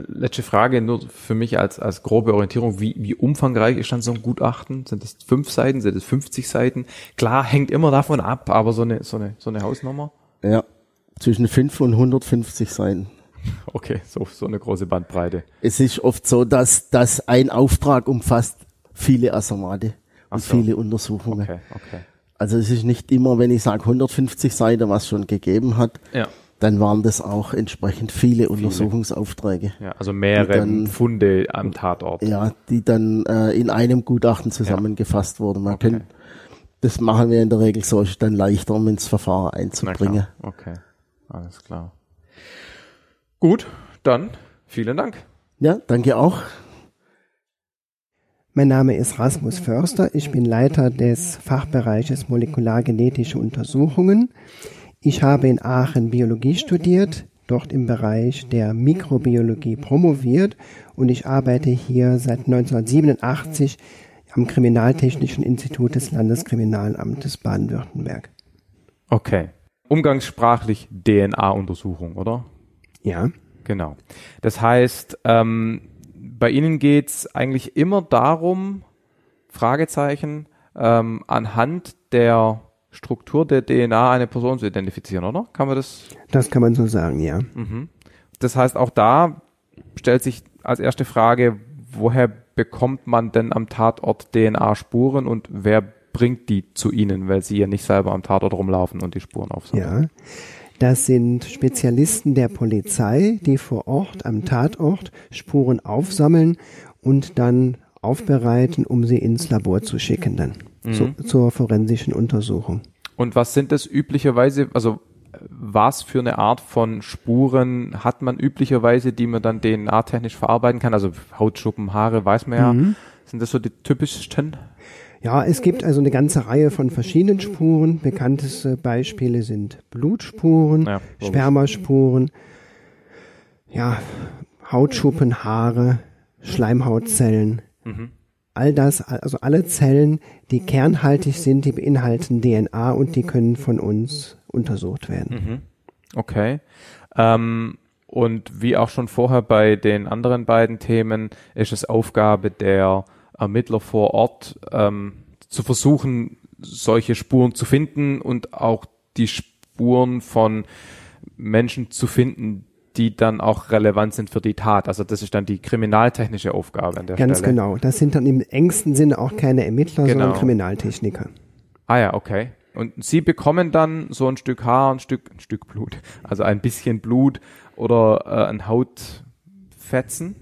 letzte Frage, nur für mich als, als grobe Orientierung, wie, wie umfangreich ist dann so ein Gutachten? Sind es fünf Seiten, sind es 50 Seiten? Klar, hängt immer davon ab, aber so eine, so eine, so eine Hausnummer? Ja, zwischen fünf und 150 Seiten. Okay, so, so eine große Bandbreite. Es ist oft so, dass, dass ein Auftrag umfasst viele Assermate und so. viele Untersuchungen. Okay, okay. Also es ist nicht immer, wenn ich sage 150 Seiten, was schon gegeben hat, ja. dann waren das auch entsprechend viele, viele. Untersuchungsaufträge. Ja, also mehrere dann, Funde am Tatort. Ja, die dann äh, in einem Gutachten zusammengefasst ja. wurden. Man okay. Kann, das machen wir in der Regel so, ist dann leichter, um ins Verfahren einzubringen. Okay, alles klar. Gut, dann vielen Dank. Ja, danke auch. Mein Name ist Rasmus Förster. Ich bin Leiter des Fachbereiches Molekulargenetische Untersuchungen. Ich habe in Aachen Biologie studiert, dort im Bereich der Mikrobiologie promoviert und ich arbeite hier seit 1987 am Kriminaltechnischen Institut des Landeskriminalamtes Baden-Württemberg. Okay. Umgangssprachlich DNA-Untersuchung, oder? Ja. Genau. Das heißt, ähm, bei Ihnen geht's eigentlich immer darum, Fragezeichen, ähm, anhand der Struktur der DNA eine Person zu identifizieren, oder? Kann man das? Das kann man so sagen, ja. Mhm. Das heißt, auch da stellt sich als erste Frage, woher bekommt man denn am Tatort DNA-Spuren und wer bringt die zu Ihnen, weil Sie ja nicht selber am Tatort rumlaufen und die Spuren aufsammeln? Ja. Das sind Spezialisten der Polizei, die vor Ort am Tatort Spuren aufsammeln und dann aufbereiten, um sie ins Labor zu schicken dann Mhm. zu, zur forensischen Untersuchung. Und was sind das üblicherweise, also was für eine Art von Spuren hat man üblicherweise, die man dann DNA-technisch verarbeiten kann? Also Hautschuppen, Haare, weiß man ja. Mhm. Sind das so die typischsten? Ja, es gibt also eine ganze Reihe von verschiedenen Spuren. Bekannteste Beispiele sind Blutspuren, Ja. Spermaspuren, ja, Hautschuppen, Haare, Schleimhautzellen. Mhm. All das, also alle Zellen, die kernhaltig sind, die beinhalten DNA und die können von uns untersucht werden. Mhm. Okay. Ähm, und wie auch schon vorher bei den anderen beiden Themen ist es Aufgabe der Ermittler vor Ort, ähm, zu versuchen, solche Spuren zu finden und auch die Spuren von Menschen zu finden, die dann auch relevant sind für die Tat. Also das ist dann die kriminaltechnische Aufgabe an der Ganz Stelle. genau. Das sind dann im engsten Sinne auch keine Ermittler, Genau. sondern Kriminaltechniker. Ah ja, okay. Und Sie bekommen dann so ein Stück Haar, ein Stück, ein Stück Blut, also ein bisschen Blut oder äh, ein Hautfetzen.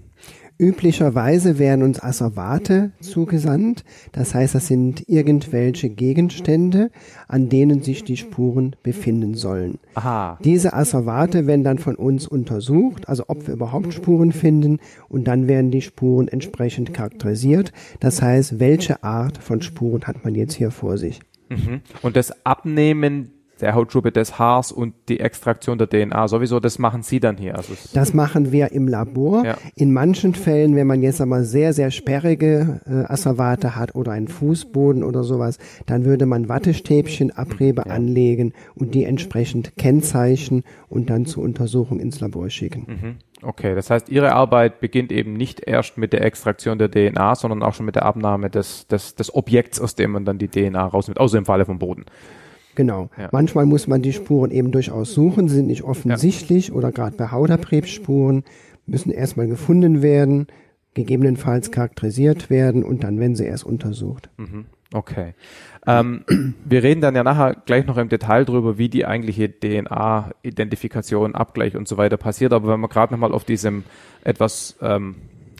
Üblicherweise werden uns Asservate zugesandt. Das heißt, das sind irgendwelche Gegenstände, an denen sich die Spuren befinden sollen. Aha. Diese Asservate werden dann von uns untersucht, also ob wir überhaupt Spuren finden, und dann werden die Spuren entsprechend charakterisiert. Das heißt, welche Art von Spuren hat man jetzt hier vor sich? Mhm. Und das Abnehmen der Hautschuppe des Haars und die Extraktion der DNA sowieso, das machen Sie dann hier. Also Das machen wir im Labor. Ja. In manchen Fällen, wenn man jetzt aber sehr, sehr sperrige äh, Asservate hat oder einen Fußboden oder sowas, dann würde man Wattestäbchen, Abrebe anlegen und die entsprechend kennzeichnen und dann zur Untersuchung ins Labor schicken. Mhm. Okay, das heißt, Ihre Arbeit beginnt eben nicht erst mit der Extraktion der DNA, sondern auch schon mit der Abnahme des, des, des Objekts, aus dem man dann die DNA rausnimmt, außer im Falle vom Boden. Genau. Ja. Manchmal muss man die Spuren eben durchaus suchen, sie sind nicht offensichtlich oder gerade bei Hauterkrebsspuren müssen erstmal gefunden werden, gegebenenfalls charakterisiert werden und dann werden sie erst untersucht. Mhm. Okay. Ähm, wir reden dann ja nachher gleich noch im Detail drüber, wie die eigentliche DNA-Identifikation, Abgleich und so weiter passiert. Aber wenn wir gerade nochmal auf diesem etwas ähm,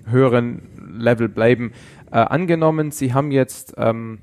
höheren Level bleiben, äh, angenommen, Sie haben jetzt ähm,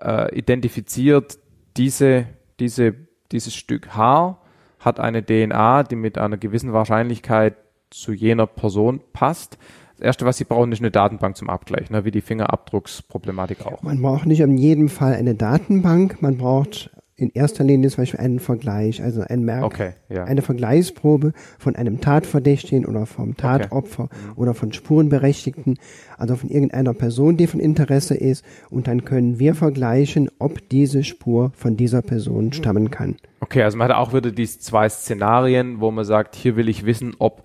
äh, identifiziert, diese, diese, dieses Stück Haar hat eine DNA, die mit einer gewissen Wahrscheinlichkeit zu jener Person passt. Das Erste, was Sie brauchen, ist eine Datenbank zum Abgleich, ne, wie die Fingerabdrucksproblematik auch. Man braucht nicht in jedem Fall eine Datenbank, man braucht in erster Linie zum Beispiel einen Vergleich, also ein Merk, Okay, ja. eine Vergleichsprobe von einem Tatverdächtigen oder vom Tatopfer oder von Spurenberechtigten, also von irgendeiner Person, die von Interesse ist. Und dann können wir vergleichen, ob diese Spur von dieser Person stammen kann. Okay, also man hat auch wieder diese zwei Szenarien, wo man sagt, hier will ich wissen, ob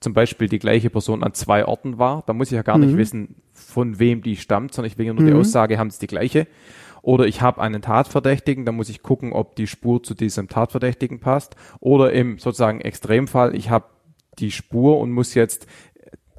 zum Beispiel die gleiche Person an zwei Orten war. Da muss ich ja gar nicht wissen, von wem die stammt, sondern ich will ja nur die Aussage, haben es die gleiche. Oder ich habe einen Tatverdächtigen, da muss ich gucken, ob die Spur zu diesem Tatverdächtigen passt. Oder im sozusagen Extremfall, ich habe die Spur und muss jetzt,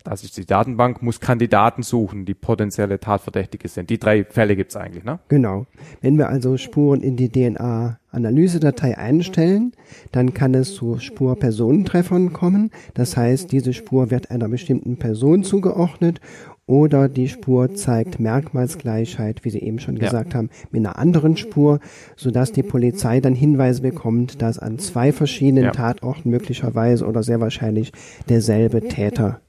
das ist die Datenbank, muss Kandidaten suchen, die potenzielle Tatverdächtige sind. Die drei Fälle gibt's eigentlich, ne? Genau. Wenn wir also Spuren in die DNA-Analysedatei einstellen, dann kann es zu Spur-Personentreffern kommen. Das heißt, diese Spur wird einer bestimmten Person zugeordnet oder die Spur zeigt Merkmalsgleichheit, wie Sie eben schon Ja. gesagt haben, mit einer anderen Spur, sodass die Polizei dann Hinweise bekommt, dass an zwei verschiedenen Ja. Tatorten möglicherweise oder sehr wahrscheinlich derselbe Täter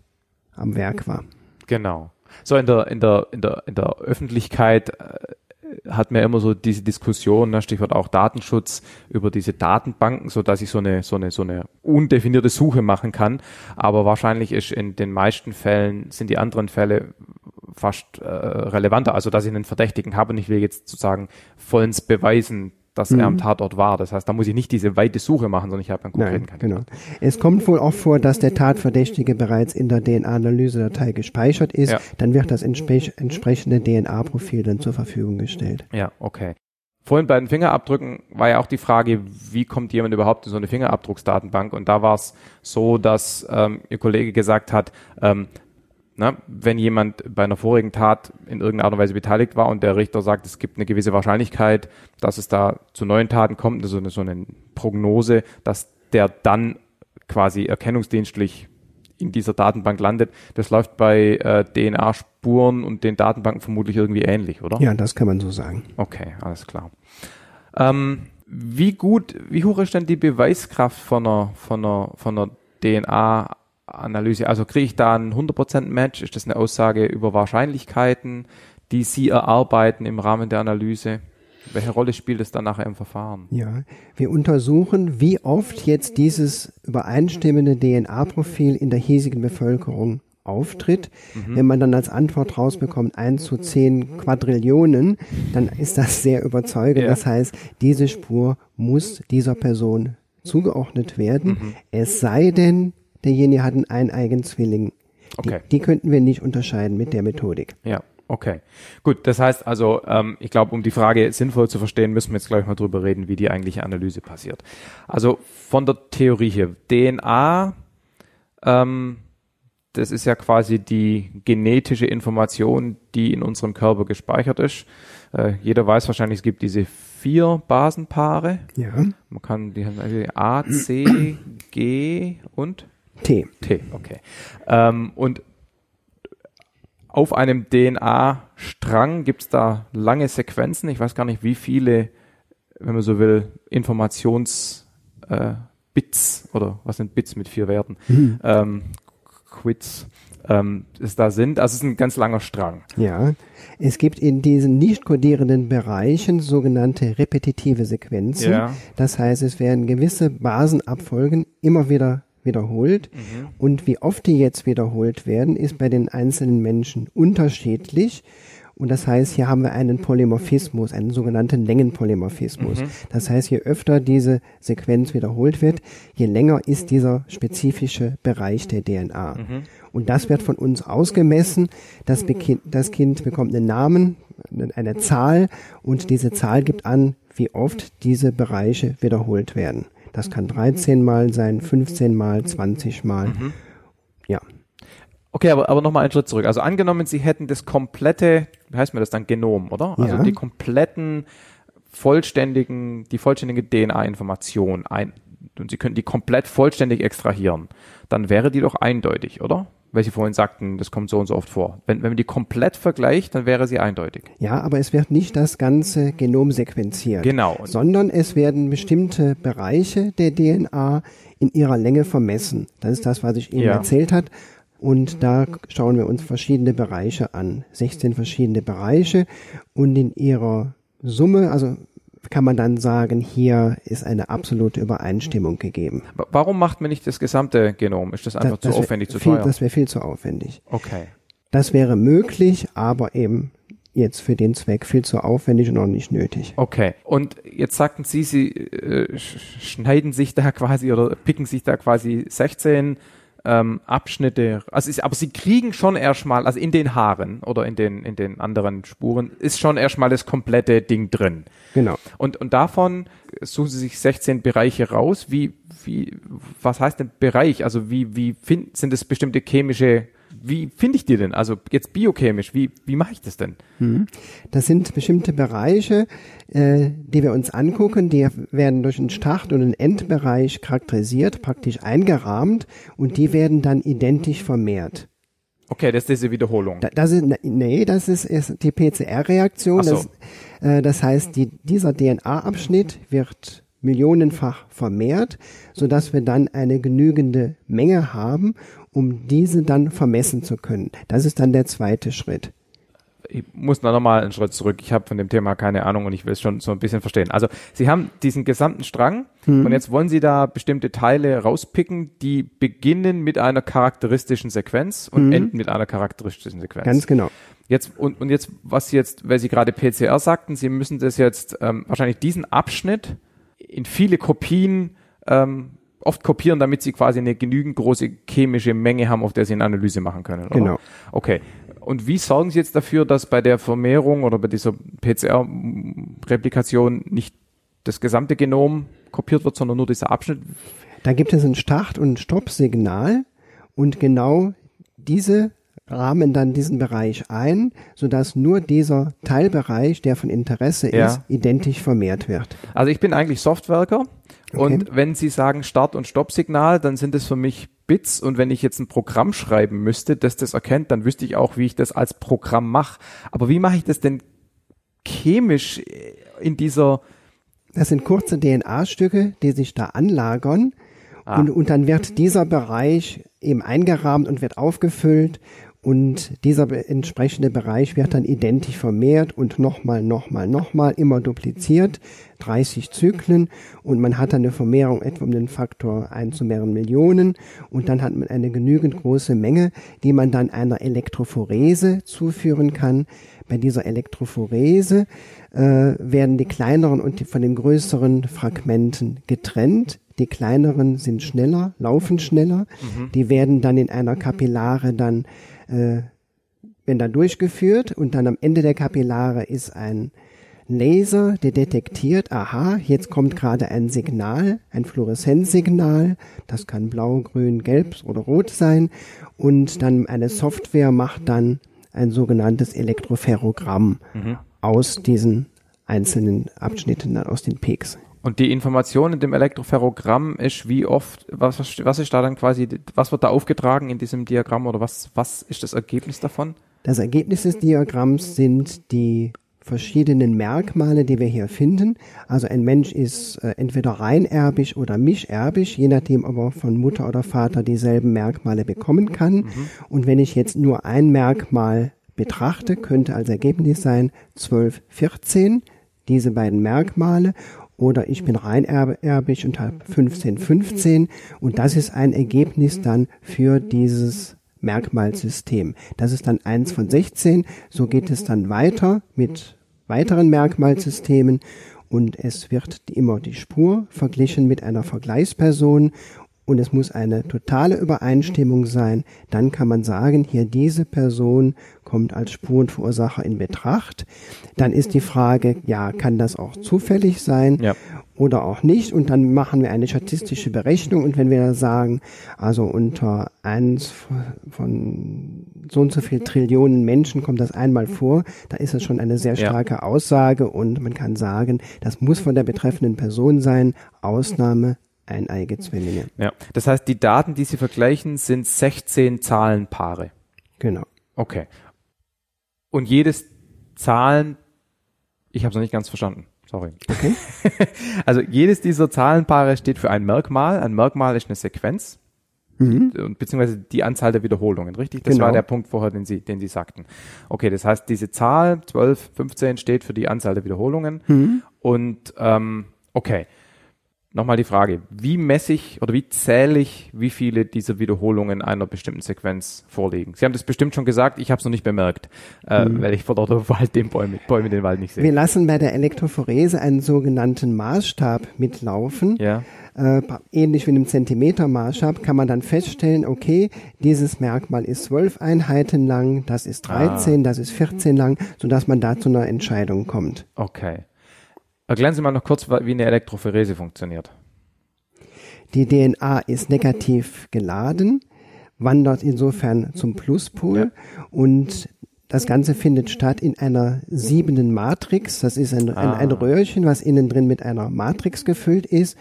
am Werk war. Genau. So in der in der in der in der Öffentlichkeit äh, hat man immer so diese Diskussion, ne, Stichwort auch Datenschutz über diese Datenbanken, so dass ich so eine so eine so eine undefinierte Suche machen kann. Aber wahrscheinlich ist in den meisten Fällen sind die anderen Fälle fast äh, relevanter. Also dass ich einen Verdächtigen habe und ich will jetzt sozusagen vollends beweisen, dass er am Tatort war. Das heißt, da muss ich nicht diese weite Suche machen, sondern ich habe einen konkreten Nein, genau. Es kommt wohl auch vor, dass der Tatverdächtige bereits in der DNA-Analysedatei gespeichert ist. Ja. Dann wird das entspre entsprechende DNA-Profil dann zur Verfügung gestellt. Ja, okay. Vorhin bei den Fingerabdrücken war ja auch die Frage, wie kommt jemand überhaupt in so eine Fingerabdrucksdatenbank? Und da war es so, dass ähm, Ihr Kollege gesagt hat, ähm, na, wenn jemand bei einer vorigen Tat in irgendeiner Art und Weise beteiligt war und der Richter sagt, es gibt eine gewisse Wahrscheinlichkeit, dass es da zu neuen Taten kommt, also eine, so eine Prognose, dass der dann quasi erkennungsdienstlich in dieser Datenbank landet. Das läuft bei äh, DNA-Spuren und den Datenbanken vermutlich irgendwie ähnlich, oder? Ja, das kann man so sagen. Okay, alles klar. Ähm, wie gut, wie hoch ist denn die Beweiskraft von einer, von einer, von einer DNA-Analyse? Also kriege ich da ein 100% Match? Ist das eine Aussage über Wahrscheinlichkeiten, die Sie erarbeiten im Rahmen der Analyse? Welche Rolle spielt es dann nachher im Verfahren? Ja, wir untersuchen, wie oft jetzt dieses übereinstimmende DNA-Profil in der hiesigen Bevölkerung auftritt. Wenn man dann als Antwort rausbekommt, 1 zu 10 Quadrillionen, dann ist das sehr überzeugend. Ja. Das heißt, diese Spur muss dieser Person zugeordnet werden. Es sei denn, derjenige hat einen eineigen Zwilling. Die, Okay. die könnten wir nicht unterscheiden mit der Methodik. Ja, okay. Gut, das heißt also, ähm, ich glaube, um die Frage sinnvoll zu verstehen, müssen wir jetzt gleich mal drüber reden, wie die eigentliche Analyse passiert. Also von der Theorie hier, DNA, ähm, das ist ja quasi die genetische Information, die in unserem Körper gespeichert ist. Äh, jeder weiß wahrscheinlich, es gibt diese vier Basenpaare. Ja. Man kann die also A, C, G und T. T, okay. Ähm, und auf einem DNA-Strang gibt es da lange Sequenzen. Ich weiß gar nicht, wie viele, wenn man so will, Informations äh, Bits oder was sind Bits mit vier Werten? Ähm, Quits ähm, es da sind. Also es ist ein ganz langer Strang. Ja, es gibt in diesen nicht kodierenden Bereichen sogenannte repetitive Sequenzen. Ja. Das heißt, es werden gewisse Basenabfolgen immer wieder wiederholt. Mhm. Und wie oft die jetzt wiederholt werden, ist bei den einzelnen Menschen unterschiedlich. Und das heißt, hier haben wir einen Polymorphismus, einen sogenannten Längenpolymorphismus. Das heißt, je öfter diese Sequenz wiederholt wird, je länger ist dieser spezifische Bereich der DNA. Und das wird von uns ausgemessen. Das, Bekin- das Kind bekommt einen Namen, eine Zahl und diese Zahl gibt an, wie oft diese Bereiche wiederholt werden. Das kann 13 Mal sein, 15 Mal, 20 Mal. Ja. Okay, aber, aber nochmal einen Schritt zurück. Also angenommen, Sie hätten das komplette, wie heißt mir das dann, Genom, oder? Also Ja. die kompletten, vollständigen, die vollständige DNA-Information ein, und Sie könnten die komplett vollständig extrahieren, dann wäre die doch eindeutig, oder? Weil Sie vorhin sagten, das kommt so und so oft vor. Wenn, wenn man die komplett vergleicht, dann wäre sie eindeutig. Ja, aber es wird nicht das ganze Genom sequenziert. Genau. Sondern es werden bestimmte Bereiche der DNA in ihrer Länge vermessen. Das ist das, was ich Ihnen Ja. erzählt hat. Und da schauen wir uns verschiedene Bereiche an. 16 verschiedene Bereiche. Und in ihrer Summe, also kann man dann sagen, hier ist eine absolute Übereinstimmung gegeben. Wa- Warum macht man nicht das gesamte Genom? Ist das einfach zu wär aufwendig, zu viel, teuer? Das wäre viel zu aufwendig. Okay. Das wäre möglich, aber eben jetzt für den Zweck viel zu aufwendig und auch nicht nötig. Okay. Und jetzt sagten Sie, Sie äh, sch- schneiden sich da quasi oder picken sich da quasi 16 ähm, Abschnitte. Also ist, aber Sie kriegen schon erstmal, also in den Haaren oder in den in den anderen Spuren ist schon erstmal das komplette Ding drin. Genau. Und und davon suchen Sie sich 16 Bereiche raus. Wie wie was heißt denn Bereich? Also wie wie find, sind es bestimmte chemische wie finde ich die denn? Also jetzt biochemisch, wie, wie mache ich das denn? Das sind bestimmte Bereiche, äh, die wir uns angucken. Die werden durch einen Start- und einen Endbereich charakterisiert, praktisch eingerahmt und die werden dann identisch vermehrt. Okay, das ist diese Wiederholung. Da- Das ist, nee, das ist, ist die PCR-Reaktion. So. Das, äh, das heißt, die, dieser DNA-Abschnitt wird millionenfach vermehrt, sodass wir dann eine genügende Menge haben, um diese dann vermessen zu können. Das ist dann der zweite Schritt. ich muss noch mal einen Schritt zurück. Ich habe von dem Thema keine Ahnung und ich will es schon so ein bisschen verstehen. Also Sie haben diesen gesamten Strang hm. und jetzt wollen Sie da bestimmte Teile rauspicken, die beginnen mit einer charakteristischen Sequenz und hm. enden mit einer charakteristischen Sequenz. Ganz genau. Jetzt und, und jetzt, was Sie jetzt, weil Sie gerade PCR sagten, Sie müssen das jetzt ähm, wahrscheinlich diesen Abschnitt in viele Kopien ähm, oft kopieren, damit sie quasi eine genügend große chemische Menge haben, auf der sie eine Analyse machen können. Oder? Genau. Okay. Und wie sorgen Sie jetzt dafür, dass bei der Vermehrung oder bei dieser PCR-Replikation nicht das gesamte Genom kopiert wird, sondern nur dieser Abschnitt? Da gibt es ein Start- und Stoppsignal und genau diese rahmen dann diesen Bereich ein, sodass nur dieser Teilbereich, der von Interesse ja. ist, identisch vermehrt wird. Also ich bin eigentlich Softwerker okay. und wenn Sie sagen Start- und Stoppsignal, dann sind es für mich Bits und wenn ich jetzt ein Programm schreiben müsste, das das erkennt, dann wüsste ich auch, wie ich das als Programm mache. Aber wie mache ich das denn chemisch in dieser Das sind kurze DNA-Stücke, die sich da anlagern. Ah. Und, und dann wird dieser Bereich eben eingerahmt und wird aufgefüllt und dieser entsprechende Bereich wird dann identisch vermehrt und nochmal, nochmal, nochmal immer dupliziert, 30 Zyklen und man hat dann eine Vermehrung etwa um den Faktor 1 zu mehreren Millionen und dann hat man eine genügend große Menge, die man dann einer Elektrophorese zuführen kann. Bei dieser Elektrophorese äh, werden die kleineren und die von den größeren Fragmenten getrennt. Die kleineren sind schneller, laufen schneller. Mhm. Die werden dann in einer Kapillare dann äh, werden dann durchgeführt und dann am Ende der Kapillare ist ein Laser, der detektiert, aha, jetzt kommt gerade ein Signal, ein Fluoreszenzsignal, das kann blau, grün, gelb oder rot sein und dann eine Software macht dann ein sogenanntes Elektroferrogramm mhm. aus diesen einzelnen Abschnitten, aus den Peaks. Und die Information in dem Elektroferrogramm ist wie oft, was, was ist da dann quasi, was wird da aufgetragen in diesem Diagramm oder was, was ist das Ergebnis davon? Das Ergebnis des Diagramms sind die verschiedenen Merkmale, die wir hier finden. Also ein Mensch ist äh, entweder reinerbisch oder mischerbisch, je nachdem, ob er von Mutter oder Vater dieselben Merkmale bekommen kann. Mhm. Und wenn ich jetzt nur ein Merkmal betrachte, könnte als Ergebnis sein 12, 14, diese beiden Merkmale oder ich bin rein erbig und habe 15, 15 und das ist ein Ergebnis dann für dieses Merkmalsystem. Das ist dann eins von 16, so geht es dann weiter mit weiteren Merkmalsystemen. Und es wird immer die Spur verglichen mit einer Vergleichsperson und es muss eine totale Übereinstimmung sein, dann kann man sagen, hier diese Person kommt als Spurenverursacher in Betracht. Dann ist die Frage, ja, kann das auch zufällig sein ja. oder auch nicht? Und dann machen wir eine statistische Berechnung und wenn wir sagen, also unter eins von so und so viel Trillionen Menschen kommt das einmal vor, da ist das schon eine sehr starke ja. Aussage und man kann sagen, das muss von der betreffenden Person sein, Ausnahme eineige Zwillinge. Ja, das heißt, die Daten, die Sie vergleichen, sind 16 Zahlenpaare. Genau. Okay. Und jedes Zahlen, ich habe es noch nicht ganz verstanden. Sorry. Okay. also jedes dieser Zahlenpaare steht für ein Merkmal. Ein Merkmal ist eine Sequenz. Mhm. Beziehungsweise die Anzahl der Wiederholungen, richtig? Das genau. war der Punkt vorher, den Sie, den Sie sagten. Okay, das heißt, diese Zahl 12, 15 steht für die Anzahl der Wiederholungen. Mhm. Und ähm, okay, Nochmal die Frage, wie messe ich oder wie zähle ich, wie viele dieser Wiederholungen einer bestimmten Sequenz vorliegen? Sie haben das bestimmt schon gesagt, ich habe es noch nicht bemerkt, äh, mhm. weil ich vor lauter Wald den Bäume, Bäume den Wald nicht sehe. Wir lassen bei der Elektrophorese einen sogenannten Maßstab mitlaufen. Ja. Äh, ähnlich wie einem Zentimetermaßstab kann man dann feststellen, okay, dieses Merkmal ist zwölf Einheiten lang, das ist 13, ah. das ist 14 lang, sodass man da zu einer Entscheidung kommt. Okay. Erklären Sie mal noch kurz, wie eine Elektrophorese funktioniert. Die DNA ist negativ geladen, wandert insofern zum Pluspol ja. und das Ganze findet statt in einer siebenden Matrix. Das ist ein, ah. ein, ein Röhrchen, was innen drin mit einer Matrix gefüllt ist.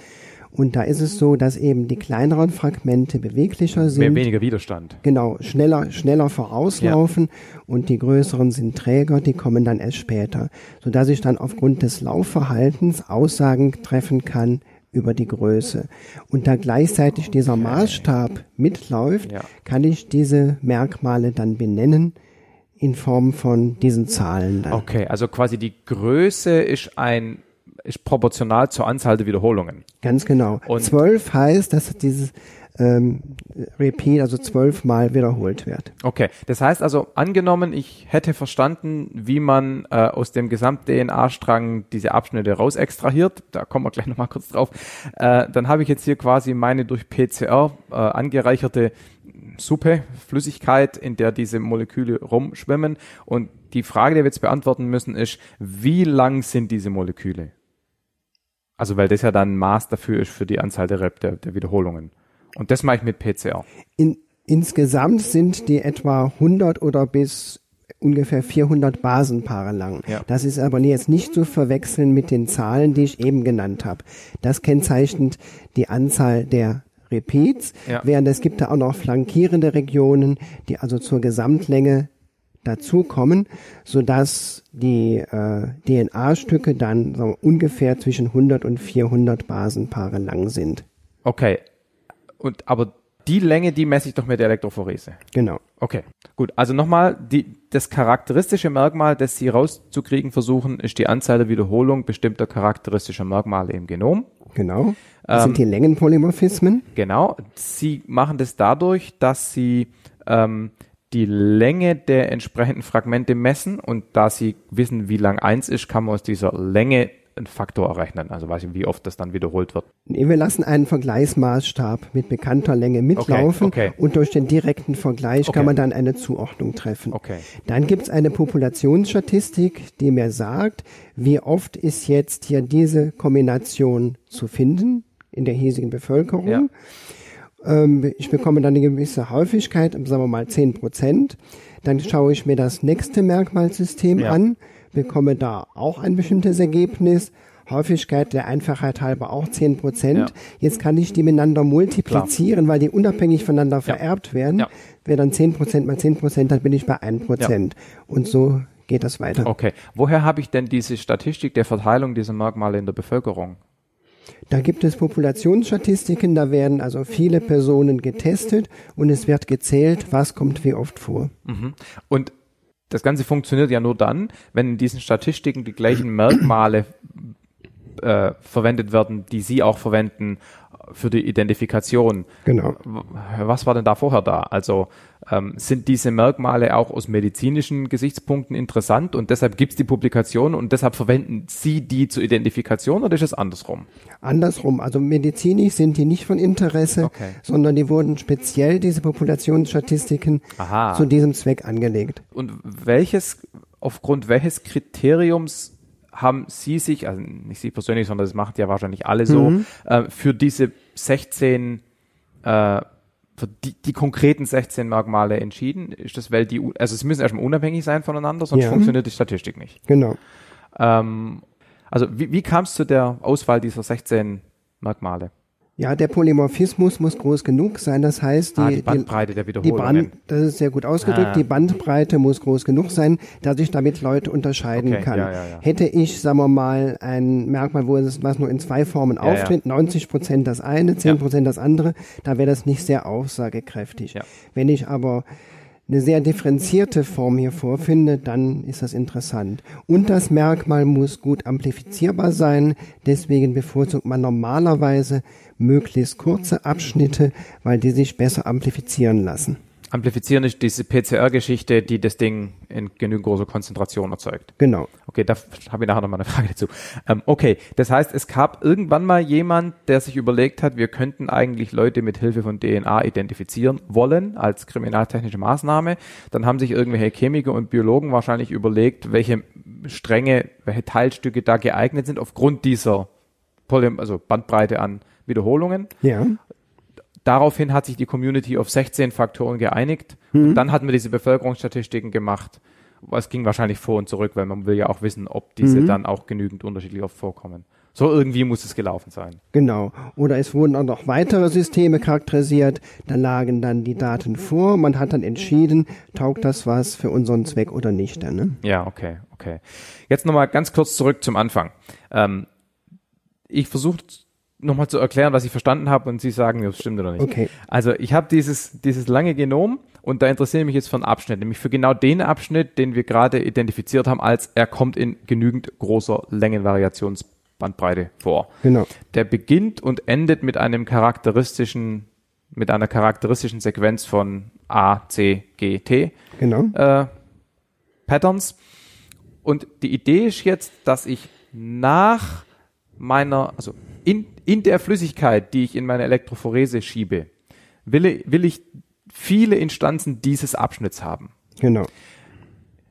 Und da ist es so, dass eben die kleineren Fragmente beweglicher sind. Mehr weniger Widerstand. Genau, schneller, schneller vorauslaufen ja. und die größeren sind träger, die kommen dann erst später. Sodass ich dann aufgrund des Laufverhaltens Aussagen treffen kann über die Größe. Und da gleichzeitig dieser Maßstab mitläuft, ja. kann ich diese Merkmale dann benennen in Form von diesen Zahlen dann. Okay, also quasi die Größe ist ein ist proportional zur Anzahl der Wiederholungen. Ganz genau. Und- zwölf heißt, dass dieses ähm, Repeat, also zwölfmal wiederholt wird. Okay, das heißt also, angenommen, ich hätte verstanden, wie man äh, aus dem Gesamt-DNA-Strang diese Abschnitte raus extrahiert, da kommen wir gleich nochmal kurz drauf, äh, dann habe ich jetzt hier quasi meine durch PCR äh, angereicherte Suppe, Flüssigkeit, in der diese Moleküle rumschwimmen und die Frage, die wir jetzt beantworten müssen, ist, wie lang sind diese Moleküle? Also, weil das ja dann ein Maß dafür ist für die Anzahl der, Rep- der, der Wiederholungen. Und das mache ich mit PCR. In, insgesamt sind die etwa 100 oder bis ungefähr 400 Basenpaare lang. Ja. Das ist aber jetzt nicht zu verwechseln mit den Zahlen, die ich eben genannt habe. Das kennzeichnet die Anzahl der Repeats, Ja. während es gibt da auch noch flankierende Regionen, die also zur Gesamtlänge dazukommen, sodass die äh, DNA-Stücke dann wir, ungefähr zwischen 100 und 400 Basenpaare lang sind. Okay. Und, aber die Länge, die messe ich doch mit der Elektrophorese. Genau. Okay, gut. Also nochmal, die, das charakteristische Merkmal, das Sie rauszukriegen versuchen, ist die Anzahl der Wiederholung bestimmter charakteristischer Merkmale im Genom. Genau. Das Ähm, sind die Längenpolymorphismen. Genau. Sie machen das dadurch, dass Sie ähm, die Länge der entsprechenden Fragmente messen und da Sie wissen, wie lang eins ist, kann man aus dieser Länge einen Faktor errechnen. Also weiß ich, wie oft das dann wiederholt wird. Wir lassen einen Vergleichsmaßstab mit bekannter Länge mitlaufen okay. und durch den direkten Vergleich Okay. kann man dann eine Zuordnung treffen. Okay. Dann gibt es eine Populationsstatistik, die mir sagt, wie oft ist jetzt hier diese Kombination zu finden in der hiesigen Bevölkerung. Ja. Ähm, ich bekomme dann eine gewisse Häufigkeit, sagen wir mal 10 Prozent. Dann schaue ich mir das nächste Merkmalsystem Ja. an, bekomme da auch ein bestimmtes Ergebnis. Häufigkeit der Einfachheit halber auch 10 Prozent. Ja. Jetzt kann ich die miteinander multiplizieren, weil die unabhängig voneinander vererbt werden. Ja. Wäre dann 10 Prozent mal 10 Prozent, dann bin ich bei 1 Prozent. Und so geht das weiter. Okay. Woher habe ich denn diese Statistik der Verteilung dieser Merkmale in der Bevölkerung? Da gibt es Populationsstatistiken, da werden also viele Personen getestet und es wird gezählt, was kommt wie oft vor. Und das Ganze funktioniert ja nur dann, wenn in diesen Statistiken die gleichen Merkmale äh, verwendet werden, die Sie auch verwenden für die Identifikation. Genau. Was war denn da vorher da? Also ähm, sind diese Merkmale auch aus medizinischen Gesichtspunkten interessant und deshalb gibt es die Publikation und deshalb verwenden Sie die zur Identifikation oder ist es andersrum? Andersrum, also medizinisch sind die nicht von Interesse, Okay. sondern die wurden speziell, diese Populationsstatistiken, Aha. zu diesem Zweck angelegt. Und welches, aufgrund welches Kriteriums haben Sie sich, also nicht Sie persönlich, sondern das machen ja wahrscheinlich alle so, äh, für diese 16, äh, für die, die konkreten 16 Merkmale entschieden? Ist das, weil die, also es müssen erstmal unabhängig sein voneinander, sonst Ja. funktioniert die Statistik nicht. Genau. Ähm, also wie, wie kam es zu der Auswahl dieser 16 Merkmale? Ja, der Polymorphismus muss groß genug sein, das heißt, die, ah, die Bandbreite der die Wiederholungen. Band, das ist sehr gut ausgedrückt, Ah. die Bandbreite muss groß genug sein, dass ich damit Leute unterscheiden Okay, kann. ja, ja, ja. Hätte ich, sagen wir mal, ein Merkmal, wo es was nur in zwei Formen auftritt, 90 Prozent das eine, 10 Prozent das andere, da wäre das nicht sehr aussagekräftig. Wenn ich aber eine sehr differenzierte Form hier vorfinde, dann ist das interessant. Und das Merkmal muss gut amplifizierbar sein. Deswegen bevorzugt man normalerweise möglichst kurze Abschnitte, weil die sich besser amplifizieren lassen. Amplifizieren ist diese PCR-Geschichte, die das Ding in genügend großer Konzentration erzeugt. Genau. Okay, da habe ich nachher nochmal eine Frage dazu. Ähm, okay, das heißt, es gab irgendwann mal jemand, der sich überlegt hat, wir könnten eigentlich Leute mit Hilfe von DNA identifizieren wollen als kriminaltechnische Maßnahme. Dann haben sich irgendwelche Chemiker und Biologen wahrscheinlich überlegt, welche Stränge, welche Teilstücke da geeignet sind aufgrund dieser Poly also Bandbreite an Wiederholungen. Ja. Daraufhin hat sich die Community auf 16 Faktoren geeinigt. Und dann hatten wir diese Bevölkerungsstatistiken gemacht. Es ging wahrscheinlich vor und zurück, weil man will ja auch wissen, ob diese dann auch genügend unterschiedlich oft vorkommen. So irgendwie muss es gelaufen sein. Genau. Oder es wurden auch noch weitere Systeme charakterisiert. Da lagen dann die Daten vor. Man hat dann entschieden, taugt das was für unseren Zweck oder nicht. Dann, ne? Ja, okay, okay. Jetzt nochmal ganz kurz zurück zum Anfang. Ähm, ich versuche nochmal zu erklären, was ich verstanden habe und Sie sagen mir, ob es stimmt oder nicht. Okay. Also ich habe dieses, dieses lange Genom und da interessiere ich mich jetzt für einen Abschnitt, nämlich für genau den Abschnitt, den wir gerade identifiziert haben, als er kommt in genügend großer Längenvariationsbandbreite vor. Genau. Der beginnt und endet mit einem charakteristischen, mit einer charakteristischen Sequenz von A, C, G, T Genau. äh, Patterns. Und die Idee ist jetzt, dass ich nach meiner, also in, in der Flüssigkeit, die ich in meine Elektrophorese schiebe, will, ich- will ich viele Instanzen dieses Abschnitts haben. Genau.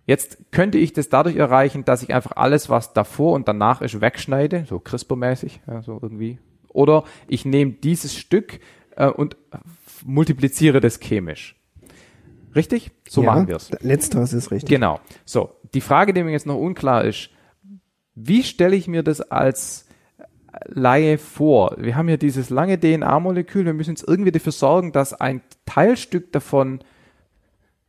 Jetzt könnte ich das dadurch erreichen, dass ich einfach alles, was davor und danach ist, wegschneide, so CRISPR-mäßig, ja, so irgendwie. Oder ich nehme dieses Stück äh, und multipliziere das chemisch. Richtig? So ja, machen wir es. Letzteres ist richtig. Genau. So, die Frage, die mir jetzt noch unklar ist, wie stelle ich mir das als Laie vor? Wir haben hier dieses lange DNA-Molekül, wir müssen jetzt irgendwie dafür sorgen, dass ein Teilstück davon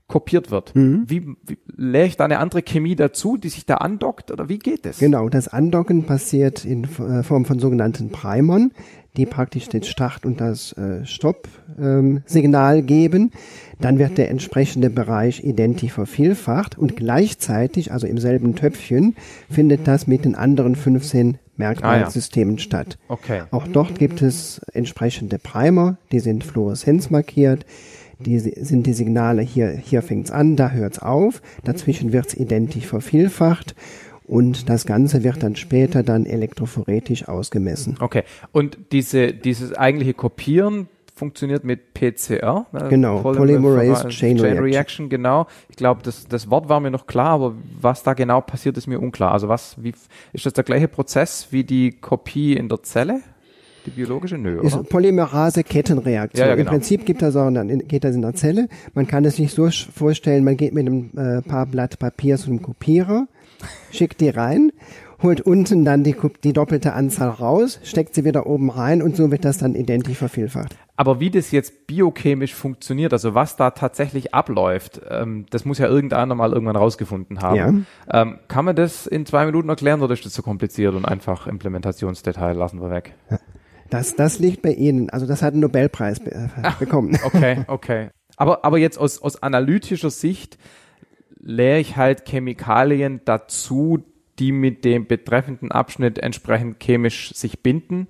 kopiert wird. Wie, wie lähe ich da eine andere Chemie dazu, die sich da andockt oder wie geht das? Genau, das Andocken passiert in äh, Form von sogenannten Primern, die praktisch den Start und das äh, Stopp-Signal geben. Dann wird der entsprechende Bereich identisch vervielfacht und gleichzeitig, also im selben Töpfchen, findet das mit den anderen 15 Merkmalsystemen statt. Okay. Auch dort gibt es entsprechende Primer, die sind fluoreszenzmarkiert. Die si- sind die Signale hier, hier fängt's an, da hört's auf, dazwischen wird's identisch vervielfacht und das Ganze wird dann später dann elektrophoretisch ausgemessen. Okay. Und diese, dieses eigentliche Kopieren funktioniert mit PCR. ne? Genau, Polymerase Chain Reaction. Reaction. Genau. Ich glaube, das, das Wort war mir noch klar, aber was da genau passiert, ist mir unklar. Also was, wie, ist das der gleiche Prozess wie die Kopie in der Zelle? Die biologische? Nö, oder? Ist Polymerase-Kettenreaktion. Ja, ja, genau. Im Prinzip gibt das auch, in- geht das in der Zelle. Man kann es sich so vorstellen, man geht mit einem äh, paar Blatt Papier zu einem Kopierer, schickt die rein, holt unten dann die, die doppelte Anzahl raus, steckt sie wieder oben rein und so wird das dann identisch vervielfacht. Aber wie das jetzt biochemisch funktioniert, also was da tatsächlich abläuft, ähm, das muss ja irgendeiner mal irgendwann rausgefunden haben. Ähm, kann man das in zwei Minuten erklären oder ist das zu kompliziert und einfach Implementationsdetail lassen wir weg? Das, das liegt bei Ihnen. Also das hat einen Nobelpreis be äh, bekommen. Okay, okay. Aber, aber jetzt aus, aus analytischer Sicht lehre ich halt Chemikalien dazu, die mit dem betreffenden Abschnitt entsprechend chemisch sich binden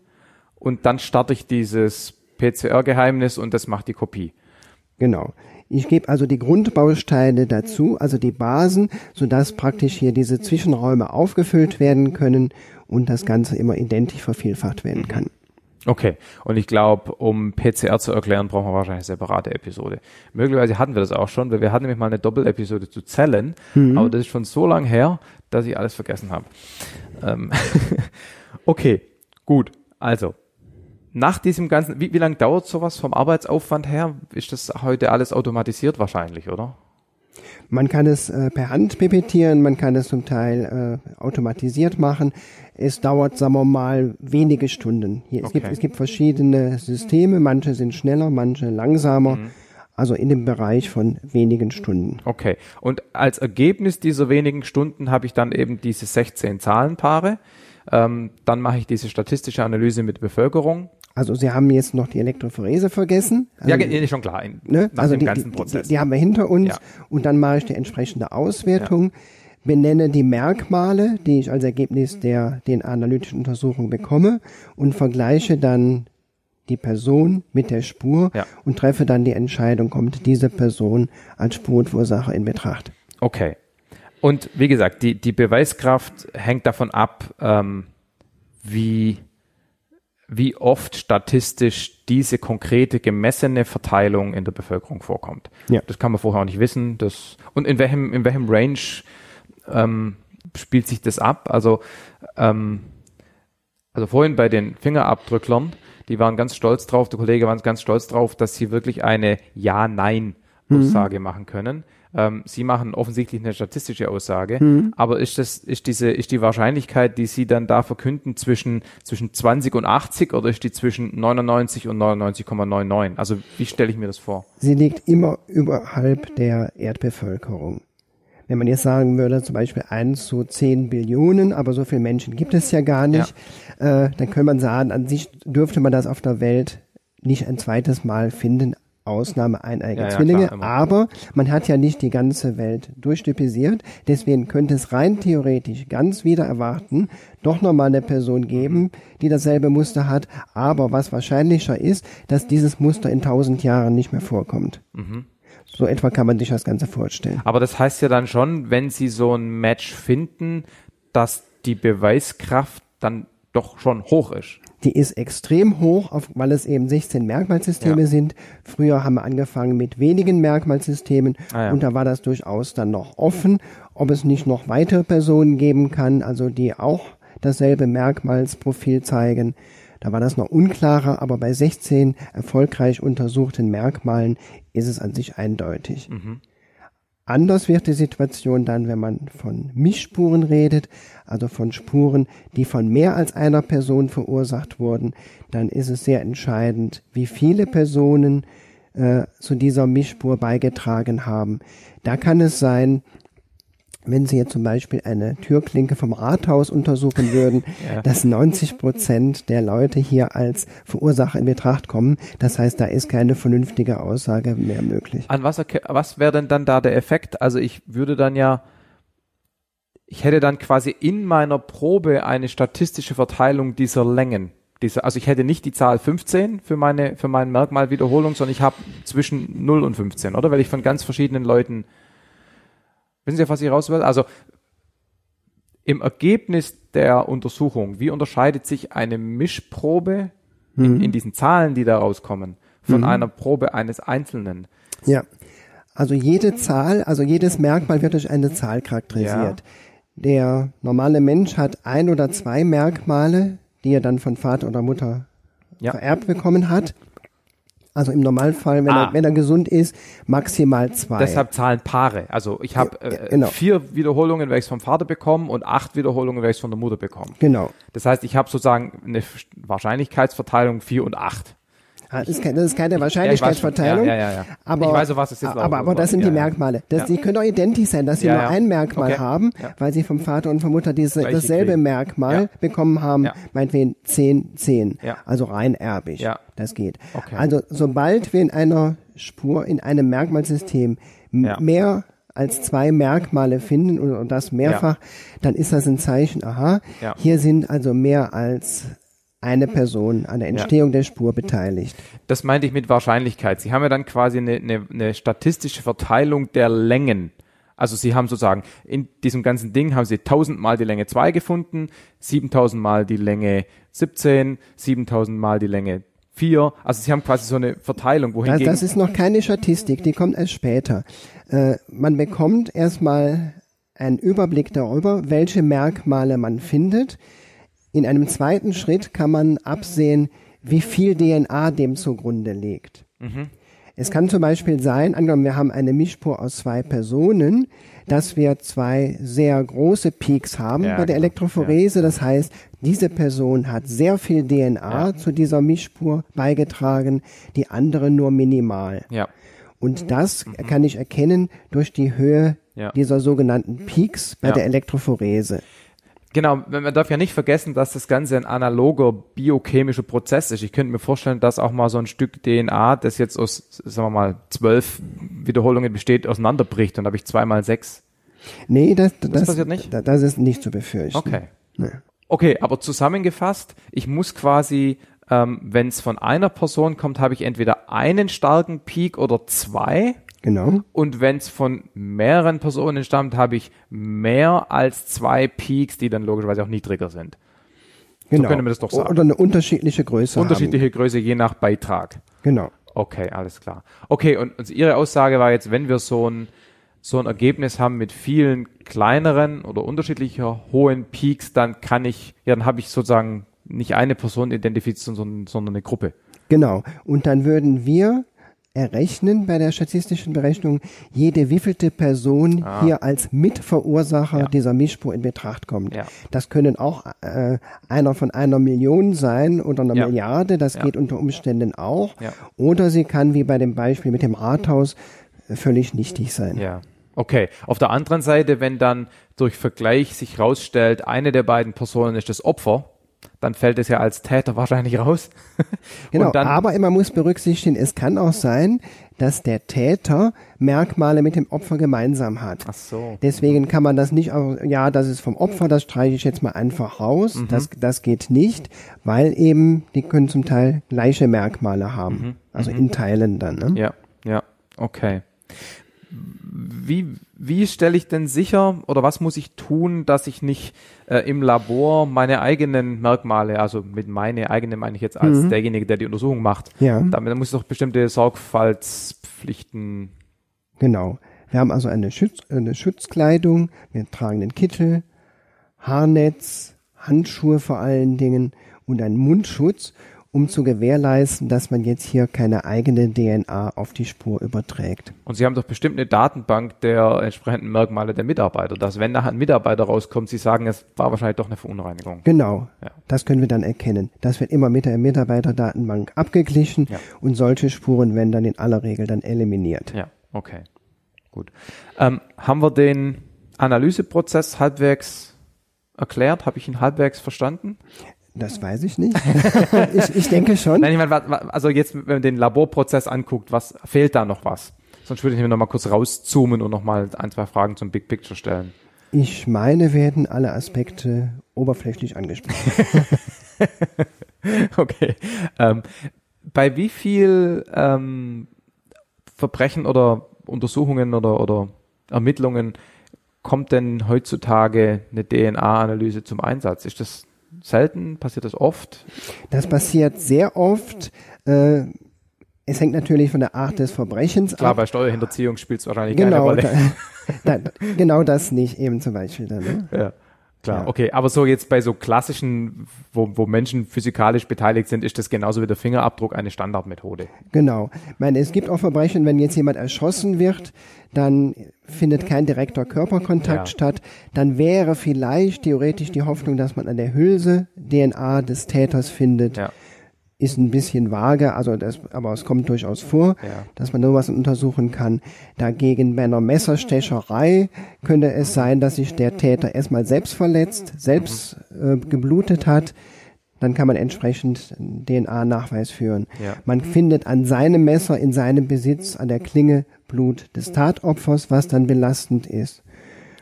und dann starte ich dieses PCR-Geheimnis und das macht die Kopie. Genau. Ich gebe also die Grundbausteine dazu, also die Basen, sodass praktisch hier diese Zwischenräume aufgefüllt werden können und das Ganze immer identisch vervielfacht werden kann. Okay, und ich glaube, um PCR zu erklären, brauchen wir wahrscheinlich eine separate Episode. Möglicherweise hatten wir das auch schon, weil wir hatten nämlich mal eine Doppelepisode zu Zellen, aber das ist schon so lang her, dass ich alles vergessen habe. Ähm okay, gut. Also, nach diesem ganzen, wie, wie lange dauert sowas vom Arbeitsaufwand her? Ist das heute alles automatisiert wahrscheinlich, oder? Man kann es äh, per Hand pipettieren, man kann es zum Teil äh, automatisiert machen. Es dauert, sagen wir mal, wenige Stunden. Hier, es, gibt, Okay. es gibt verschiedene Systeme, manche sind schneller, manche langsamer. Also in dem Bereich von wenigen Stunden. Okay. Und als Ergebnis dieser wenigen Stunden habe ich dann eben diese 16 Zahlenpaare. Ähm, dann mache ich diese statistische Analyse mit Bevölkerung. Also Sie haben jetzt noch die Elektrophorese vergessen. Ja, nee, schon klar. In, ne? Nach also dem die, ganzen Prozess. Die, die haben wir hinter uns Ja. und dann mache ich die entsprechende Auswertung, benenne die Merkmale, die ich als Ergebnis der den analytischen Untersuchung bekomme und vergleiche dann die Person mit der Spur Ja. und treffe dann die Entscheidung, kommt diese Person als Spurursache in Betracht. Okay. Und wie gesagt, die, die Beweiskraft hängt davon ab, ähm, wie, wie oft statistisch diese konkrete gemessene Verteilung in der Bevölkerung vorkommt. Ja. Das kann man vorher auch nicht wissen. Das, und in welchem, in welchem Range ähm, spielt sich das ab? Also, ähm, also vorhin bei den Fingerabdrücklern, die waren ganz stolz drauf, der Kollege war ganz stolz drauf, dass sie wirklich eine Ja-Nein-Aussage machen können. Ähm, sie machen offensichtlich eine statistische Aussage, aber ist das, ist diese, ist die Wahrscheinlichkeit, die Sie dann da verkünden, zwischen, zwischen 20 und 80 oder ist die zwischen 99 und 99,99? Also wie stelle ich mir das vor? Sie liegt immer überhalb der Erdbevölkerung. Wenn man jetzt sagen würde, zum Beispiel 1 zu 10 Billionen, aber so viele Menschen gibt es ja gar nicht, ja. äh, dann könnte man sagen, an sich dürfte man das auf der Welt nicht ein zweites Mal finden, Ausnahme eineige ja, Zwillinge, ja, aber man hat ja nicht die ganze Welt durchstypisiert, deswegen könnte es rein theoretisch ganz wieder erwarten, doch nochmal eine Person geben, die dasselbe Muster hat, aber was wahrscheinlicher ist, dass dieses Muster in tausend Jahren nicht mehr vorkommt. Mhm. So etwa kann man sich das Ganze vorstellen. Aber das heißt ja dann schon, wenn Sie so ein Match finden, dass die Beweiskraft dann doch schon hoch ist die ist extrem hoch, auf, weil es eben 16 Merkmalsysteme ja. sind. Früher haben wir angefangen mit wenigen Merkmalsystemen ah, ja. und da war das durchaus dann noch offen, ob es nicht noch weitere Personen geben kann, also die auch dasselbe Merkmalsprofil zeigen. Da war das noch unklarer, aber bei 16 erfolgreich untersuchten Merkmalen ist es an sich eindeutig. Mhm. Anders wird die Situation dann, wenn man von Mischspuren redet, also von Spuren, die von mehr als einer Person verursacht wurden. Dann ist es sehr entscheidend, wie viele Personen äh, zu dieser Mischspur beigetragen haben. Da kann es sein, wenn Sie jetzt zum Beispiel eine Türklinke vom Rathaus untersuchen würden, ja. dass 90 Prozent der Leute hier als Verursacher in Betracht kommen. Das heißt, da ist keine vernünftige Aussage mehr möglich. An was, was wäre denn dann da der Effekt? Also ich würde dann ja, ich hätte dann quasi in meiner Probe eine statistische Verteilung dieser Längen. Dieser, also ich hätte nicht die Zahl 15 für meine, für meine Merkmalwiederholung, sondern ich habe zwischen 0 und 15, oder? Weil ich von ganz verschiedenen Leuten Wissen Sie, auf was ich raus will? Also im Ergebnis der Untersuchung, wie unterscheidet sich eine Mischprobe mhm. in, in, diesen Zahlen, die da rauskommen, von mhm. einer Probe eines Einzelnen? Ja, also jede Zahl, also jedes Merkmal wird durch eine Zahl charakterisiert. Ja. Der normale Mensch hat ein oder zwei Merkmale, die er dann von Vater oder Mutter ja. vererbt bekommen hat. Also im Normalfall, wenn, ah. er, wenn er gesund ist, maximal zwei. Deshalb zahlen Paare. Also ich habe äh, genau. vier Wiederholungen, welche ich vom Vater bekommen und acht Wiederholungen, welche ich von der Mutter bekomme. Genau. Das heißt, ich habe sozusagen eine Wahrscheinlichkeitsverteilung vier und acht. Ah, das ist, keine, das ist keine Wahrscheinlichkeitsverteilung. Ja, ja, ja, Aber, ich weiß, was es ist. Aber, aber das sind die Merkmale. Das, Die können auch identisch sein, dass sie nur ein Merkmal okay. haben, weil sie vom Vater und von Mutter diese, dasselbe kriegen. Merkmal bekommen haben, meinetwegen 10, 10. Also rein erbig. Ja. Das geht. Okay. Also sobald wir in einer Spur, in einem Merkmalsystem mehr als zwei Merkmale finden und, das mehrfach, dann ist das ein Zeichen, aha, hier sind also mehr als eine Person an der Entstehung ja. der Spur beteiligt. Das meinte ich mit Wahrscheinlichkeit. Sie haben ja dann quasi eine, eine, eine statistische Verteilung der Längen. Also Sie haben sozusagen in diesem ganzen Ding haben Sie 1000 mal die Länge 2 gefunden, 7000 mal die Länge 17, 7000 mal die Länge 4. Also Sie haben quasi so eine Verteilung. Wohingegen das, das ist noch keine Statistik, die kommt erst später. Äh, man bekommt erstmal einen Überblick darüber, welche Merkmale man findet. In einem zweiten Schritt kann man absehen, wie viel DNA dem zugrunde liegt. Mhm. Es kann zum Beispiel sein, angenommen, wir haben eine Mischspur aus zwei Personen, dass wir zwei sehr große Peaks haben ja, bei der genau. Elektrophorese. Das heißt, diese Person hat sehr viel DNA ja. zu dieser Mischspur beigetragen, die andere nur minimal. Ja. Und das mhm. kann ich erkennen durch die Höhe dieser sogenannten Peaks bei der Elektrophorese. Genau, man darf ja nicht vergessen, dass das Ganze ein analoger biochemischer Prozess ist. Ich könnte mir vorstellen, dass auch mal so ein Stück DNA, das jetzt aus, sagen wir mal, zwölf Wiederholungen besteht, auseinanderbricht und habe ich zweimal sechs. Nee, das, das, das passiert nicht. Das ist nicht zu befürchten. Okay. Nee. Okay, aber zusammengefasst, ich muss quasi, ähm, wenn es von einer Person kommt, habe ich entweder einen starken Peak oder zwei Genau. Und wenn es von mehreren Personen stammt, habe ich mehr als zwei Peaks, die dann logischerweise auch niedriger sind. Genau. So könnte man das doch sagen. Oder eine unterschiedliche Größe. Unterschiedliche haben. Größe je nach Beitrag. Genau. Okay, alles klar. Okay, und, und Ihre Aussage war jetzt, wenn wir so ein, so ein Ergebnis haben mit vielen kleineren oder unterschiedlicher hohen Peaks, dann kann ich, ja, dann habe ich sozusagen nicht eine Person identifiziert, sondern, sondern eine Gruppe. Genau. Und dann würden wir errechnen bei der statistischen Berechnung, jede wievielte Person ah. hier als Mitverursacher ja. dieser Mischspur in Betracht kommt. Ja. Das können auch äh, einer von einer Million sein oder einer ja. Milliarde, das geht unter Umständen auch. Oder sie kann, wie bei dem Beispiel mit dem Rathaus, völlig nichtig sein. Ja. Okay. Auf der anderen Seite, wenn dann durch Vergleich sich rausstellt, eine der beiden Personen ist das Opfer, dann fällt es ja als Täter wahrscheinlich raus. Genau, dann, aber man muss berücksichtigen, es kann auch sein, dass der Täter Merkmale mit dem Opfer gemeinsam hat. ach so. Deswegen kann man das nicht, auch, ja, das ist vom Opfer, das streiche ich jetzt mal einfach raus. Mhm. Das, das geht nicht, weil eben die können zum Teil gleiche Merkmale haben. Also in Teilen dann. Ne? Mhm. Ja, ja, okay. Wie, wie stelle ich denn sicher oder was muss ich tun, dass ich nicht äh, im Labor meine eigenen Merkmale, also mit meine eigenen meine ich jetzt als derjenige, der die Untersuchung macht, Ja. damit muss ich doch bestimmte Sorgfaltspflichten. Genau. Wir haben also eine, Schutz, eine Schutzkleidung, wir tragen den Kittel, Haarnetz, Handschuhe vor allen Dingen und einen Mundschutz, um zu gewährleisten, dass man jetzt hier keine eigene DNA auf die Spur überträgt. Und Sie haben doch bestimmt eine Datenbank der entsprechenden Merkmale der Mitarbeiter, dass wenn nachher ein Mitarbeiter rauskommt, Sie sagen, es war wahrscheinlich doch eine Verunreinigung. Genau, Ja. das können wir dann erkennen. Das wird immer mit der Mitarbeiterdatenbank abgeglichen Ja. und solche Spuren werden dann in aller Regel dann eliminiert. Ja, okay. Gut. Ähm, haben wir den Analyseprozess halbwegs erklärt? Habe ich ihn halbwegs verstanden? Das weiß ich nicht. ich, ich denke schon. Nein, ich meine, also jetzt, wenn man den Laborprozess anguckt, was fehlt da noch was? Sonst würde ich mir noch mal kurz rauszoomen und noch mal ein, zwei Fragen zum Big Picture stellen. Ich meine, werden alle Aspekte oberflächlich angesprochen. Okay. Ähm, bei wie viel ähm, Verbrechen oder Untersuchungen oder, oder Ermittlungen kommt denn heutzutage eine DNA-Analyse zum Einsatz? Ist das selten? Passiert das oft? Das passiert sehr oft. Äh, es hängt natürlich von der Art des Verbrechens Klar, ab. bei Steuerhinterziehung spielt es wahrscheinlich keine Genau, Rolle. da, da, genau das nicht eben zum Beispiel. Dann, ne? Ja, klar. Ja. Okay, aber so jetzt bei so klassischen, wo, wo Menschen physikalisch beteiligt sind, ist das genauso wie der Fingerabdruck eine Standardmethode. Genau. Ich meine, es gibt auch Verbrechen, wenn jetzt jemand erschossen wird, dann findet kein direkter Körperkontakt Ja. statt. Dann wäre vielleicht theoretisch die Hoffnung, dass man an der Hülse DNA des Täters findet. Ja. Ist ein bisschen vage, also das, aber es kommt durchaus vor, Ja. dass man sowas untersuchen kann. Dagegen bei einer Messerstecherei könnte es sein, dass sich der Täter erstmal selbst verletzt, selbst äh, geblutet hat. Dann kann man entsprechend DNA-Nachweis führen. Ja. Man findet an seinem Messer, in seinem Besitz, an der Klinge Blut des Tatopfers, was dann belastend ist.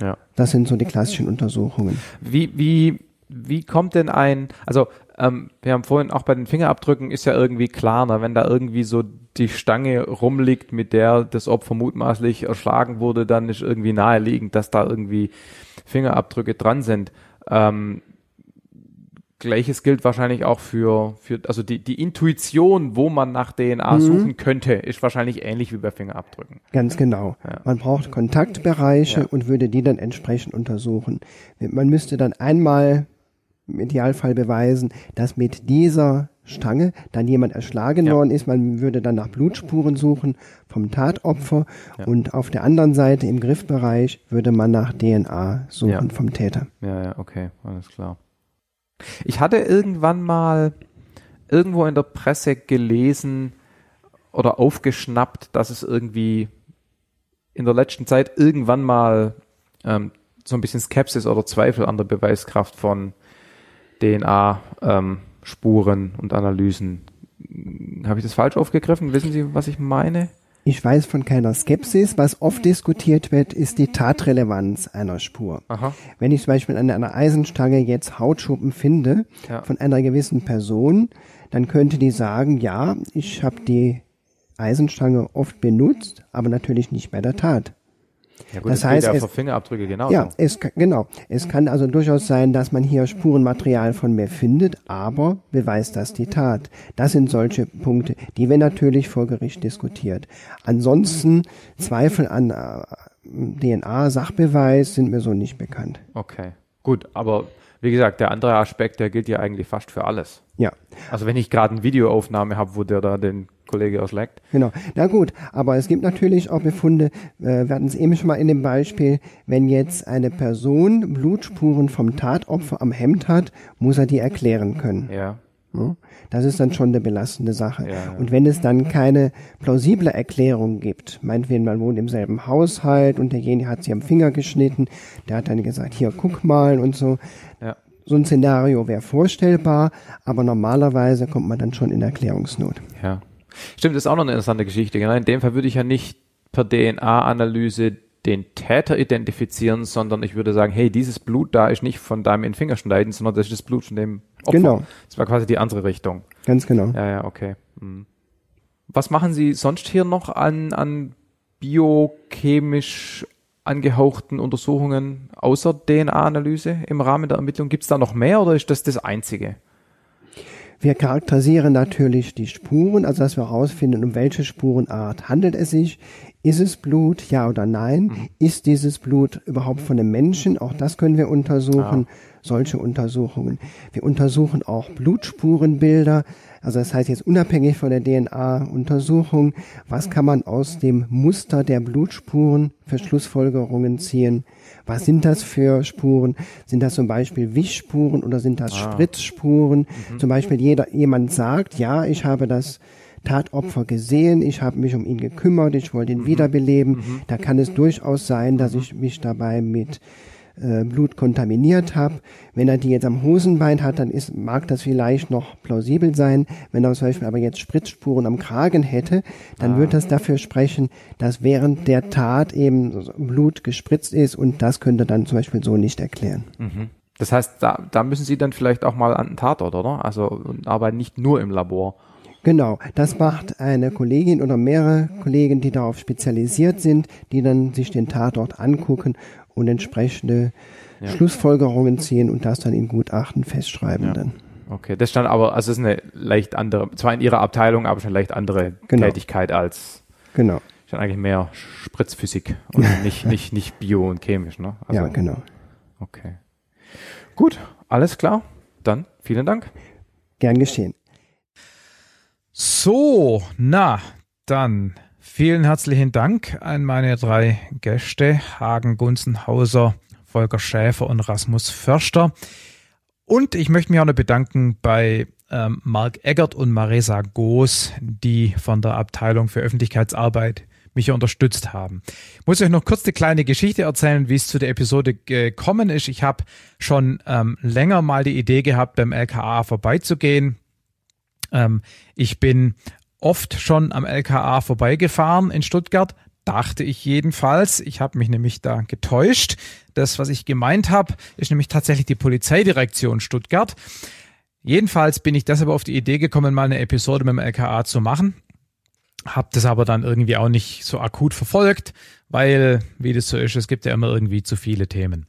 Ja. Das sind so die klassischen Untersuchungen. Wie, wie, wie kommt denn ein, also ähm, wir haben vorhin auch bei den Fingerabdrücken ist ja irgendwie klar, ne, wenn da irgendwie so die Stange rumliegt, mit der das Opfer mutmaßlich erschlagen wurde, dann ist irgendwie naheliegend, dass da irgendwie Fingerabdrücke dran sind. Ähm, Gleiches gilt wahrscheinlich auch für, für also die, die Intuition, wo man nach DNA suchen könnte, ist wahrscheinlich ähnlich wie bei Fingerabdrücken. Ganz genau. Ja. Man braucht Kontaktbereiche Ja. und würde die dann entsprechend untersuchen. Man müsste dann einmal im Idealfall beweisen, dass mit dieser Stange dann jemand erschlagen Ja. worden ist. Man würde dann nach Blutspuren suchen vom Tatopfer Ja. und auf der anderen Seite im Griffbereich würde man nach DNA suchen Ja. vom Täter. Ja, ja, okay, alles klar. Ich hatte irgendwann mal irgendwo in der Presse gelesen oder aufgeschnappt, dass es irgendwie in der letzten Zeit irgendwann mal ähm, so ein bisschen Skepsis oder Zweifel an der Beweiskraft von DNA-Spuren und Analysen. Habe ich das falsch aufgegriffen? Wissen Sie, was ich meine? Ich weiß von keiner Skepsis. Was oft diskutiert wird, ist die Tatrelevanz einer Spur. Aha. Wenn ich zum Beispiel an einer Eisenstange jetzt Hautschuppen finde Ja. von einer gewissen Person, dann könnte die sagen, ja, ich habe die Eisenstange oft benutzt, aber natürlich nicht bei der Tat. Ja gut, Das heißt, es- Fingerabdrücke genauso. Ja, es genau. Es kann also durchaus sein, dass man hier Spurenmaterial von mir findet, aber beweist das die Tat. Das sind solche Punkte, die wir natürlich vor Gericht diskutiert. Ansonsten Zweifel an äh, DNA-Sachbeweis sind mir so nicht bekannt. Okay. Gut, aber wie gesagt, der andere Aspekt, der gilt ja eigentlich fast für alles. Ja, Also wenn ich gerade eine Videoaufnahme habe, wo der da den Kollege erschlägt. genau. Na gut, aber es gibt natürlich auch Befunde, äh, wir hatten es eben schon mal in dem Beispiel, wenn jetzt eine Person Blutspuren vom Tatopfer am Hemd hat, muss er die erklären können. Ja. Das ist dann schon eine belastende Sache. Ja, Und wenn es dann keine plausible Erklärung gibt, meinetwegen man wohnt im selben Haushalt und derjenige hat sich am Finger geschnitten, der hat dann gesagt, hier guck mal und so. Ja. So ein Szenario wäre vorstellbar, aber normalerweise kommt man dann schon in Erklärungsnot. Ja. Stimmt, das ist auch noch eine interessante Geschichte. Genau. In dem Fall würde ich ja nicht per DNA-Analyse den Täter identifizieren, sondern ich würde sagen, hey, dieses Blut da ist nicht von deinem in Fingerschneiden, sondern das ist das Blut von dem Opfer. Genau. Das war quasi die andere Richtung. Ganz genau. Ja, ja, okay. Hm. Was machen Sie sonst hier noch an, an biochemisch angehauchten Untersuchungen außer DNA-Analyse im Rahmen der Ermittlung? Gibt es da noch mehr oder ist das das Einzige? Wir charakterisieren natürlich die Spuren, also dass wir herausfinden, um welche Spurenart handelt es sich. Ist es Blut, ja oder nein? Mhm. Ist dieses Blut überhaupt von einem Menschen? Auch das können wir untersuchen. Ja. Solche Untersuchungen. Wir untersuchen auch Blutspurenbilder. Also das heißt jetzt unabhängig von der DNA-Untersuchung, was kann man aus dem Muster der Blutspuren für Schlussfolgerungen ziehen? Was sind das für Spuren? Sind das zum Beispiel Wischspuren oder sind das ah. Spritzspuren? Mhm. Zum Beispiel jeder, jemand sagt, ja, ich habe das Tatopfer gesehen, ich habe mich um ihn gekümmert, ich wollte ihn mhm. wiederbeleben. Mhm. Da kann es durchaus sein, dass ich mich dabei mit äh, Blut kontaminiert habe. Wenn er die jetzt am Hosenbein hat, dann ist, mag das vielleicht noch plausibel sein. Wenn er zum Beispiel aber jetzt Spritzspuren am Kragen hätte, dann ah. wird das dafür sprechen, dass während der Tat eben Blut gespritzt ist und das könnte dann zum Beispiel so nicht erklären. Mhm. Das heißt, da, da müssen Sie dann vielleicht auch mal an den Tatort, oder? Also arbeiten nicht nur im Labor. Genau, das macht eine Kollegin oder mehrere Kollegen, die darauf spezialisiert sind, die dann sich den Tatort angucken und entsprechende ja. Schlussfolgerungen ziehen und das dann in Gutachten festschreiben ja. dann. Okay, das stand aber, also es ist eine leicht andere, zwar in ihrer Abteilung, aber schon eine leicht andere genau. Tätigkeit als genau. schon eigentlich mehr Spritzphysik und nicht, nicht, nicht bio und chemisch, ne? Also, ja, genau. Okay. Gut, alles klar. Dann vielen Dank. Gern geschehen. So, na, dann Vielen herzlichen Dank an meine drei Gäste, Hagen Gunzenhauser, Volker Schäfer und Rasmus Förster. Und ich möchte mich auch noch bedanken bei ähm, Marc Eggert und Marisa Goos, die von der Abteilung für Öffentlichkeitsarbeit mich unterstützt haben. Ich muss euch noch kurz eine kleine Geschichte erzählen, wie es zu der Episode gekommen ist. Ich habe schon ähm, länger mal die Idee gehabt, beim LKA vorbeizugehen. Ähm, ich bin oft schon am LKA vorbeigefahren in Stuttgart, dachte ich jedenfalls. Ich habe mich nämlich da getäuscht. Das, was ich gemeint habe, ist nämlich tatsächlich die Polizeidirektion Stuttgart. Jedenfalls bin ich deshalb auf die Idee gekommen, mal eine Episode mit dem LKA zu machen. Hab das aber dann irgendwie auch nicht so akut verfolgt, weil, wie das so ist, es gibt ja immer irgendwie zu viele Themen.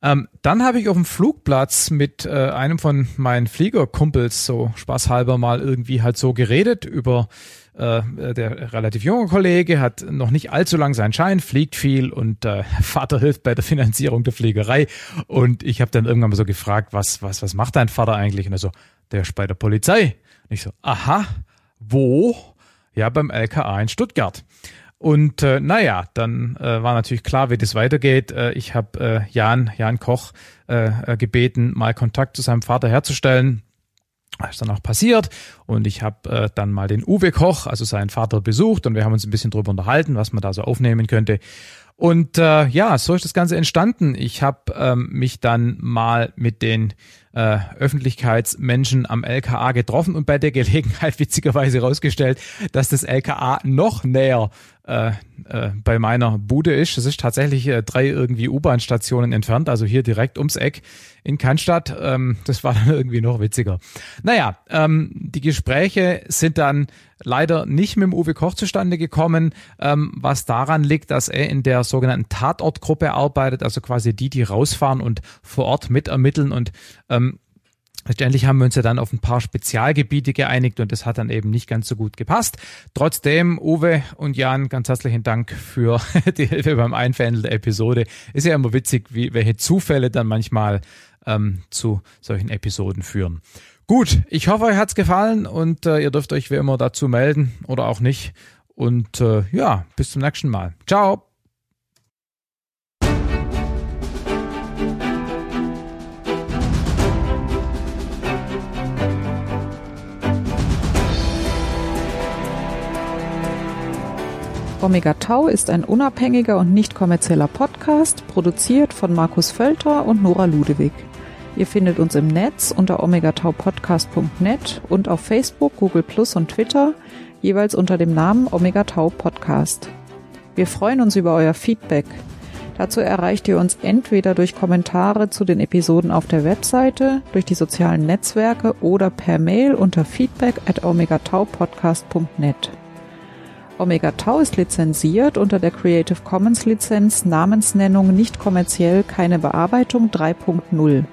Ähm, dann habe ich auf dem Flugplatz mit äh, einem von meinen Fliegerkumpels so spaßhalber mal irgendwie halt so geredet über äh, der relativ junge Kollege hat noch nicht allzu lang seinen Schein, fliegt viel und äh, Vater hilft bei der Finanzierung der Fliegerei. Und ich habe dann irgendwann mal so gefragt, was, was, was macht dein Vater eigentlich? Und er so, der ist bei der Polizei. Und ich so, aha, wo? Ja, beim LKA in Stuttgart. Und äh, naja, dann äh, war natürlich klar, wie das weitergeht. Äh, ich habe äh, Jan, Jan Koch äh, äh, gebeten, mal Kontakt zu seinem Vater herzustellen. Das ist dann auch passiert und ich habe äh, dann mal den Uwe Koch, also seinen Vater, besucht und wir haben uns ein bisschen drüber unterhalten, was man da so aufnehmen könnte. Und äh, ja, so ist das Ganze entstanden. Ich habe ähm, mich dann mal mit den äh, Öffentlichkeitsmenschen am LKA getroffen und bei der Gelegenheit witzigerweise herausgestellt, dass das LKA noch näher äh, äh, bei meiner Bude ist. Es ist tatsächlich äh, drei irgendwie U-Bahn-Stationen entfernt, also hier direkt ums Eck in Cannstatt. Ähm, das war dann irgendwie noch witziger. Naja, ähm, die Gespräche sind dann leider nicht mit dem Uwe Koch zustande gekommen, ähm, was daran liegt, dass er in der sogenannten Tatortgruppe arbeitet, also quasi die, die rausfahren und vor Ort mitermitteln und ähm, Letztendlich haben wir uns ja dann auf ein paar Spezialgebiete geeinigt und das hat dann eben nicht ganz so gut gepasst. Trotzdem, Uwe und Jan, ganz herzlichen Dank für die Hilfe beim Einfädeln der Episode. Ist ja immer witzig, wie, welche Zufälle dann manchmal ähm, zu solchen Episoden führen. Gut, ich hoffe, euch hat es gefallen und äh, ihr dürft euch wie immer dazu melden oder auch nicht. Und äh, ja, bis zum nächsten Mal. Ciao. Omega Tau ist ein unabhängiger und nicht kommerzieller Podcast, produziert von Markus Völter und Nora Ludewig. Ihr findet uns im Netz unter omegataupodcast.net und auf Facebook, Google Plus und Twitter jeweils unter dem Namen Omega Tau Podcast. Wir freuen uns über euer Feedback. Dazu erreicht ihr uns entweder durch Kommentare zu den Episoden auf der Webseite, durch die sozialen Netzwerke oder per Mail unter feedback at omegataupodcast.net. Omega Tau ist lizenziert unter der Creative Commons Lizenz Namensnennung nicht kommerziell keine Bearbeitung 3.0.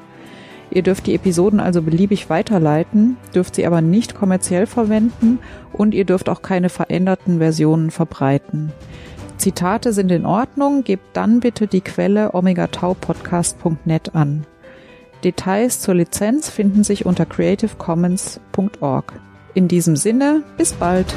Ihr dürft die Episoden also beliebig weiterleiten, dürft sie aber nicht kommerziell verwenden und ihr dürft auch keine veränderten Versionen verbreiten. Zitate sind in Ordnung, gebt dann bitte die Quelle omegataupodcast.net an. Details zur Lizenz finden sich unter creativecommons.org. In diesem Sinne, bis bald!